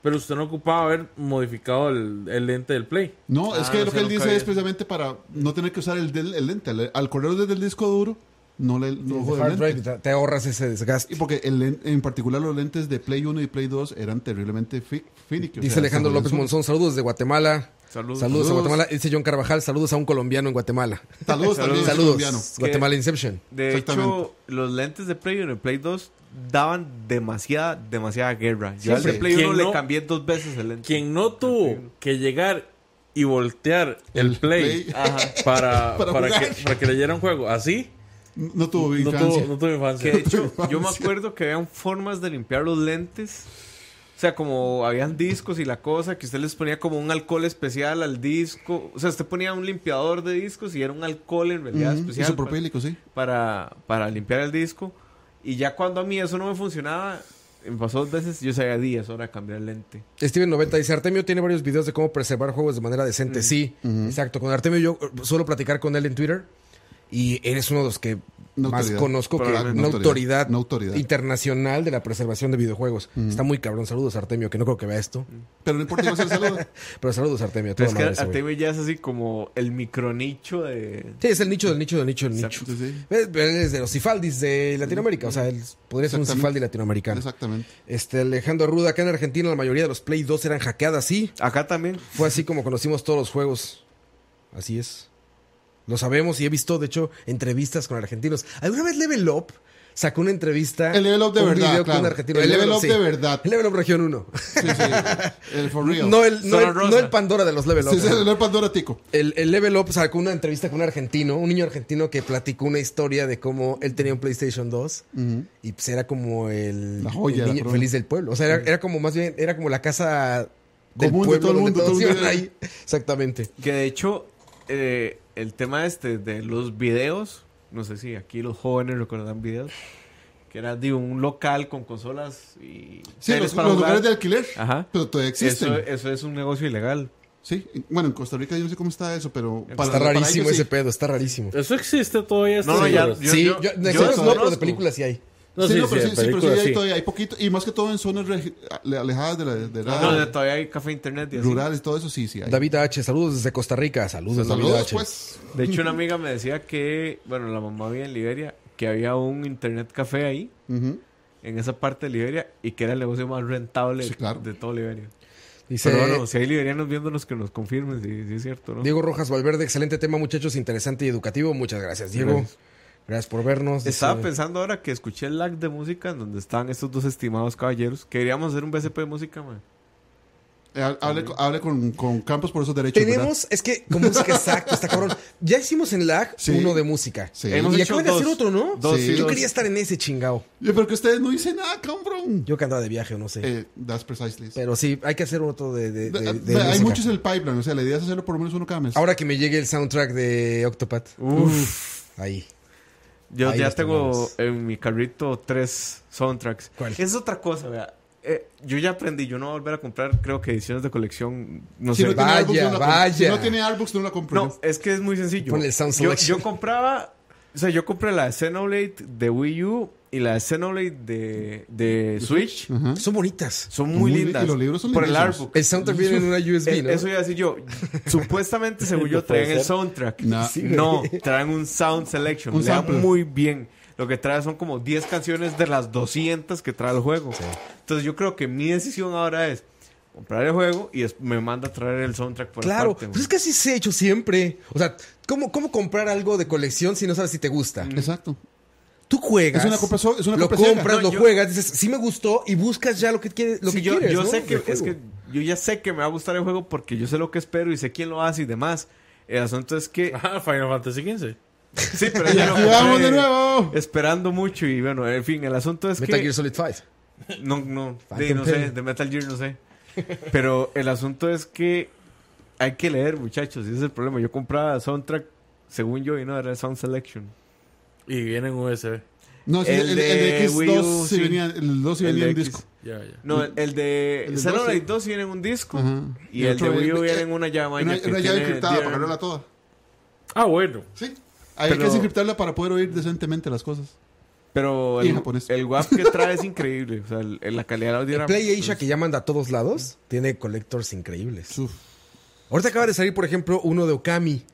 Pero usted no ocupaba haber modificado el, el lente del play. No, es Ah, que no lo que él dice es precisamente para no tener que usar el, del- el lente. Al, al correrlo desde el disco duro, no le no El lente. te, ahorras ese desgaste. Y porque el en particular los lentes de Play 1 y Play 2 eran terriblemente fi- finicky. o Dice sea, Alejandro López Monzón, saludos desde Guatemala. Saludos. Saludos, a Saludos. Guatemala. Dice John Carvajal, saludos a un colombiano en Guatemala. Saludos también, Saludos, colombiano. Guatemala Inception. De hecho, los lentes de Play 1 y Play 2 daban demasiada, demasiada guerra. Yo al de. Play 1 ¿Quién le no? cambié dos veces el lente. Quien no tuvo que llegar y voltear el, El play, play. <laughs> Ajá. <laughs> para, Para que, para que leyera un juego así, No tuvo no infancia. tuvo, no tuvo infancia. Que de hecho, <laughs> yo me acuerdo que habían formas de limpiar los lentes. O sea, como habían discos y la cosa, que usted les ponía como un alcohol especial al disco. O sea, usted ponía un limpiador de discos y era un alcohol en realidad especial. Isopropílico, sí. para, para limpiar el disco. Y ya cuando a mí eso no me funcionaba, me pasó dos veces, yo sabía días hora de cambiar el lente. Steven 90 dice, Artemio tiene varios videos de cómo preservar juegos de manera decente. Sí, exacto. Con Artemio yo suelo platicar con él en Twitter y eres uno de los que Una más autoridad. conozco que una autoridad, internacional de la preservación de videojuegos. Está muy cabrón. Saludos Artemio, que no creo que vea esto. Pero no importa, igual se le saluda. <laughs> Pero saludos Artemio. Pero es que. Artemio ya es así como el micronicho de... Sí, es el nicho del nicho del nicho del nicho. Sí. Es, él es de los Cifaldis de Latinoamérica. O sea, él podría ser un. Cifaldi latinoamericano. Exactamente. Este, Alejandro Ruda, acá en Argentina la mayoría de los Play 2 eran hackeadas, sí. Acá también. Fue así como conocimos todos los juegos. Así es. Lo sabemos y he visto, de hecho, entrevistas con argentinos. ¿Alguna vez Level Up sacó una entrevista? El Level Up de un verdad, video con un argentino? El Level Up sí. de verdad. El Level Up Región 1. Sí, sí. El <laughs> for real. No el, no, el, no el Pandora de los Level Up. Sí, sí, el Pandora Tico. El, el Level Up sacó una entrevista con un argentino, un niño argentino que platicó una historia de cómo él tenía un PlayStation 2 y pues era como el, La joya, la niño feliz del pueblo. O sea, era, era como más bien, era como la casa del Común de pueblo todo el donde mundo, todos todo el iban mundo. ahí. Exactamente. Que de hecho, eh, el tema este de los videos, no sé si aquí los jóvenes recordarán videos, que era de un local con consolas y... Sí, los, para los jugar. lugares de alquiler. Ajá. Pero todavía existen. Eso, eso es un negocio ilegal. Sí. Bueno, en Costa Rica yo no sé cómo está eso, pero... para- está para rarísimo sí. ese pedo, está rarísimo. Eso existe todavía. No, ya- yo- sí, yo- yo, de yo no, pero de películas sí hay. No, sí, sí, no, pero sí, sí, pero sí, hay, sí. todavía hay poquito. Y más que todo en zonas alejadas de la, de la- No, de- todavía hay café internet y así. rurales, todo eso sí, sí hay. David H, saludos desde Costa Rica. Saludos, David Saludos, H. pues. De hecho, una <laughs> amiga me decía que, bueno, la mamá vivía en Liberia, que había un internet café ahí, Ujú. en esa parte de Liberia, y que era el negocio más rentable Sí, claro. de todo Liberia. Dice Pero bueno, si hay liberianos viéndonos que nos confirmen si, si es cierto, ¿no? Diego Rojas Valverde, excelente tema, muchachos, interesante y educativo. Muchas gracias, Diego. Gracias. Gracias por vernos. Dice- Estaba pensando ahora que escuché el lag de música en donde estaban estos dos estimados caballeros, que queríamos hacer un BCP de música, man. Eh, ha- hable, con- hable con, con Campos por esos derechos. Tenemos, es que con música exacto, está cabrón. Ya hicimos en lag Sí. uno de música. Sí. Hemos Y acaban de hacer otro, ¿no? Dos, Sí. Yo dos. quería estar en ese chingado. Pero que ustedes no dicen nada, cabrón. Yo que andaba de viaje no sé. Eh, that's precisely. Pero sí, hay que hacer otro de, de- de- de hay música. muchos en el pipeline, o sea, la idea es hacerlo por lo menos uno cada mes. Ahora que me llegue el soundtrack de Octopath. Uf. Ahí. Yo Ahí ya tengo tenemos. en mi carrito tres soundtracks. ¿Cuál? Es otra cosa, vea. Eh, yo ya aprendí, yo no voy a volver a comprar, creo que ediciones de colección, no si sé. no Vaya, no vaya. Si no tiene Artbooks, no la compro. No, es que es muy sencillo. Yo, yo compraba, o sea, yo compré la de Xenoblade de Wii U y la de Xenoblade de, de Switch. Ajá. Son bonitas. Son Muy muy li- lindas. y los libros son Por el lindísimos. artbook. El soundtrack viene en una USB, Eh, ¿no? Eso iba a decir yo. <laughs> Supuestamente, según <laughs> yo, traen el soundtrack. No. Sí, no, güey. traen un sound selection. Un Le da sample. muy bien. Lo que trae son como 10 canciones de las 200 que trae el juego. Entonces yo creo que mi decisión ahora es comprar el juego y es- me manda a traer el soundtrack por Claro, aparte, pues es que así se ha hecho siempre. O sea, ¿cómo, ¿cómo comprar algo de colección si no sabes si te gusta? Exacto. Tú juegas. Es una compra so- es una lo compra compras, No, lo yo- juegas, dices, sí me gustó y buscas ya lo que quieres. Lo Sí, que yo, quieres, yo ¿no? sé que es que yo ya sé que me va a gustar el juego porque yo sé lo que espero y sé quién lo hace y demás. El asunto es que Ajá, Final Fantasy XV. sí, pero <laughs> yo lo vamos de nuevo. esperando mucho y bueno, en fin, el asunto es Metal que Gear Solid 5. no no, de, no sé, de Metal Gear no sé. <laughs> Pero el asunto es que hay que leer, muchachos. Ese es el problema. Yo compraba soundtrack, según yo, y no era Sound Selection. Y viene en USB. No, sí, El el, el de de Wii X2 U, sí sí. venía, el 2 sí El venía en X. disco. Ya, ya. No, el de El de Xenoblade 12. 2 viene en un disco. Ajá. Y, el de otro Wii U viene en una llave Una, una llave encriptada para cargarla toda. Ah, bueno. Sí. Hay Pero- que desencriptarla para poder oír decentemente las cosas. Pero el, japonés. el WAP que trae es increíble. O sea, el- la calidad del audio El era- Play Asia que ya manda a todos lados tiene collectors increíbles. Uf. Ahorita acaba de salir, por ejemplo, uno de Okami,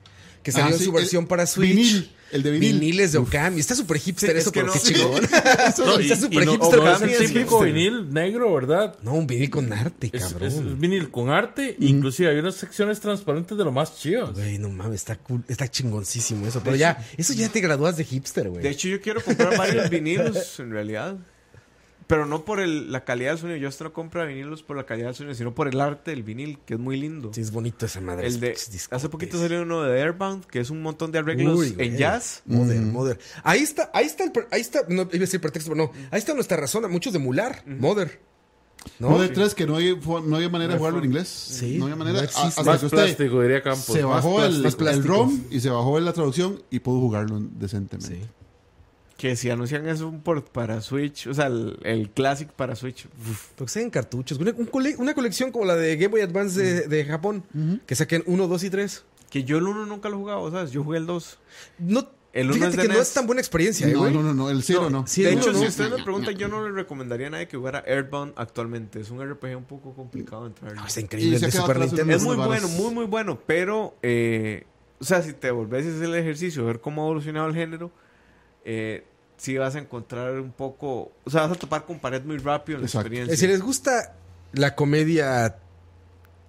que salió Ah, en sí, su versión el para Switch. vinil, el de vinil. Viniles de Okami. Está súper hipster Sí, es eso, que pero no- qué chingón. <laughs> No, Está súper no, hipster, no pero es es típico hipster. vinil negro, ¿verdad? No, un vinil con arte, Es, cabrón. es vinil con arte. Inclusive hay unas secciones transparentes de lo más chido. Güey, no mames, está cool, está chingoncísimo eso. Pero ya, eso ya te gradúas de hipster, güey. De hecho, yo quiero comprar varios <laughs> vinilos, en realidad. Pero no por el- la calidad del sonido. Yo hasta no compro vinilos por la calidad del sonido, sino por el arte del vinil, que es muy lindo. Sí, es bonito esa madre. el de, hace poquito salió uno de Airbound, que es un montón de arreglos Uy, en jazz. Modern, modern. Ahí está, ahí está, el, ahí está, no iba a decir pretexto, pero no. Ahí está nuestra razón, a muchos de mular, modern. ¿No? No, de tres que no hay, no había manera de jugarlo en inglés. Sí, No había manera. no A- existe. hasta Más que usted plástico, diría Campos. se bajó el, el. ROM y se bajó la traducción y pudo jugarlo decentemente. Sí. Que si anuncian eso un port para Switch, o sea, el, el Classic para Switch. Porque sean cartuchos. Una, un cole- una colección como la de Game Boy Advance de, de Japón. Que saquen 1, 2 y 3. que yo el 1 nunca lo he jugado, ¿sabes? Yo jugué el 2. No, El uno fíjate es que no NES. es tan buena experiencia, ¿eh, No, güey. no, no, no, el cero no. Sí, de hecho, si no. usted me pregunta, yo no le recomendaría a nadie que jugara Airbound actualmente. Es un RPG un poco complicado de entrar. No, Y increíble el de Super en Nintendo. Es muy bueno, muy, muy bueno. Pero, eh, o sea, si te volvés a hacer el ejercicio, ver cómo ha evolucionado el género, eh, sí vas a encontrar un poco. O sea, vas a topar con pared muy rápido en la Exacto. experiencia. Si les gusta la comedia,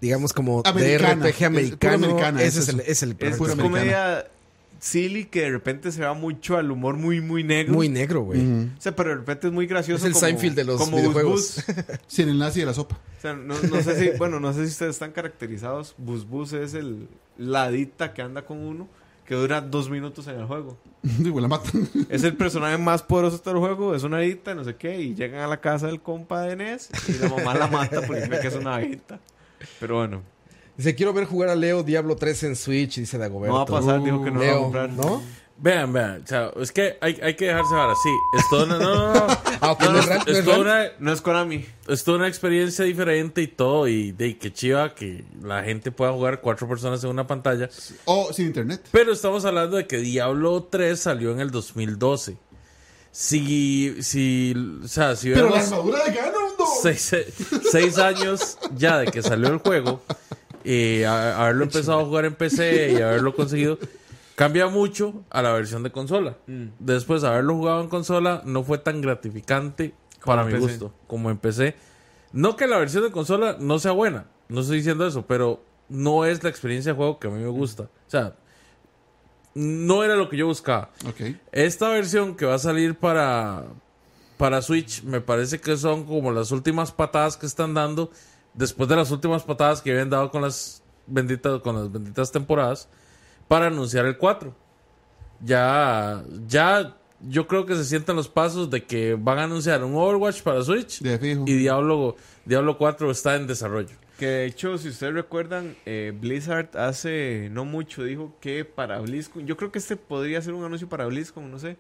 digamos como Americana. de Es RPG americano, ese es es el, es el es comedia silly que de repente se va mucho al humor muy, muy negro. muy negro, güey. O sea, pero de repente es muy gracioso. Es el como- Seinfeld de los como videojuegos. Bus Bus. <laughs> Sin el nazi de la sopa. O sea, no, no sé si, bueno, no sé si ustedes están caracterizados. Bus Bus es el la adicta que anda con uno que dura dos minutos en el juego. <laughs> Digo, la matan. Es el personaje más poderoso de todo el juego, es una adicta, no sé qué, y llegan a la casa del compa de Nes y la mamá la mata porque cree que es una adicta. Pero bueno, Dice, quiero ver jugar a Leo Diablo 3 en Switch, dice Dagoberto. no va a pasar, dijo que no lo va a Leo, comprar. ¿no? Vean, vean. O sea, es que hay, hay que dejarse ver así. Es toda una, no, no, no. Ah, <laughs> No, no es es es toda una, No es Konami. es toda una experiencia diferente y todo. Y de que chiva que la gente pueda jugar cuatro personas en una pantalla. O sin internet. Pero estamos hablando de que Diablo 3 salió en el 2012. Si, si, o sea, si Pero la armadura de Ganon, seis, seis años ya de que salió el juego, y a- haberlo empezado a jugar en PC y haberlo conseguido, cambia mucho a la versión de consola. Después, haberlo jugado en consola no fue tan gratificante para mi PC. gusto como en PC. No que la versión de consola no sea buena, no estoy diciendo eso, pero no es la experiencia de juego que a mí me gusta. O sea, no era lo que yo buscaba. Esta versión que va a salir para, para Switch, me parece que son como las últimas patadas que están dando, después de las últimas patadas que habían dado con las benditas, con las benditas temporadas, para anunciar el 4. Ya, ya, yo creo que se sientan los pasos de que van a anunciar un Overwatch para Switch De fijo. y Diablo, Diablo 4 está en desarrollo. Que de hecho, si ustedes recuerdan, eh, Blizzard hace no mucho dijo que para BlizzCon, yo creo que este podría ser un anuncio para BlizzCon, no sé,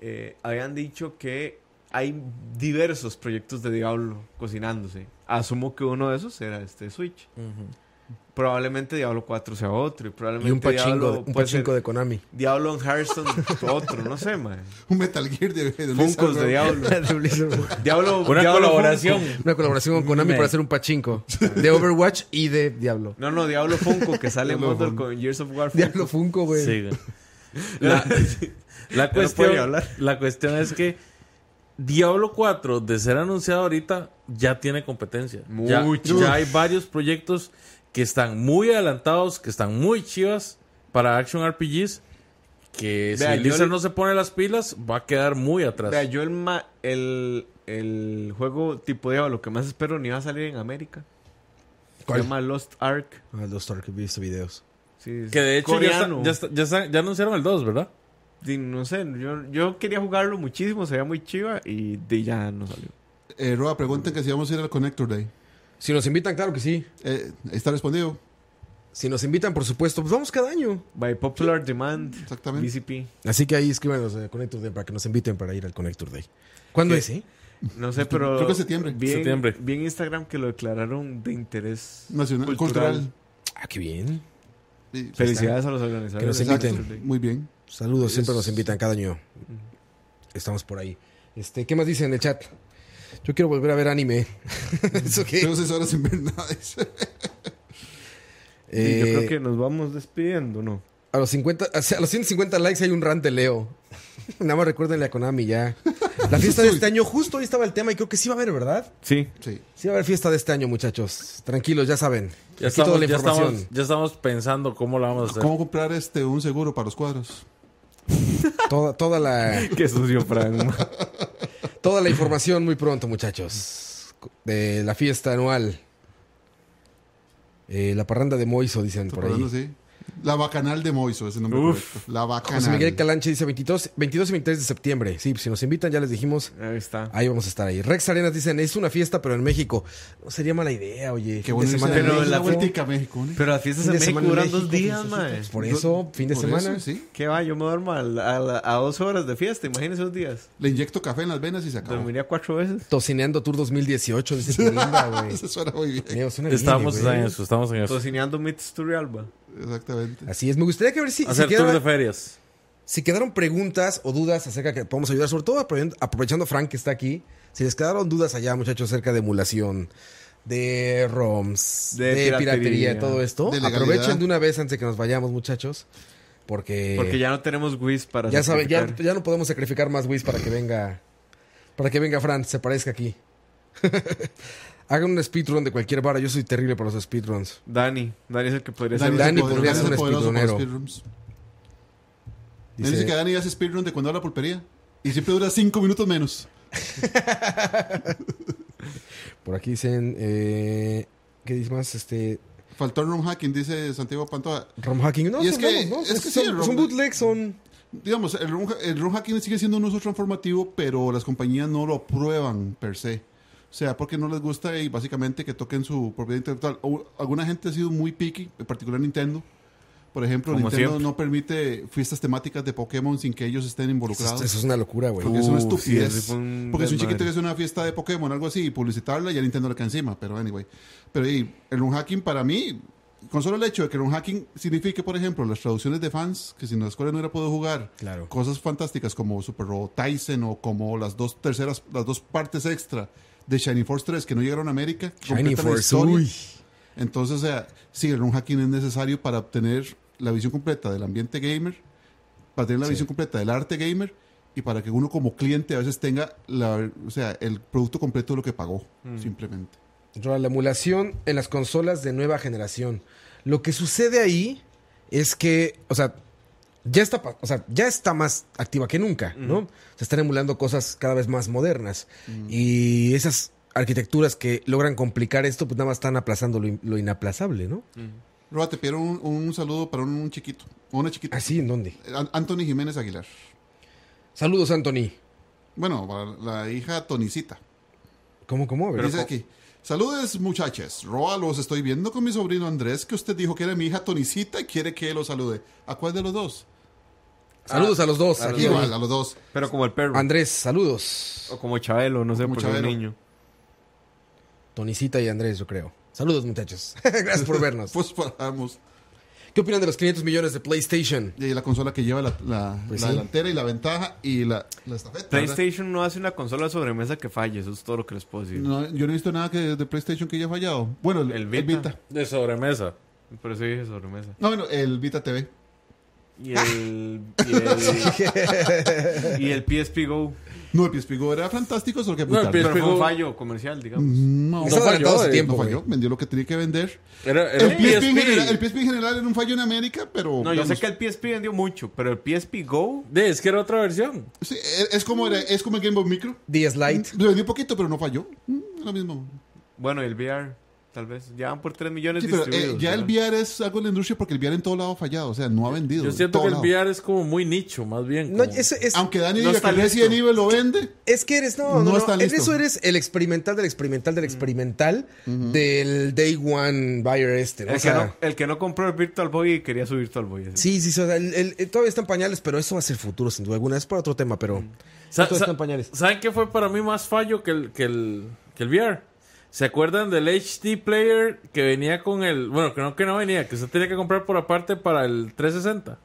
eh, habían dicho que hay diversos proyectos de Diablo cocinándose. Asumo que uno de esos era este Switch. Probablemente Diablo 4 sea otro. Y, Y probablemente un pachingo, Diablo, un pachinko de Konami. Diablo en Hearthstone otro, no sé, man. <laughs> Un Metal Gear de, de Funkos de Diablo. <laughs> Diablo Una Diablo colaboración. Funko. Una colaboración con Konami Me- para hacer un pachinko de Overwatch y de Diablo. No, no, Diablo Funko que sale en con Years of War Funko. Diablo Funko, güey. Sí, güey. La, <laughs> la Ya no cuestión, la cuestión es que Diablo 4, de ser anunciado ahorita, ya tiene competencia. Ya, Mucho. ya hay varios proyectos que están muy adelantados, que están muy chivas para Action RPGs, que Vea, si Blizzard le- no se pone las pilas, va a quedar muy atrás. Vea, yo el, ma- el, el juego tipo Diablo que más espero ni va a salir en América. ¿Cuál? Se llama Lost Ark. Ah, los Star que he visto videos. Sí, que de hecho ya, está- ya, está- ya está- ya anunciaron el 2, ¿verdad? Sí, no sé, yo, yo quería jugarlo muchísimo, se veía muy chiva y de ya no salió. Eh, Roa, preguntan que si vamos a ir al Connector Day. Si nos invitan, claro que sí. Eh, está respondido. Si nos invitan, por supuesto, pues vamos cada año. By Popular Demand. Exactamente. BCP. Así que ahí escríbanos de Connector Day para que nos inviten para ir al Connector Day. ¿Cuándo ¿Qué? es, eh? No sé, pero. Creo que septiembre. Vi en- Septiembre. vi en Instagram que lo declararon de interés Nacional, cultural. cultural. Ah, qué bien. Sí, Felicidades a los organizadores. Que nos exacto. inviten. Muy bien. Saludos, siempre nos invitan cada año. Estamos por ahí. Este, ¿qué más dice en el chat? Yo quiero volver a ver anime. <laughs> ¿Eso qué? Tengo seis horas sin ver nada. Yo Eh, creo que nos vamos despidiendo, ¿no? A los 50, o sea, a los 150 likes hay un rant de Leo. <laughs> Nada más recuérdenle a Konami ya. La fiesta de este año, justo hoy estaba el tema y creo que sí va a haber, ¿verdad? Sí. Sí. Sí va a haber fiesta de este año, muchachos. Tranquilos, ya saben. Ya Aquí toda estamos, la ya, información. estamos, ya estamos pensando cómo la vamos a hacer. ¿Cómo comprar este un seguro para los cuadros? Toda, toda la, <laughs> Qué sucio, Frank. Toda la información muy pronto, muchachos. De la fiesta anual. Eh, la parranda de Moiso, dicen por ahí. así. La Bacanal de Moiso, ese nombre Uf. correcto. La Bacanal. José Miguel Calanche dice 22, 22 y 23 de septiembre. Sí, si nos invitan, ya les dijimos. Ahí está. Ahí vamos a estar ahí. Rex Arenas dicen, es una fiesta, pero en México. No sería mala idea, oye. Qué irse semana en Pero la una México. vueltica a México, ¿no? Pero las fiestas en México duran dos días, pues, mae. Por eso, fin de Por semana. eso, sí. ¿Qué va? Yo me duermo a, a, la- a dos horas de fiesta. Imagínese esos días. Le inyecto café en las venas y se acabó. Dormiría cuatro veces. Tocineando Tour 2018, dice <laughs> Pilinda, güey. Eso suena muy bien. Suena bien, Estamos güey. en eso, estamos en eso. Tocineando Meets Turrialba. Exactamente. Así es. Me gustaría que ver si, si, Hacer tour quedara- de ferias. si quedaron preguntas o dudas acerca que podemos ayudar, sobre todo aprovechando- Frank que está aquí. Si les quedaron dudas allá, muchachos, acerca de emulación, de ROMs, de, De piratería, piratería, todo esto, de aprovechen de una vez antes de que nos vayamos, muchachos. Porque, Porque ya no tenemos Wiz para ya saben, ya, ya no podemos sacrificar más Wiz para que venga. Para que venga Fran, se parezca aquí. <laughs> Hagan un speedrun de cualquier vara. Yo soy terrible para los speedruns. Dani. Dani es el que podría Dani, ser. Dani el podría ser un speedrunero. speedruns. Dice, Dice que Dani hace speedrun de cuando habla pulpería. Y siempre dura cinco minutos menos. <laughs> Por aquí dicen. Eh, ¿Qué dice más? Este. Faltó el ROM hacking, dice Santiago Pantoja. ROM hacking. No, Y es son que- buenos, ¿no? es que que sí, son, ROM- son bootlegs, son. Digamos, el ROM, ha- el ROM hacking sigue siendo un uso transformativo, pero las compañías no lo aprueban per se. O sea, porque no les gusta y básicamente que toquen su propiedad intelectual. O- alguna gente ha sido muy picky, en particular Nintendo. Por ejemplo, Como Nintendo siempre. no permite fiestas temáticas de Pokémon sin que ellos estén Eso, involucrados. eso es una locura, güey. Porque es una sí, estupidez. ese fue un Porque si un chiquito que hace una fiesta de Pokémon, algo así, y publicitarla, ya Nintendo le cae encima. Pero anyway. Pero y, el run hacking para mí, con solo el hecho de que el run hacking signifique, por ejemplo, las traducciones de fans, que si en la escuela no hubiera podido jugar, Claro. cosas fantásticas como Super Robot Tyson o como las dos terceras, las dos partes extra de Shining Force 3 que no llegaron a América. Shiny Force. historia. Uy. Entonces, o sea, sí, el run hacking es necesario para obtener la visión completa del ambiente gamer, para tener la visión completa del arte gamer y para que uno como cliente a veces tenga la, o sea, el producto completo de lo que pagó, simplemente. Roa, La emulación en las consolas de nueva generación. Lo que sucede ahí es que, o sea, ya está, o sea, ya está más activa que nunca, ¿no? Se están emulando cosas cada vez más modernas. Y esas arquitecturas que logran complicar esto, pues nada más están aplazando lo, in- lo inaplazable, ¿no? Roa, te pido un, un saludo para un chiquito, una chiquita. Así, ¿en dónde? An- Anthony Jiménez Aguilar. Saludos, Anthony. Bueno, para la hija Tonicita. ¿Cómo, cómo? Ver. Dice aquí. Saludes muchachas. Roa, los estoy viendo con mi sobrino Andrés, que usted dijo que era mi hija Tonicita y quiere que lo salude. ¿A cuál de los dos? Saludos a los dos. a los aquí, Igual, a los dos. Pero como el perro. Andrés, saludos. O como Chabelo, no sé, Como un Chabelo. niño. Tonicita y Andrés, yo creo. Saludos, muchachos. <laughs> Gracias por vernos. Pues paramos. ¿Qué opinan de los 500 millones de PlayStation? Y la consola que lleva la, la- Pues la sí. delantera y la ventaja y la, la estafeta. ¿verdad? PlayStation no hace una consola sobremesa que falle. Eso es todo lo que les puedo decir. No, yo no he visto nada que de PlayStation que haya fallado. Bueno, el, El el Vita. Vita. De sobremesa. Por eso dije sobremesa. No, bueno, el Vita TV. Y el. Y el, <laughs> y el PSP Go. No, el PSP Go era fantástico, solo que muy No, el tarde. Pero fue un Go- fallo comercial, digamos. No, Está falló, adelantado a su eh, tiempo, no falló. güey. Vendió lo que tenía que vender. Era, era El un PSP, en PSP. general, el PSP en general era un fallo en América, pero... No, yo sé que el PSP vendió mucho, pero el PSP Go. De, es que era otra versión. sí, es, es como era- es como el Game Boy Micro. 10 Lite. Le vendió poquito, pero no falló. Mm, lo mismo. Bueno, el VR. Tal vez. Ya van por 3 millones Sí, pero eh, ya el. VR es algo de la industria porque el VR en todo lado ha fallado. O sea, no ha vendido. Yo en siento que el lado. VR es como muy nicho, más bien. No, es, es- Aunque Dani No diga está que Resident. Evil lo vende, es que eres, no, No no, no, está en listo. eso eres el experimental del experimental del experimental del Day One Buyer este, ¿no? El, O sea, que no, el que no compró el Virtual Boy y quería su Virtual Boy. así. Sí, sí, sí, o sea, el- el- el- todavía están pañales, pero eso va a ser futuro, sin duda alguna. Es para otro tema, pero. Sa- todavía sa- están pañales. ¿Saben qué fue para mí más fallo que el, que el, que el VR? ¿Se acuerdan del HD player que venía con el... Bueno, que no que no venía, que usted tenía que comprar por aparte para el 360?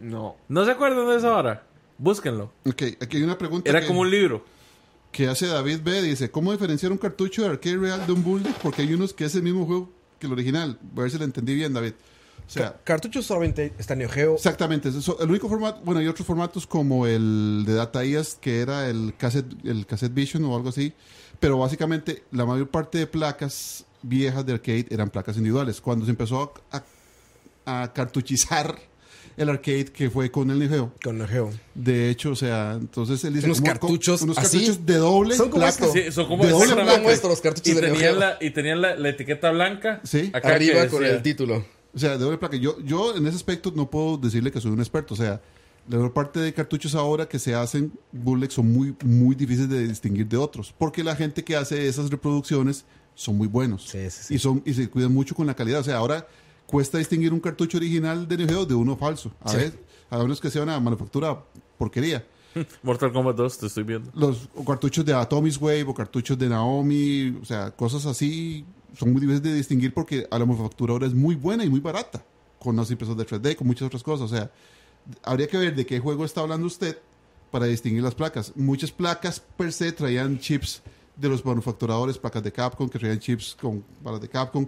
No. ¿No se acuerdan de esa hora? Búsquenlo. ok, aquí hay una pregunta Era que, como un libro. que hace David B. Dice, ¿cómo diferenciar un cartucho de arcade real de un bullet? Porque hay unos que es el mismo juego que el original. Voy a ver si lo entendí bien, David. O sea, Cartuchos solamente está Neo Geo. Exactamente, es eso. el único formato, bueno, hay otros formatos como el de Data East, que era el cassette, el cassette Vision o algo así, pero básicamente la mayor parte de placas viejas de arcade eran placas individuales. Cuando se empezó a, a- a cartuchizar el arcade, que fue con el Neo. Con Neo Geo. De hecho, o sea, entonces él dice Unos ¿cómo- cartuchos unos así. cartuchos de doble Son como placa. Sí, son como De doble placa. Cartuchos y de Neo tenían la, y tenían la, la etiqueta blanca. Sí. acá Arriba con el título. O sea, de doble placa. Yo, yo en ese aspecto no puedo decirle que soy un experto. O sea, la mayor parte de cartuchos ahora que se hacen bootlegs son muy, muy difíciles de distinguir de otros. Porque la gente que hace esas reproducciones son muy buenos. Sí, sí, sí. Y, son, y se cuidan mucho con la calidad. O sea, ahora cuesta distinguir un cartucho original de Neo Geo de uno falso. A Sí. ver, a menos que sea una manufactura porquería. <laughs> Mortal Kombat 2, te estoy viendo. Los o cartuchos de Atomic Wave o cartuchos de Naomi, o sea, cosas así son muy difíciles de distinguir porque a la manufactura ahora es muy buena y muy barata, con los impresos de 3D, con muchas otras cosas. O sea, habría que ver de qué juego está hablando usted para distinguir las placas. Muchas placas per se traían chips de los manufacturadores, placas de Capcom que traían chips con balas de Capcom.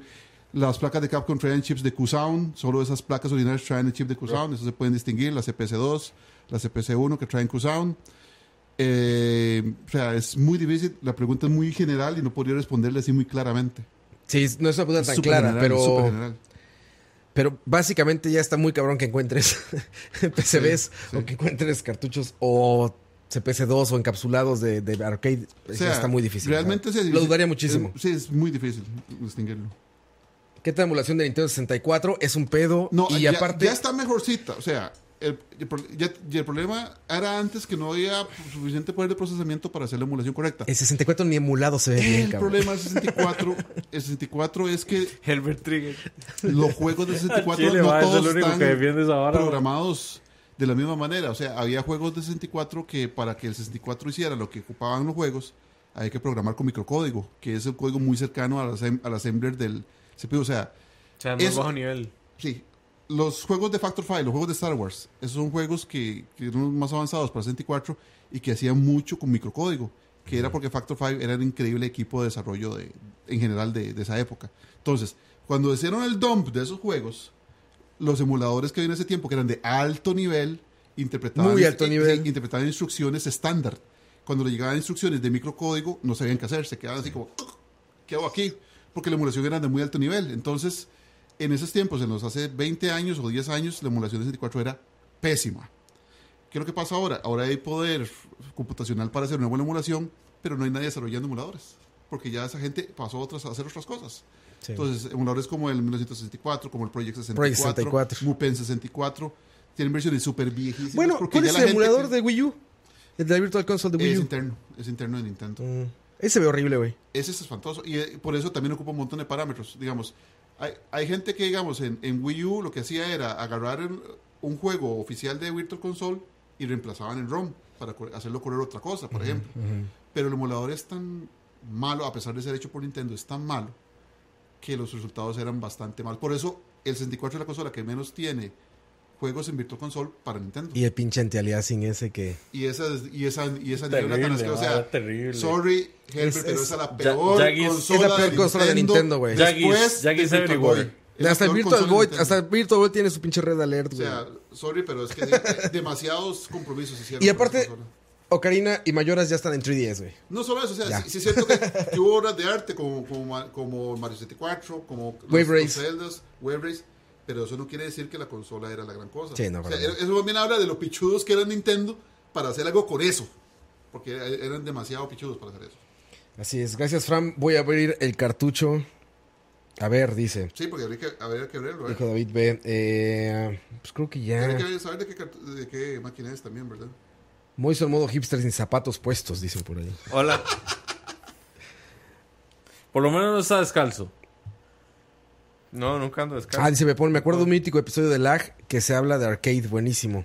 Las placas de Capcom traían chips de Q-Sound, solo esas placas originales traen el chip de Q-Sound, eso se pueden distinguir, la CPC2, la CPC1 que traen Q-Sound. Eh, o sea, es muy difícil, la pregunta es muy general y no podría responderle así muy claramente. Sí, no es una pregunta tan clara, general, pero. Pero básicamente ya está muy cabrón que encuentres <laughs> PCBs sí. o que encuentres cartuchos o CPC2 o encapsulados de, de arcade. O Ya está muy difícil. Realmente sí, Lo dudaría muchísimo. es- sí, es muy difícil distinguirlo. ¿Qué tal emulación de Nintendo 64? Es un pedo. No, y ya, aparte. ya está mejorcita. O sea, el, el ya el problema era antes que no había suficiente poder de procesamiento para hacer la emulación correcta. El 64 ni emulado se ve bien, El problema del 64, el 64 es que <laughs> Herbert Trigger. los juegos del 64 Chile, no va, es el todos único están que vara, programados de la misma manera. O sea, había juegos de 64 que para que el 64 hiciera lo que ocupaban los juegos, hay que programar con microcódigo, que es el código muy cercano al, asem- al assembler del CPU. O sea, O sea, más Eso- bajo nivel. Sí, los juegos de Factor 5, los juegos de Star Wars, esos son juegos que, que eran los más avanzados para 64 y que hacían mucho con microcódigo, que era porque Factor 5 era un increíble equipo de desarrollo de, en general de, de esa época. Entonces, cuando hicieron el dump de esos juegos, los emuladores que había en ese tiempo, que eran de alto nivel, interpretaban, Muy alto sí, nivel. interpretaban instrucciones estándar. Cuando le llegaban instrucciones de microcódigo, no sabían qué hacer, se quedaban así como, ¿qué hago aquí? Porque la emulación era de muy alto nivel. Entonces, en esos tiempos, en los hace 20 años o 10 años, la emulación de 64 era pésima. ¿Qué es lo que pasa ahora? Ahora hay poder computacional para hacer una buena emulación, pero no hay nadie desarrollando emuladores. Porque ya esa gente pasó a, otras, a hacer otras cosas. Sí. Entonces, emuladores como el 1964, como el Project 64, Project 64. Mupen 64, tienen versiones súper viejísimas. Bueno, ¿cuál es el emulador que- de Wii U? El de la Virtual Console de Wii Es U. interno, es interno de Nintendo. Mm. Ese se ve horrible, güey. Ese es espantoso y eh, por eso también ocupa un montón de parámetros. Digamos, hay, hay gente que, digamos, en, en Wii U lo que hacía era agarrar el- un juego oficial de Virtual Console y reemplazaban el ROM para hacerlo correr otra cosa, por ejemplo. Pero el emulador es tan malo, a pesar de ser hecho por Nintendo, es tan malo que los resultados eran bastante malos. Por eso el 64 es la consola que menos tiene juegos en Virtual Console para Nintendo. Y el pinche anti-aliasing ese que. Y esa, y esa, y esa Terrible, tan asquerosa. O sea, vara, terrible. sorry, Herbert, Es- pero es- esa es la peor Jaggis- consola, es la peor consola de Nintendo, güey. Después Jaggis del Virtual. Boy. Es la Hasta el Virtual de Boy, Nintendo. hasta el Virtual Boy tiene su pinche red alert, O güey. sea, sorry, pero es que demasiados compromisos hicieron. Y aparte-. Ocarina y Mayoras ya están en 3DS, güey. No solo eso, o sea, sí, sí es cierto que, <laughs> que hubo obras de arte como, como, como Mario 64, como los- Wave los Race. Zeldas, Wave Race, pero eso no quiere decir que la consola era la gran cosa. Sí, no, O sea, eso también habla de lo pichudos que era Nintendo para hacer algo con eso, porque eran demasiado pichudos para hacer eso. Así es. Gracias, Fran. Voy a abrir el cartucho. A ver, dice. Sí, porque habría que, habría que. ¿eh? Dijo David B. Eh, pues creo que ya. Habría que saber de qué, cart- de qué máquina es también, ¿verdad? Moiso en modo hipster sin zapatos puestos, dicen por ahí. Hola. <laughs> Por lo menos no está descalzo. No, nunca ando descalzo. Ah, dice Bepón, me acuerdo de un mítico episodio de Lag que se habla de arcade, buenísimo.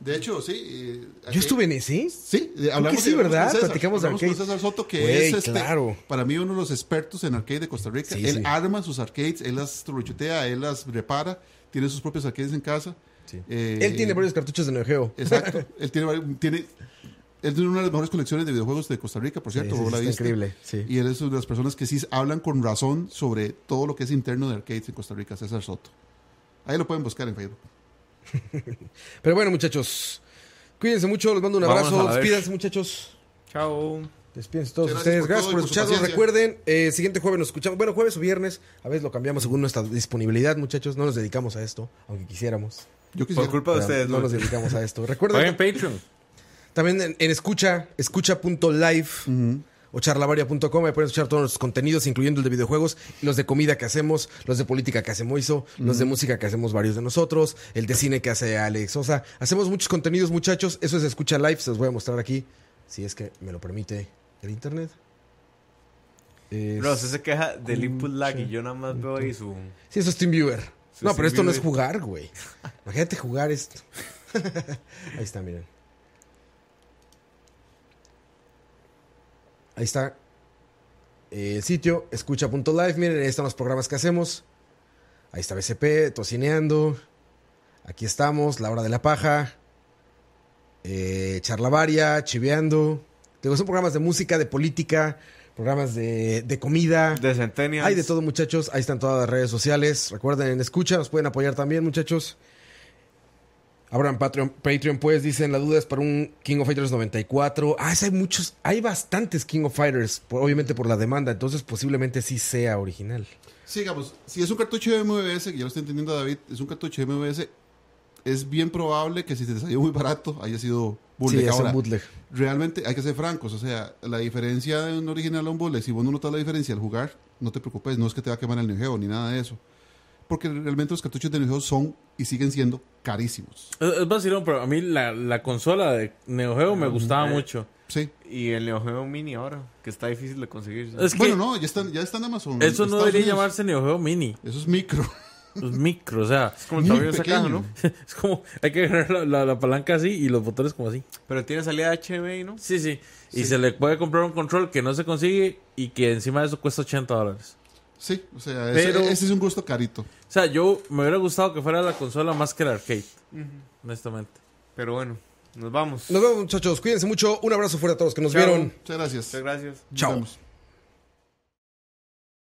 De hecho, sí. eh, Yo estuve en ese. Sí, eh, hablamos, sí, hablamos ¿verdad? César, Platicamos de arcade. con César Soto, que es este, claro. para mí uno de los expertos en arcade de Costa Rica. Sí, él sí. arma sus arcades, él las trouchutea, él las repara, tiene sus propios arcades en casa. Eh, Él tiene varios cartuchos de Neo Geo. Exacto. <laughs> él tiene, tiene, él tiene una de las mejores colecciones de videojuegos de Costa Rica, por cierto. Sí, sí, la increíble, sí. Y él es una de las personas que sí hablan con razón sobre todo lo que es interno de arcades en Costa Rica, César Soto. Ahí lo pueden buscar en Facebook. <laughs> Pero bueno, muchachos. Cuídense mucho, les mando un abrazo. Despídense, muchachos. Chao. Despídense todos ustedes. gracias Gracias por escucharnos. Recuerden, eh, siguiente jueves nos escuchamos. Bueno, jueves o viernes. A veces lo cambiamos según nuestra disponibilidad, muchachos. No nos dedicamos a esto, aunque quisiéramos. Yo quisiera. Por culpa de ustedes, no ¿no? nos dedicamos a esto. Recuerden Patreon. También en, en escucha, escucha.live o charlavaria.com. Ahí pueden escuchar todos los contenidos, incluyendo el de videojuegos, y los de comida que hacemos, los de política que hace Moiso, los de música que hacemos varios de nosotros, el de cine que hace Alex. O sea, hacemos muchos contenidos, muchachos. Eso es escucha live, se los voy a mostrar aquí, si es que me lo permite el internet. Es- Bro, usted se queja del input lag y yo nada más veo ahí su... Sí, eso es TeamViewer. Sí, no, pero esto no es jugar, güey. Imagínate jugar esto. <laughs> Ahí está, miren. Ahí está. eh, El sitio, escucha.live. Miren, ahí están los programas que hacemos. Ahí está BCP, Tocineando. Aquí estamos, La Hora de la Paja. Eh, Charlavaria, Chiveando. Digo, son programas de música, de política, programas de, de comida. De Centennials. Hay de todo, muchachos. Ahí están todas las redes sociales. Recuerden, en escucha, nos pueden apoyar también, muchachos. Abran Patreon, Patreon, pues, dicen, la duda es para un King of Fighters 94. Ah, hay muchos, hay bastantes King of Fighters, por- obviamente por la demanda, entonces posiblemente sí sea original. Sigamos. Si es un cartucho de MVS, que ya lo está entendiendo David, es un cartucho de MVS, es bien probable que si te salió muy barato haya sido bootleg. sí, es Ahora, un bootleg. realmente hay que ser francos. O sea, la diferencia de un original a un bootleg, si vos no notas la diferencia al jugar, no te preocupes, no es que te va a quemar el Neo Geo ni nada de eso. Porque realmente los cartuchos de Neo Geo son y siguen siendo carísimos. Es, es vacilón, pero a mí la, la consola de Neo Geo me gustaba eh. mucho. Sí. Y el Neo Geo Mini ahora, que está difícil de conseguir. Es que bueno, no, ya están, ya está en Amazon. eso en no Estados debería Unidos. llamarse Neo Geo Mini. Eso es micro. Es micro, o sea, Es como el muy tamaño de esa caja, ¿no? <laughs> es como hay que agarrar la, la- la palanca así y los botones como así. Pero tiene salida HDMI, ¿no? Sí, sí. Y se le puede comprar un control que no se consigue y que encima de eso cuesta 80 dólares. Sí, o sea, Pero- ese, ese es un gusto carito. O sea, yo me hubiera gustado que fuera la consola más que el arcade. Honestamente. Pero bueno, nos vamos. Nos vemos, muchachos. Cuídense mucho. Un abrazo fuerte a todos que nos Chao. vieron. Muchas gracias. Muchas gracias. Nos Chao. vemos.